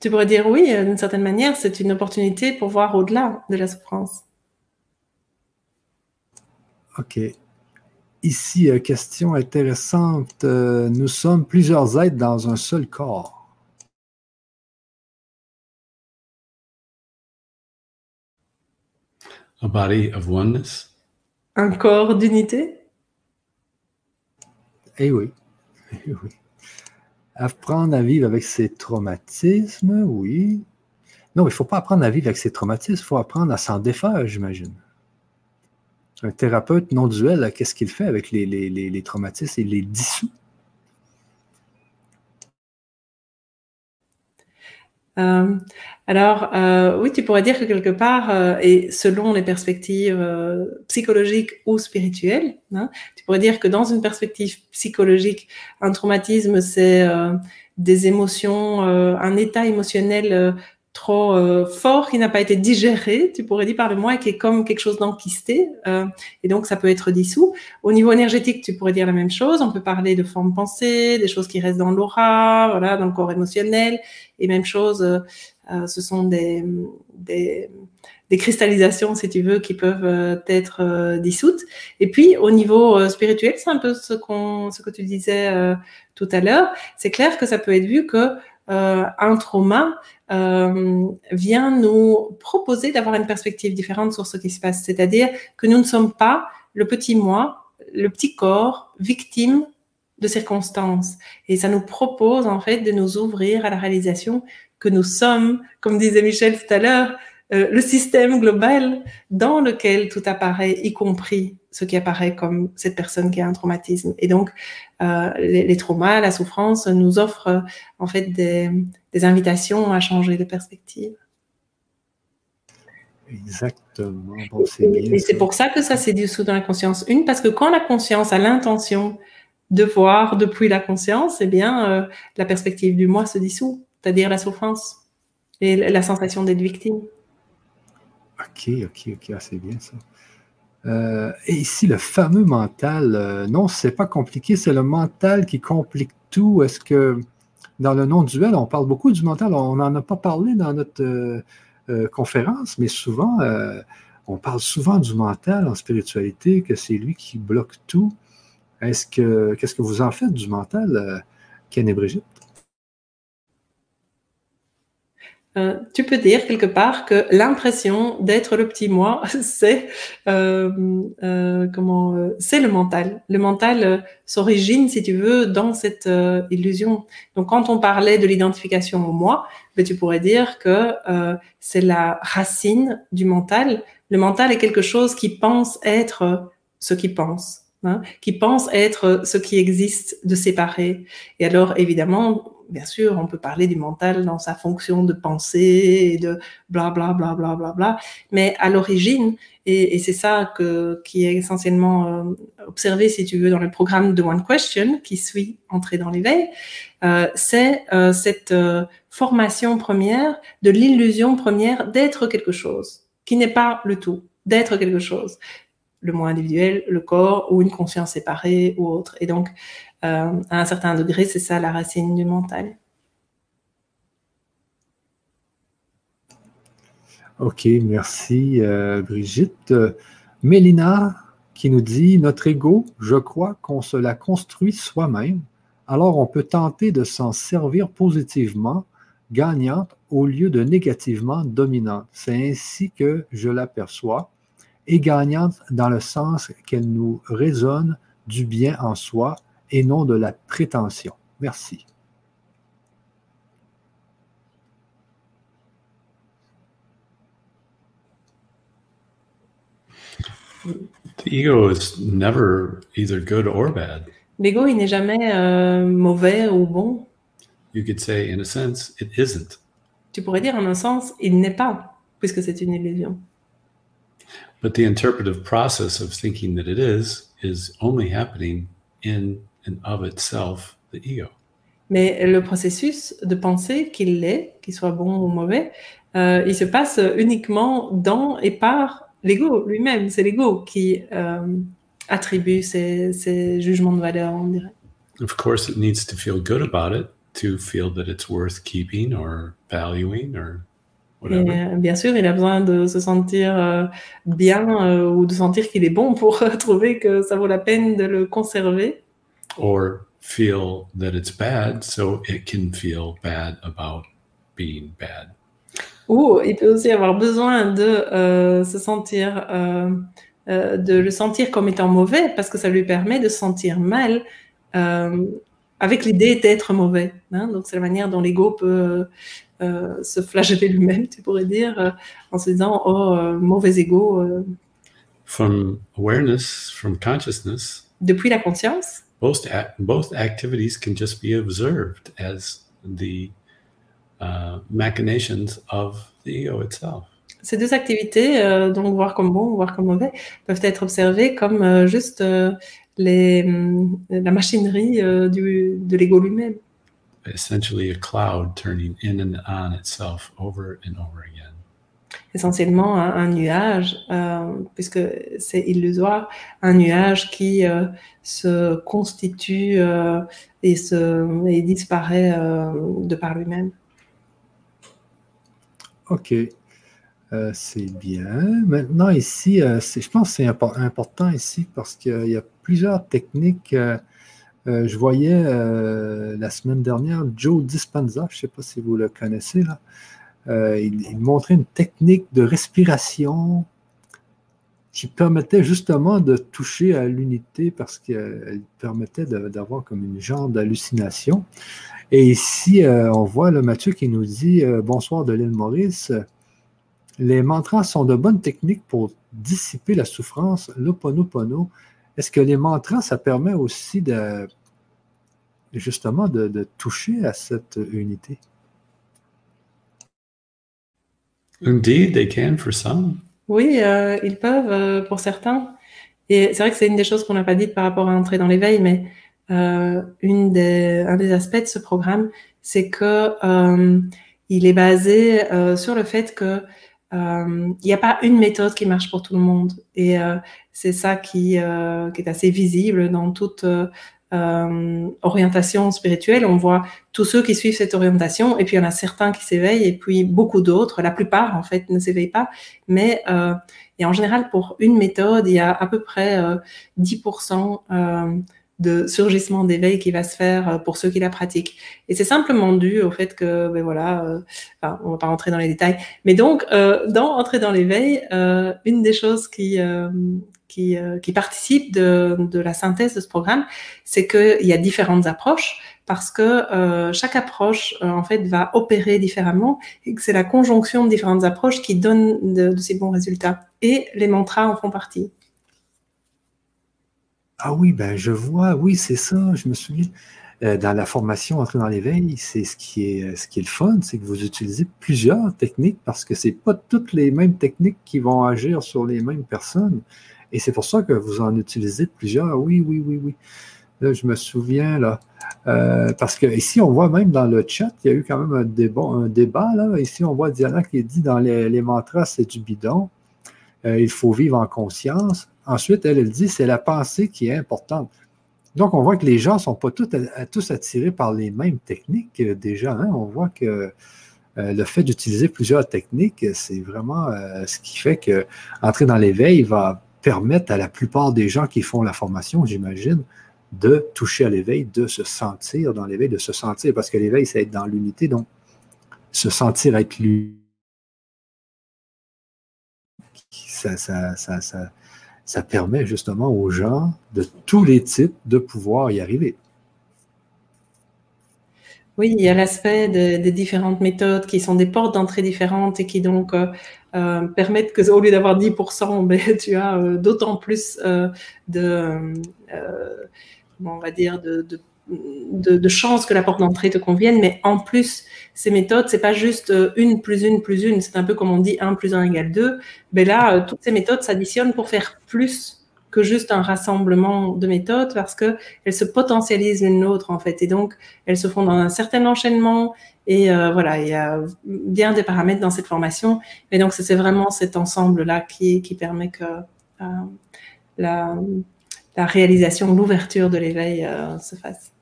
Tu pourrais dire oui, euh, d'une certaine manière, c'est une opportunité pour voir au-delà de la souffrance. OK. Ici, euh, question intéressante. Euh, nous sommes plusieurs êtres dans un seul corps. Un corps d'unité? Eh oui. [laughs] Apprendre à vivre avec ses traumatismes, oui. Non, il ne faut pas apprendre à vivre avec ses traumatismes, il faut apprendre à s'en défaire, j'imagine. Un thérapeute non duel, qu'est-ce qu'il fait avec les traumatismes? Il les dissout? Euh, alors, euh, oui, tu pourrais dire que quelque part, euh, et selon les perspectives psychologiques ou spirituelles, hein, tu pourrais dire que dans une perspective psychologique, un traumatisme, c'est des émotions, un état émotionnel trop euh, fort qui n'a pas été digéré, tu pourrais dire par le moi, et qui est comme quelque chose d'enquisté, euh, et donc ça peut être dissous. Au niveau énergétique, tu pourrais dire la même chose. On peut parler de formes pensées, des choses qui restent dans l'aura, voilà, dans le corps émotionnel, et même chose, euh, euh ce sont des, des, des, cristallisations, si tu veux, qui peuvent euh, être euh, dissoutes. Et puis au niveau spirituel, c'est un peu ce qu'on, ce que tu disais tout à l'heure. C'est clair que ça peut être vu que un trauma euh, vient nous proposer d'avoir une perspective différente sur ce qui se passe. C'est-à-dire que nous ne sommes pas le petit moi, le petit corps, victime de circonstances. Et ça nous propose en fait de nous ouvrir à la réalisation que nous sommes, comme disait Michel tout à l'heure, euh, le système global dans lequel tout apparaît, y compris ce qui apparaît comme cette personne qui a un traumatisme. Et donc, euh, les, les, traumas, la souffrance nous offrent en fait des, des invitations à changer de perspective. Exactement. et c'est pour ça que ça s'est dissous dans la conscience. Une, parce que quand la conscience a l'intention de voir depuis la conscience, eh bien, euh, la perspective du moi se dissout, c'est-à-dire la souffrance et la sensation d'être victime. Ok, ok, ok, ah, c'est bien ça. Euh, et ici, le fameux mental, euh, non, c'est pas compliqué, c'est le mental qui complique tout. Est-ce que dans le non-duel, on parle beaucoup du mental, on n'en a pas parlé dans notre euh, conférence, mais souvent, on parle souvent du mental en spiritualité, que c'est lui qui bloque tout. Est-ce que, qu'est-ce que vous en faites du mental, Ken et Brigitte? Euh, tu peux dire quelque part que l'impression d'être le petit moi, [laughs] c'est euh, euh, comment euh, c'est le mental. Le mental euh, s'origine, si tu veux, dans cette illusion. Donc, quand on parlait de l'identification au moi, ben, tu pourrais dire que c'est la racine du mental. Le mental est quelque chose qui pense être ce qui pense, hein, qui pense être ce qui existe de séparé. Et alors, évidemment, bien sûr, on peut parler du mental dans sa fonction de pensée et de bla bla bla bla bla bla, mais à l'origine, et, c'est ça qui est essentiellement euh, observé, si tu veux, dans le programme de One Question qui suit Entrer dans l'éveil, euh, c'est euh, cette formation première de l'illusion première d'être quelque chose, qui n'est pas le tout, d'être quelque chose le moi individuel, le corps ou une conscience séparée ou autre. Et donc, à un certain degré, c'est ça la racine du mental. Ok, merci euh, Brigitte. Mélina qui nous dit Notre ego, je crois qu'on se la construit soi-même, alors on peut tenter de s'en servir positivement, gagnante, au lieu de négativement dominante. C'est ainsi que je l'aperçois, et gagnante dans le sens qu'elle nous résonne du bien en soi et non de la prétention. Merci. The ego is never either good or bad. L'ego, il n'est jamais euh, mauvais ou bon. You could say, in a sense, it isn't. Tu pourrais dire, en un sens, il n'est pas, puisque c'est une illusion. But the interpretive process of thinking that it is is only happening in of itself, the ego. Mais le processus de penser qu'il l'est, qu'il soit bon ou mauvais, euh, il se passe uniquement dans et par l'ego lui-même. C'est l'ego qui euh, attribue ces, jugements de valeur, on dirait. Of course, it needs to feel good about it to feel that it's worth keeping or valuing or whatever. Et, euh, bien sûr, il a besoin de se sentir euh, bien ou de sentir qu'il est bon pour [laughs] trouver que ça vaut la peine de le conserver. Or feel that it's bad so it can feel bad about being bad. Ou il peut aussi avoir besoin de se sentir, de le sentir comme étant mauvais parce que ça lui permet de se sentir mal avec l'idée d'être mauvais. Hein. Donc c'est la manière dont l'ego peut se flageller lui-même, tu pourrais dire, en se disant oh mauvais ego. From awareness, from consciousness. Depuis la conscience. Both, both activities can just be observed as the uh, machinations of the ego itself. Ces deux activités, euh, donc voir comme bon, voir comme mauvais, peuvent être observées comme euh, juste euh, les, la machinerie euh, du, de l'ego lui-même. Essentially a cloud turning in and on itself over and over again essentiellement un, nuage, euh, puisque c'est illusoire, un nuage qui euh, se constitue euh, et, se, et disparaît de par lui-même. OK. c'est bien. Maintenant, ici, je pense que c'est important ici parce qu'il y a plusieurs techniques. je voyais la semaine dernière Joe Dispenza, je ne sais pas si vous le connaissez, là. Euh, il, montrait une technique de respiration qui permettait justement de toucher à l'unité parce qu'elle permettait d'avoir comme une genre d'hallucination. Et ici, euh, on voit le Mathieu qui nous dit euh, Bonsoir de l'île Maurice. Les mantras sont de bonnes techniques pour dissiper la souffrance, l'oponopono. Est-ce que les mantras, ça permet aussi de justement de toucher à cette unité? Indeed, they can for some. Oui, euh, ils peuvent euh, pour certains. Et c'est vrai que c'est une des choses qu'on n'a pas dites par rapport à entrer dans l'éveil, mais euh, une des, un des aspects de ce programme, c'est que il est basé sur le fait que il n'y a pas une méthode qui marche pour tout le monde. Et c'est ça qui est assez visible dans toute euh, orientation spirituelle, on voit tous ceux qui suivent cette orientation, et puis il y en a certains qui s'éveillent, et puis beaucoup d'autres, la plupart en fait ne s'éveillent pas, mais euh, et en général pour une méthode, il y a à peu près euh, 10% euh, de surgissement d'éveil qui va se faire euh, pour ceux qui la pratiquent. Et c'est simplement dû au fait que, ben voilà, euh, enfin, on va pas rentrer dans les détails, mais donc dans entrer dans l'éveil, une des choses qui qui, euh, qui participent de, de, la synthèse de ce programme, c'est qu'il y a différentes approches parce que euh, chaque approche euh, en fait va opérer différemment et que c'est la conjonction de différentes approches qui donne de, ces bons résultats. Et les mantras en font partie. Ah oui, ben je vois, oui, c'est ça, je me souviens. dans la formation Entrer dans l'éveil, c'est ce qui est ce qui est le fun, c'est que vous utilisez plusieurs techniques parce que c'est pas toutes les mêmes techniques qui vont agir sur les mêmes personnes. Et c'est pour ça que vous en utilisez plusieurs. Oui, oui, oui, oui. Là, je me souviens, là. Euh, parce que ici, on voit même dans le chat, il y a eu quand même un débat. Là. Ici, on voit Diana qui dit dans les, mantras, c'est du bidon. Euh, il faut vivre en conscience. Ensuite, elle, elle dit, c'est la pensée qui est importante. Donc, on voit que les gens ne sont pas tous, tous, attirés par les mêmes techniques euh, déjà. Hein. On voit que le fait d'utiliser plusieurs techniques, c'est vraiment ce qui fait que entrer dans l'éveil va permettent à la plupart des gens qui font la formation, j'imagine, de toucher à l'éveil, de se sentir dans l'éveil, de se sentir, parce que l'éveil, c'est être dans l'unité, donc se sentir être lui. Ça, ça, ça, permet justement aux gens de tous les types de pouvoir y arriver. Oui, il y a l'aspect des différentes méthodes qui sont des portes d'entrée différentes et qui donc euh, euh, permettent que, au lieu d'avoir 10%, [laughs] ben, tu as euh, d'autant plus de, on va dire, de, chances que la porte d'entrée te convienne. Mais en plus, ces méthodes, c'est pas juste une plus une plus une, c'est un peu comme on dit 1 plus 1 égale 2. Mais ben là, toutes ces méthodes s'additionnent pour faire plus que juste un rassemblement de méthodes parce que elles se potentialisent l'une l'autre en fait et donc elles se font dans un certain enchaînement et euh, voilà il y a bien des paramètres dans cette formation et donc c'est vraiment cet ensemble là qui, permet que euh, la, réalisation l'ouverture de l'éveil euh, se fasse.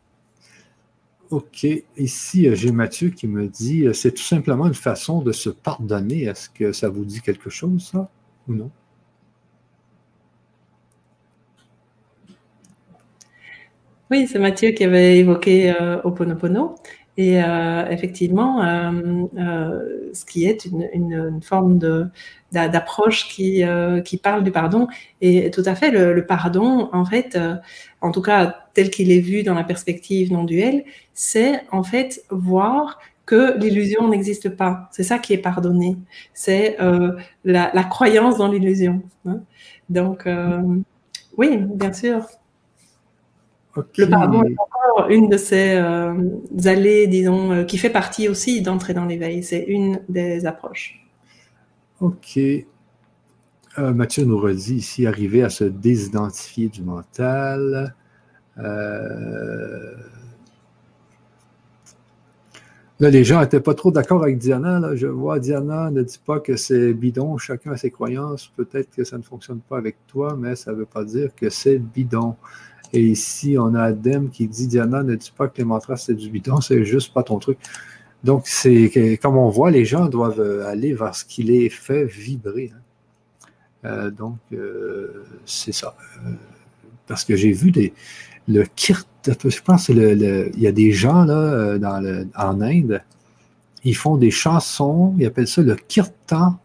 OK. Ici, j'ai Mathieu qui me dit c'est tout simplement une façon de se pardonner. Est-ce que ça vous dit quelque chose, ça, ou non? Oui, c'est Mathieu qui avait évoqué euh, Oponopono. Et euh, effectivement, ce qui est une, forme d'approche qui, qui parle du pardon. Et tout à fait, le, pardon, en fait, en tout cas tel qu'il est vu dans la perspective non duelle, c'est en fait voir que l'illusion n'existe pas. C'est ça qui est pardonné. C'est la, croyance dans l'illusion. Hein. Donc, oui, bien sûr. Le pardon est encore une de ces euh, allées, disons, euh, qui fait partie aussi d'entrer dans l'éveil. C'est une des approches. OK. Euh, Mathieu nous redit ici arriver à se désidentifier du mental. Là, les gens n'étaient pas trop d'accord avec Diana. Je vois Diana ne dit pas que c'est bidon, chacun a ses croyances. Peut-être que ça ne fonctionne pas avec toi, mais ça ne veut pas dire que c'est bidon. Et ici, on a Adem qui dit Diana, ne dis pas que les mantras, c'est du bidon, [laughs] c'est juste pas ton truc. Donc, c'est comme on voit, les gens doivent euh, aller vers ce qui les fait vibrer. Hein. Euh, donc, euh, c'est ça. parce que j'ai vu le kirt, je pense il y a des gens là, dans en Inde, ils font des chansons, ils appellent ça le kirtan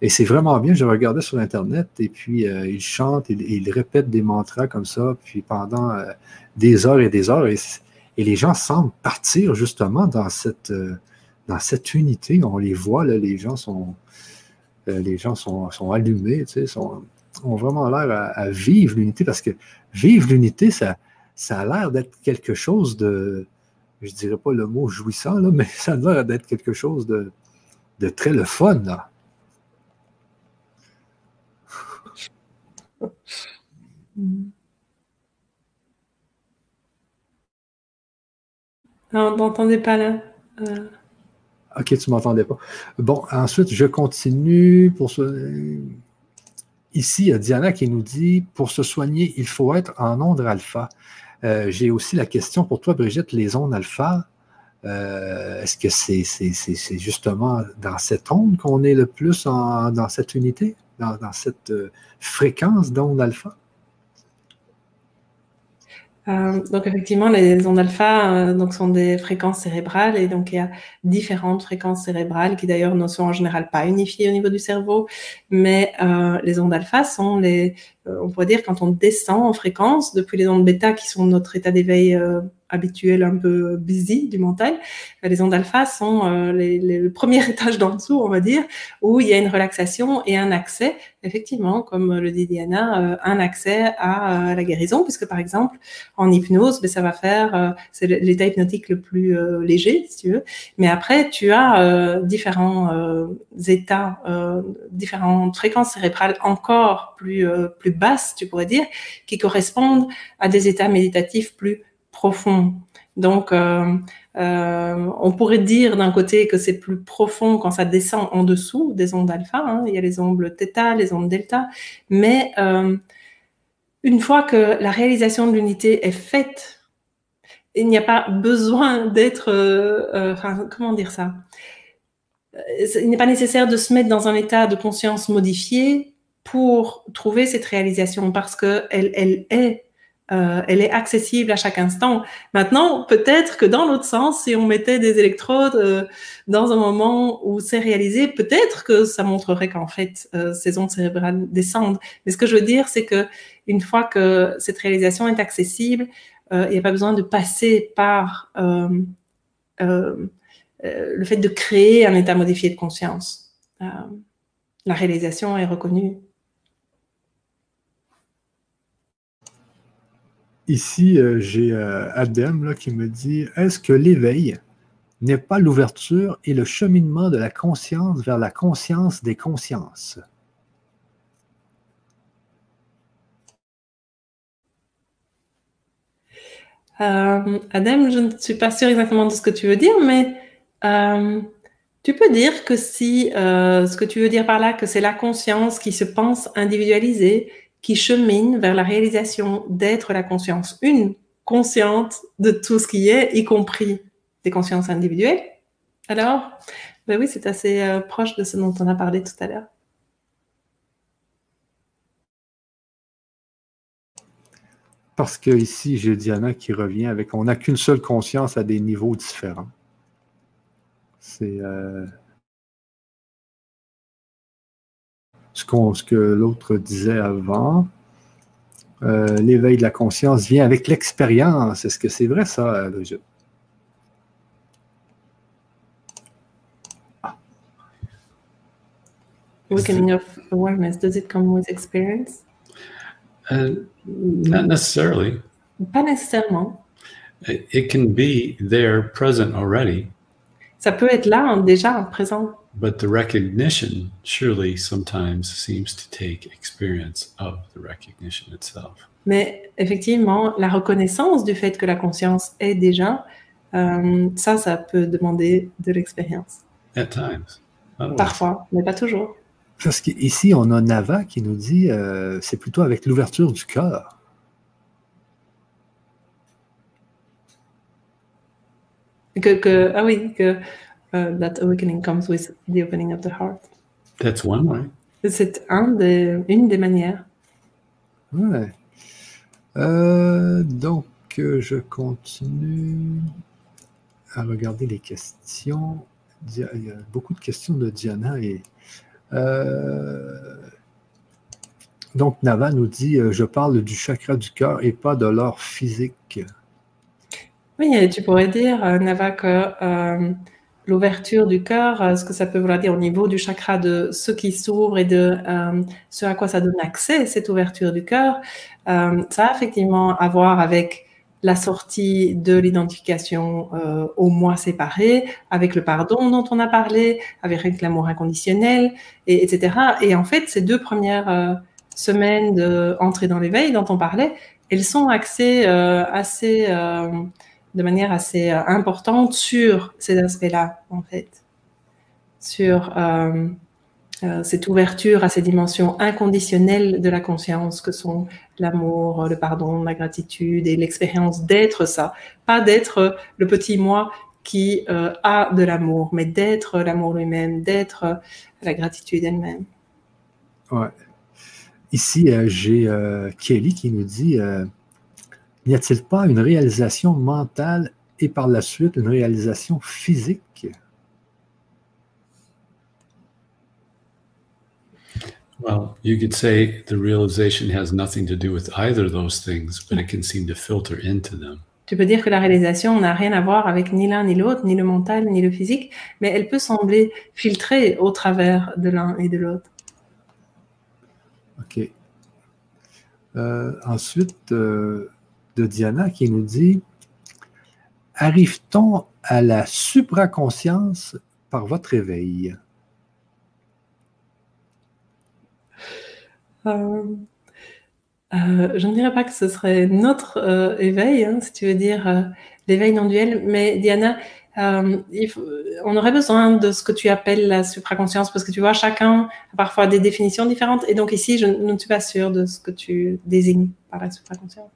et c'est vraiment bien, je regardais sur Internet et puis euh, ils chantent, ils, répètent des mantras comme ça, puis pendant euh, des heures et des heures. Et, les gens semblent partir justement dans cette, euh, dans cette unité. On les voit, là, les gens sont, les gens sont, sont allumés, tu sais, ont vraiment l'air à, vivre l'unité parce que vivre l'unité, ça, ça a l'air d'être quelque chose de, je dirais pas le mot jouissant, là, [laughs] mais ça a l'air d'être quelque chose de, de très le fun. Là. Non, on n'entendait pas là. Euh. Ok, tu ne m'entendais pas. Bon, ensuite, je continue pour ce. Ici, il y a Diana qui nous dit pour se soigner, il faut être en onde alpha. Euh, j'ai aussi la question pour toi, Brigitte, les ondes alpha. Euh, est-ce que c'est justement dans cette onde qu'on est le plus dans cette unité, dans, dans cette fréquence d'onde alpha? Euh, donc effectivement, les ondes alpha euh, donc sont des fréquences cérébrales et donc il y a différentes fréquences cérébrales qui d'ailleurs ne sont en général pas unifiées au niveau du cerveau, mais euh, les ondes alpha sont les, on pourrait dire quand on descend en fréquence depuis les ondes bêta qui sont notre état d'éveil habituel un peu busy du mental. Les ondes alpha sont euh, le premier [laughs] étage d'en dessous, on va dire, où il y a une relaxation et un accès, effectivement, comme le dit Diana, euh, un accès à, la guérison, puisque par exemple, en hypnose, ben, ça va faire, euh, c'est l'état hypnotique le plus léger, si tu veux, mais après, tu as différents états, différentes fréquences cérébrales encore plus, plus basses, tu pourrais dire, qui correspondent à des états méditatifs plus profond. Donc, euh, euh, on pourrait dire d'un côté que c'est plus profond quand ça descend en dessous des ondes alpha. Hein. Il y a les ondes θ, les ondes delta. Mais euh, une fois que la réalisation de l'unité est faite, il n'y a pas besoin d'être, comment dire ça? Il n'est pas nécessaire de se mettre dans un état de conscience modifié pour trouver cette réalisation parce qu'elle elle est euh, elle est accessible à chaque instant. Maintenant, peut-être que dans l'autre sens, si on mettait des électrodes euh, dans un moment où c'est réalisé, peut-être que ça montrerait qu'en fait euh, ces ondes cérébrales descendent. Mais ce que je veux dire, c'est que une fois que cette réalisation est accessible, il n'y a pas besoin de passer par le fait de créer un état modifié de conscience. la réalisation est reconnue Ici, euh, j'ai euh, Adem qui me dit Est-ce que l'éveil n'est pas l'ouverture et le cheminement de la conscience vers la conscience des consciences? Euh, Adem, je ne suis pas sûre exactement de ce que tu veux dire, mais tu peux dire que si ce que tu veux dire par là, que c'est la conscience qui se pense individualisée qui chemine vers la réalisation d'être la conscience une, consciente de tout ce qui est, y compris des consciences individuelles. Alors, ben oui, c'est assez euh, proche de ce dont on a parlé tout à l'heure. Parce que ici, j'ai Diana qui revient avec on n'a qu'une seule conscience à des niveaux différents. C'est euh, ce, ce, que l'autre disait avant. Euh, l'éveil de la conscience vient avec l'expérience. Est-ce que c'est vrai ça, Brigitte? Awakening of awareness, does it come with experience? Uh, not necessarily. Pas nécessairement. It can be there, present already. Ça peut être là, déjà présent. But the recognition surely sometimes seems to take experience of the recognition itself. Mais effectivement, la reconnaissance du fait que la conscience est déjà, euh, ça, ça peut demander de l'expérience. At times. Parfois, mais pas toujours. Parce qu'ici, on a Nava qui nous dit euh, c'est plutôt avec l'ouverture du cœur. Que, que, ah oui, que uh, that awakening comes with the opening of the heart. That's one way. C'est un de, une des manières. Ouais. Euh, donc, je continue à regarder les questions. Il y a beaucoup de questions de Diana et euh, donc, Nava nous dit euh, Je parle du chakra du cœur et pas de l'or physique. Oui, tu pourrais dire, euh, Nava, que l'ouverture du cœur, ce que ça peut vouloir dire au niveau du chakra de ce qui s'ouvre et de ce à quoi ça donne accès, cette ouverture du cœur, ça a effectivement à voir avec la sortie de l'identification euh, au moi séparé, avec le pardon dont on a parlé, avec l'amour inconditionnel, et, etc. Et en fait, ces deux premières euh, semaines d'entrée dans l'éveil dont on parlait, elles sont axées euh, assez, de manière assez importante sur ces aspects-là, en fait, sur euh, cette ouverture à ces dimensions inconditionnelles de la conscience que sont l'amour, le pardon, la gratitude et l'expérience d'être ça, pas d'être le petit moi qui euh, a de l'amour, mais d'être l'amour lui-même, d'être la gratitude elle-même. Ouais. Ici, euh, j'ai Kelly qui nous dit N'y a-t-il pas une réalisation mentale et par la suite une réalisation physique? Well, you could say the realization has nothing to do with either those things, but it can seem to filter into them. Tu peux dire que la réalisation n'a rien à voir avec ni l'un ni l'autre, ni le mental, ni le physique, mais elle peut sembler filtrer au travers de l'un et de l'autre. OK. Euh, ensuite, euh, de Diana qui nous dit Arrive-t-on à la supraconscience par votre éveil? Euh, euh, je ne dirais pas que ce serait notre euh, éveil, hein, si tu veux dire l'éveil non duel, mais Diana, on aurait besoin de ce que tu appelles la supraconscience parce que tu vois, chacun a parfois des définitions différentes et donc ici, je, ne suis pas sûre de ce que tu désignes par la supraconscience.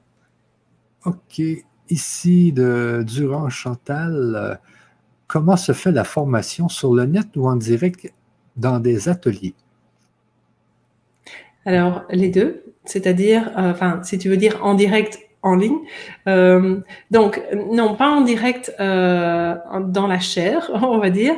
Ok, ici de Durand Chantal, comment se fait la formation sur le net ou en direct dans des ateliers? Alors, les deux, c'est-à-dire, euh, enfin, si tu veux dire en direct, en ligne. Euh, donc, non, pas en direct euh, dans la chair, [laughs] on va dire.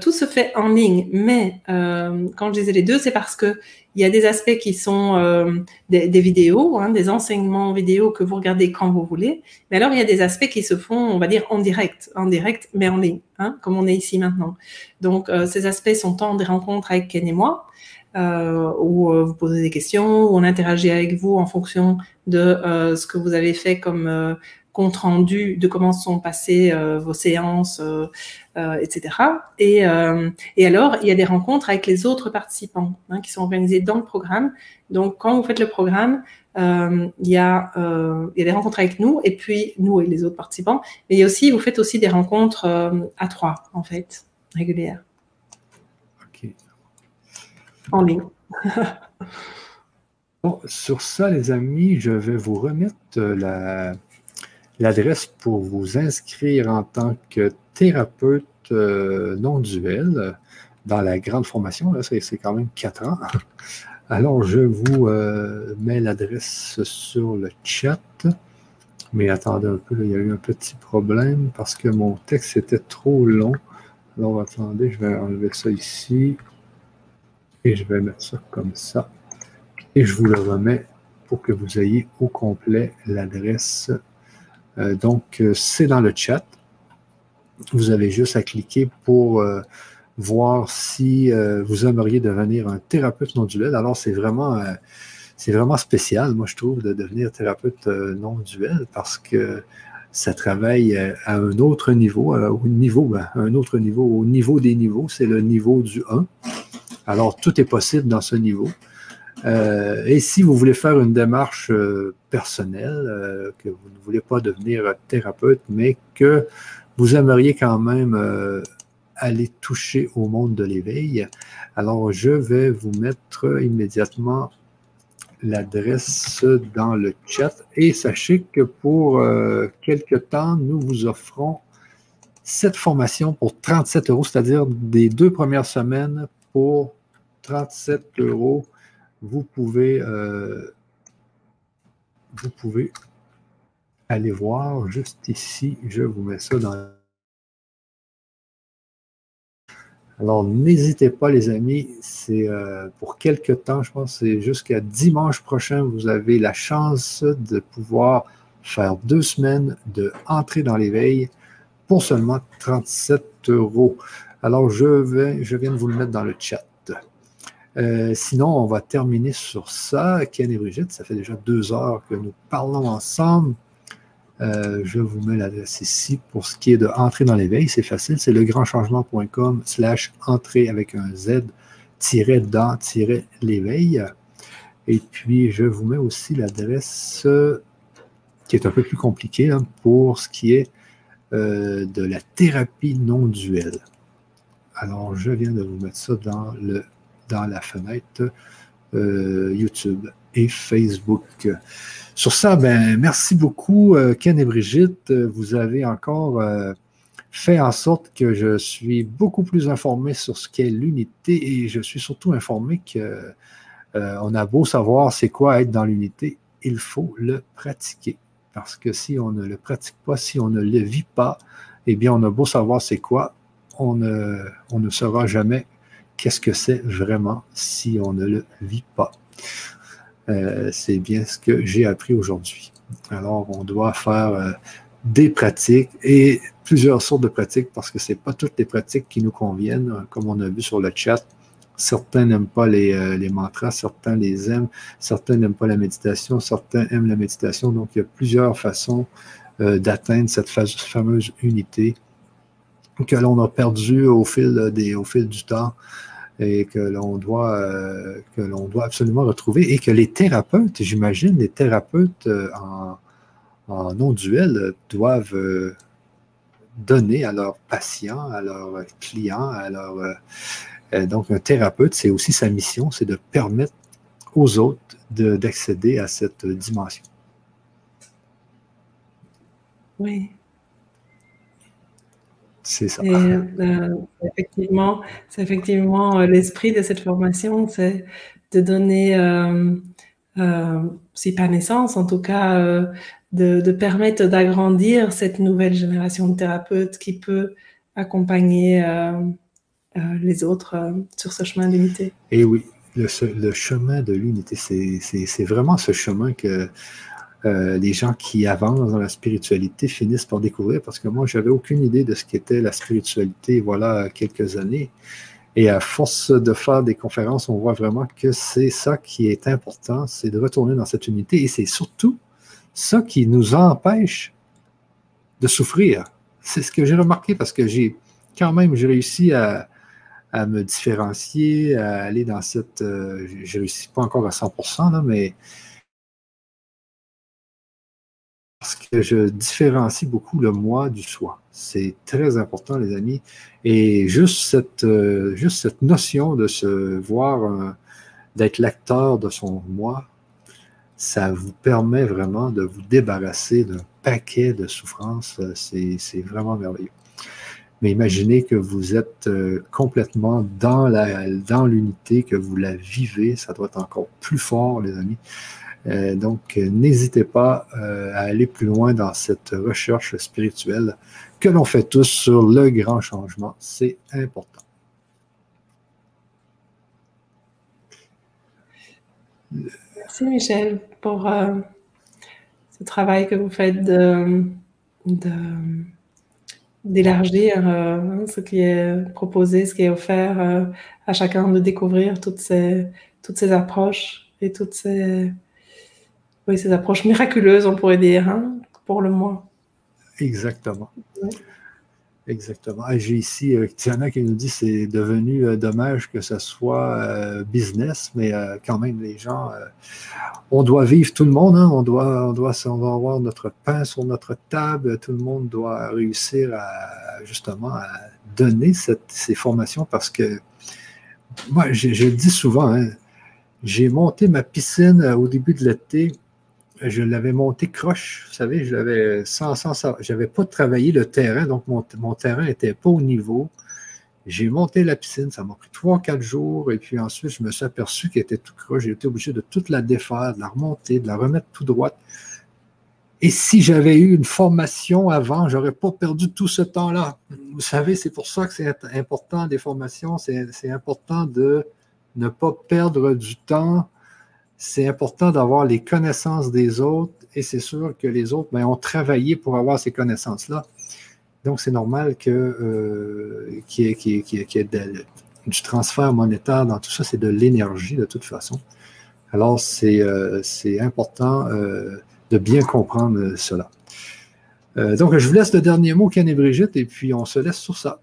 tout se fait en ligne, mais quand je disais les deux, c'est parce que il y a des aspects qui sont des, vidéos, hein, des enseignements vidéo que vous regardez quand vous voulez. Mais alors, il y a des aspects qui se font, on va dire, en direct, en direct, mais en ligne, hein, comme on est ici maintenant. Donc, ces aspects sont tant des rencontres avec Ken et moi, euh, où euh, vous posez des questions, où on interagit avec vous en fonction de euh, ce que vous avez fait comme compte rendu de comment sont passées vos séances, etc. Et, et, alors, il y a des rencontres avec les autres participants hein, qui sont organisées dans le programme. Donc, quand vous faites le programme, il, y a, il y a des rencontres avec nous et puis nous et les autres participants. Mais il y a aussi, vous faites aussi des rencontres à trois, en fait, régulières en ligne. [laughs] bon, sur ça, les amis, je vais vous remettre euh, l'adresse pour vous inscrire en tant que thérapeute euh, non duel dans la grande formation. Là, c'est, quand même quatre ans. [laughs] Alors, je vous euh, mets l'adresse sur le chat. Mais attendez un peu, il y a eu un petit problème parce que mon texte était trop long. Alors, attendez, je vais enlever ça ici. Et je vais mettre ça comme ça. Et je vous le remets pour que vous ayez au complet l'adresse. Euh, donc, euh, c'est dans le chat. Vous avez juste à cliquer pour euh, voir si vous aimeriez devenir un thérapeute non duel. Alors, c'est vraiment, vraiment spécial, moi, je trouve, de devenir thérapeute non duel parce que ça travaille à un autre niveau, au niveau, ben, un autre niveau, au niveau des niveaux, c'est le niveau du 1. Alors, tout est possible dans ce niveau. Euh, et si vous voulez faire une démarche euh, personnelle, euh, que vous ne voulez pas devenir thérapeute, mais que vous aimeriez quand même aller toucher au monde de l'éveil, alors je vais vous mettre immédiatement l'adresse dans le chat. Et sachez que pour quelque temps, nous vous offrons cette formation pour 37 euros, c'est-à-dire des deux premières semaines pour 37 euros vous pouvez, euh, vous pouvez aller voir juste ici. Je vous mets ça dans. Alors, n'hésitez pas, les amis. C'est euh, pour quelques temps, je pense, c'est jusqu'à dimanche prochain, vous avez la chance de pouvoir faire deux semaines de dans l'éveil pour seulement 37 euros. Alors, je, viens de vous le mettre dans le chat. Euh, sinon, on va terminer sur ça. Ken et Brigitte, ça fait déjà deux heures que nous parlons ensemble. Euh, je vous mets l'adresse ici pour ce qui est de entrer dans l'éveil. C'est facile, c'est legrandchangement.com slash entrer avec un Z tiré dans tiré l'éveil. Et puis, je vous mets aussi l'adresse qui est un peu plus compliquée hein, pour ce qui est euh, de la thérapie non duelle. Alors, je viens de vous mettre ça dans le dans la fenêtre euh, YouTube et Facebook. Sur ça, ben, merci beaucoup, euh, Ken et Brigitte. Vous avez encore euh, fait en sorte que je suis beaucoup plus informé sur ce qu'est l'unité et je suis surtout informé que on a beau savoir c'est quoi être dans l'unité, il faut le pratiquer. Parce que si on ne le pratique pas, si on ne le vit pas, eh bien, on a beau savoir c'est quoi, on ne, saura jamais qu'est-ce que c'est vraiment si on ne le vit pas. Euh, c'est bien ce que j'ai appris aujourd'hui. Alors, on doit faire euh, des pratiques et plusieurs sortes de pratiques parce que ce n'est pas toutes les pratiques qui nous conviennent, comme on a vu sur le chat. Certains n'aiment pas euh, les, mantras, certains les aiment, certains n'aiment pas la méditation, certains aiment la méditation. Donc, il y a plusieurs façons d'atteindre cette fameuse unité que l'on a perdu au fil, des, au fil du temps et que l'on doit, euh, doit absolument retrouver et que les thérapeutes, j'imagine, les thérapeutes euh, en, non-duel doivent euh, donner à leurs patients, à leurs clients, à leurs... donc, un thérapeute, c'est aussi sa mission, c'est de permettre aux autres d'accéder à cette dimension. Oui. C'est ça. Euh, effectivement, c'est effectivement euh, l'esprit de cette formation, c'est de donner, euh, si pas naissance, en tout cas, de, permettre d'agrandir cette nouvelle génération de thérapeutes qui peut accompagner les autres sur ce chemin d'unité. Et oui, le, le chemin de l'unité, c'est vraiment ce chemin que euh, les gens qui avancent dans la spiritualité finissent par découvrir, parce que moi, j'avais aucune idée de ce qu'était la spiritualité, voilà, quelques années. Et à force de faire des conférences, on voit vraiment que c'est ça qui est important, c'est de retourner dans cette unité. Et c'est surtout ça qui nous empêche de souffrir. C'est ce que j'ai remarqué parce que j'ai quand même, j'ai réussi à, me différencier, à aller dans cette... Euh, je réussi pas encore à 100%, là, mais parce que je différencie beaucoup le moi du soi. C'est très important, les amis. Et juste cette, euh, notion de se voir, euh, d'être l'acteur de son moi, ça vous permet vraiment de vous débarrasser d'un paquet de souffrances. C'est vraiment merveilleux. Mais imaginez que vous êtes euh, complètement dans l'unité, que vous la vivez, ça doit être encore plus fort, les amis. Euh, donc, n'hésitez pas euh, à aller plus loin dans cette recherche spirituelle que l'on fait tous sur le grand changement. C'est important. Merci Michel pour euh, ce travail que vous faites d'élargir euh, ce qui est proposé, ce qui est offert euh, à chacun de découvrir toutes ces, toutes ces approches et toutes ces, oui, ces approches miraculeuses, on pourrait dire, hein, pour le moins. Exactement. Exactement. J'ai ici euh, Tiana qui nous dit que c'est devenu euh, dommage que ce soit euh, business, mais quand même, les gens, on doit vivre tout le monde, hein. on, doit, on, doit, on doit avoir notre pain sur notre table, tout le monde doit réussir à justement à donner ces formations parce que moi, je, le dis souvent, hein, j'ai monté ma piscine au début de l'été je l'avais monté croche, vous savez, je l'avais sans, sans, j'avais pas travaillé le terrain, donc mon, terrain n'était pas au niveau. J'ai monté la piscine, ça m'a pris trois, quatre jours, et puis ensuite, je me suis aperçu qu'elle était tout croche. J'ai été obligé de toute la défaire, de la remonter, de la remettre tout droite. Et si j'avais eu une formation avant, j'aurais pas perdu tout ce temps-là. Vous savez, c'est pour ça que c'est important des formations, c'est important de ne pas perdre du temps c'est important d'avoir les connaissances des autres et c'est sûr que les autres ben, ont travaillé pour avoir ces connaissances-là. Donc, c'est normal que, euh, qu'il y ait, du transfert monétaire dans tout ça. C'est de l'énergie de toute façon. Alors, c'est, euh, important euh, de bien comprendre cela. donc, je vous laisse le dernier mot, Ken et Brigitte, et puis on se laisse sur ça.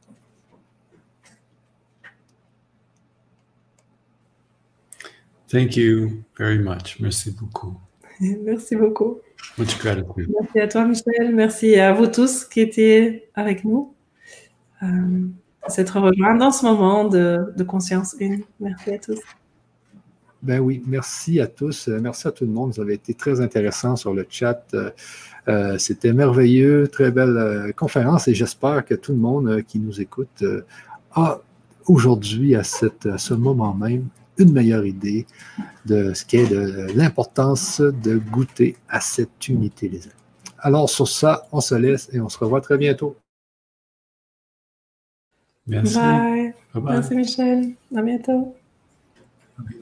Thank you very much. Merci beaucoup. [laughs] Merci beaucoup. Much gratitude. Merci à toi, Michel. Merci à vous tous qui étiez avec nous. Euh, s'être rejoints dans ce moment de, de, conscience une. Merci à tous. Ben oui, merci à tous. Merci à tout le monde. Vous avez été très intéressant sur le chat. Euh, euh, c'était merveilleux, très belle euh, conférence et j'espère que tout le monde qui nous écoute a aujourd'hui, à, à ce moment même, une meilleure idée de ce qu'est l'importance de goûter à cette unité les Alors sur ça, on se laisse et on se revoit très bientôt. Merci. Bye. Bye, bye. Merci Michel. À bientôt.